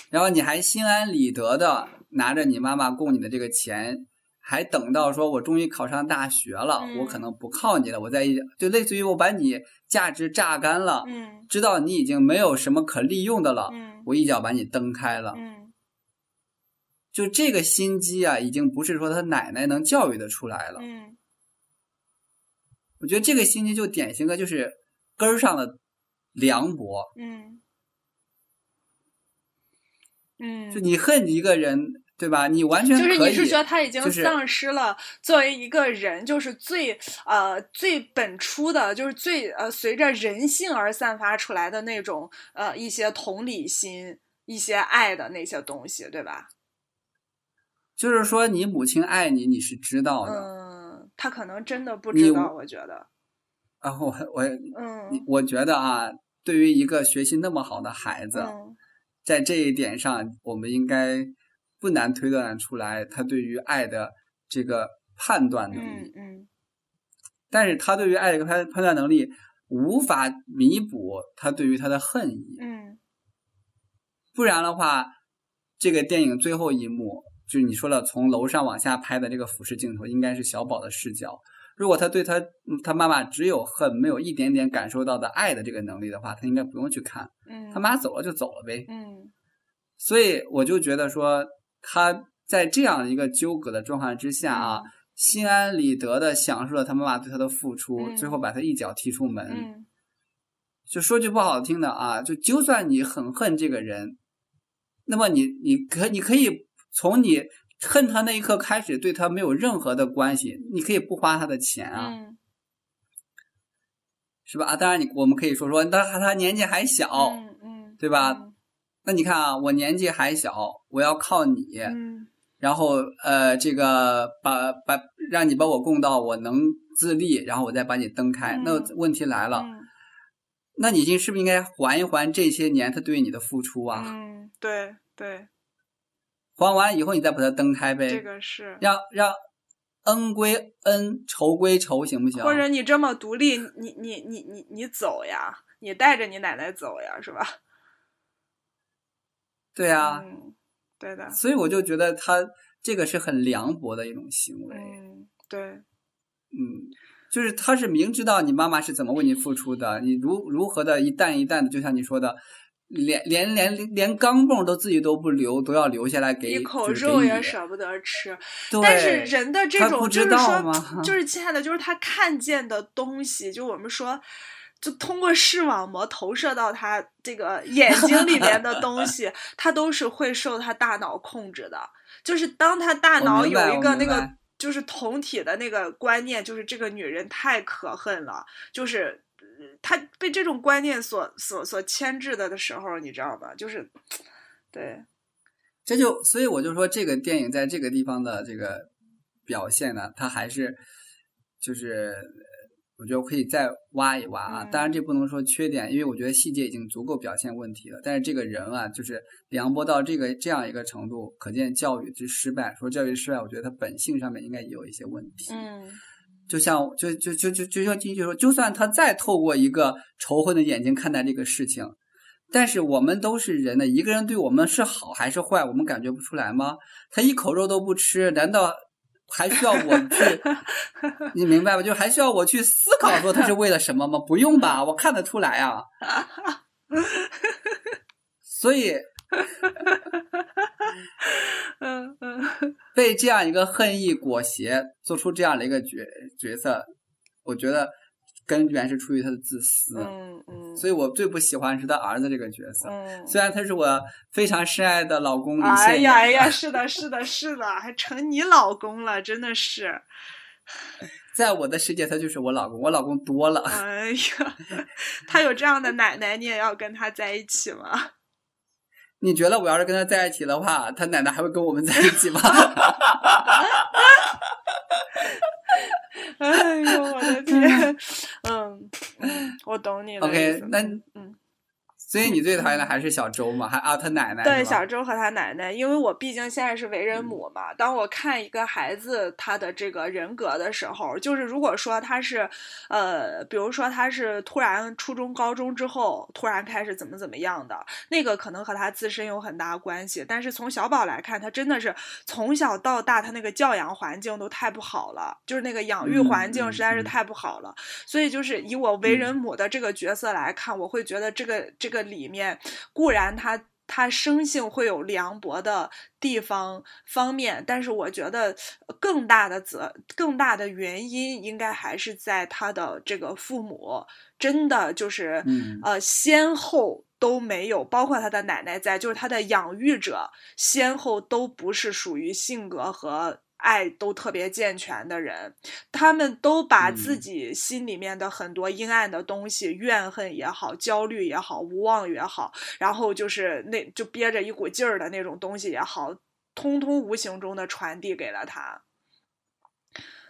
然后你还心安理得的拿着你妈妈供你的这个钱。还等到说，我终于考上大学了，我可能不靠你了。我在就类似于我把你价值榨干了，嗯，知道你已经没有什么可利用的了，嗯，我一脚把你蹬开了，嗯，就这个心机啊，已经不是说他奶奶能教育的出来了，嗯，我觉得这个心机就典型的就是根儿上的凉薄，嗯，嗯，就你恨一个人。对吧？你完全就是你是觉得他已经丧失了作为一个人，就是最呃最本初的，就是最呃随着人性而散发出来的那种呃一些同理心、一些爱的那些东西，对吧？就是说，你母亲爱你，你是知道的。嗯，他可能真的不知道，我觉得。啊，我我嗯，我觉得啊，对于一个学习那么好的孩子，在这一点上，我们应该。不难推断出来，他对于爱的这个判断能力，嗯嗯，但是他对于爱的判判断能力无法弥补他对于他的恨意，嗯，不然的话，这个电影最后一幕就是你说了，从楼上往下拍的这个俯视镜头，应该是小宝的视角。如果他对他他妈妈只有恨，没有一点点感受到的爱的这个能力的话，他应该不用去看，嗯，他妈走了就走了呗，嗯，所以我就觉得说。他在这样一个纠葛的状况之下啊，心安理得的享受了他妈妈对他的付出，最后把他一脚踢出门。就说句不好听的啊，就就算你很恨这个人，那么你你可你可以从你恨他那一刻开始，对他没有任何的关系，你可以不花他的钱啊，是吧？啊，当然你我们可以说说，他他年纪还小，嗯嗯，对吧？那你看啊，我年纪还小，我要靠你，然后呃，这个把把让你把我供到我能自立，然后我再把你蹬开。那问题来了，那你就是不是应该还一还这些年他对你的付出啊？嗯，对对。还完以后，你再把它蹬开呗。这个是让让恩归恩，仇归仇，行不行？或者你这么独立，你你你你你走呀，你带着你奶奶走呀，是吧？对啊，对的。所以我就觉得他这个是很凉薄的一种行为。嗯，对。嗯，就是他是明知道你妈妈是怎么为你付出的，你如如何的一担一担的，就像你说的。连连连连钢镚都自己都不留，都要留下来给一口肉也舍不得吃。但是人的这种就是说，就是亲爱的，就是他看见的东西，就我们说，就通过视网膜投射到他这个眼睛里面的东 西，他都是会受他大脑控制的。就是当他大脑有一个那个就是同体的那个观念，就是这个女人太可恨了，就是。他被这种观念所所所牵制的的时候，你知道吧？就是，对，这就所以我就说，这个电影在这个地方的这个表现呢，它还是就是我觉得可以再挖一挖啊。当然，这不能说缺点，因为我觉得细节已经足够表现问题了。但是这个人啊，就是凉薄到这个这样一个程度，可见教育之失败。说教育失败，我觉得他本性上面应该也有一些问题。嗯。就像就就就就就像金句说，就算他再透过一个仇恨的眼睛看待这个事情，但是我们都是人的，一个人对我们是好还是坏，我们感觉不出来吗？他一口肉都不吃，难道还需要我去？你明白吧？就还需要我去思考说他是为了什么吗？不用吧，我看得出来啊。所以。嗯嗯，被这样一个恨意裹挟，做出这样的一个角角色，我觉得根源是出于他的自私。嗯嗯，所以我最不喜欢是他儿子这个角色。嗯，虽然他是我非常深爱的老公李现。哎呀哎呀，是的，是的，是的，还成你老公了，真的是。在我的世界，他就是我老公，我老公多了。哎呀，他有这样的奶奶，你也要跟他在一起吗？你觉得我要是跟他在一起的话，他奶奶还会跟我们在一起吗？哎呦我的天，嗯，我懂你的 OK，那嗯。所以你最讨厌的还是小周嘛？还啊，他奶奶对小周和他奶奶，因为我毕竟现在是为人母嘛。当我看一个孩子他的这个人格的时候，就是如果说他是，呃，比如说他是突然初中、高中之后突然开始怎么怎么样的，那个可能和他自身有很大关系。但是从小宝来看，他真的是从小到大他那个教养环境都太不好了，就是那个养育环境实在是太不好了。所以就是以我为人母的这个角色来看，我会觉得这个这个。里面固然他他生性会有凉薄的地方方面，但是我觉得更大的责更大的原因应该还是在他的这个父母真的就是呃先后都没有，包括他的奶奶在，就是他的养育者先后都不是属于性格和。爱都特别健全的人，他们都把自己心里面的很多阴暗的东西，怨恨也好，焦虑也好，无望也好，然后就是那就憋着一股劲儿的那种东西也好，通通无形中的传递给了他。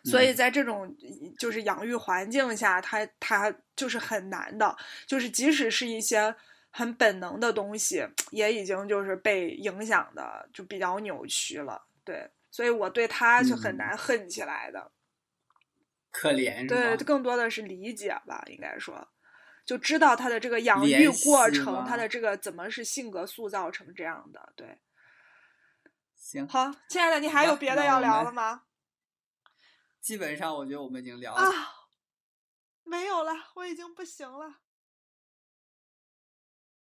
所以在这种就是养育环境下，他他就是很难的，就是即使是一些很本能的东西，也已经就是被影响的就比较扭曲了，对。所以我对他是很难恨起来的，可怜对，更多的是理解吧，应该说，就知道他的这个养育过程，他的这个怎么是性格塑造成这样的，对。行，好，亲爱的，你还有别的要聊的吗？基本上，我觉得我们已经聊了。啊，没有了，我已经不行了。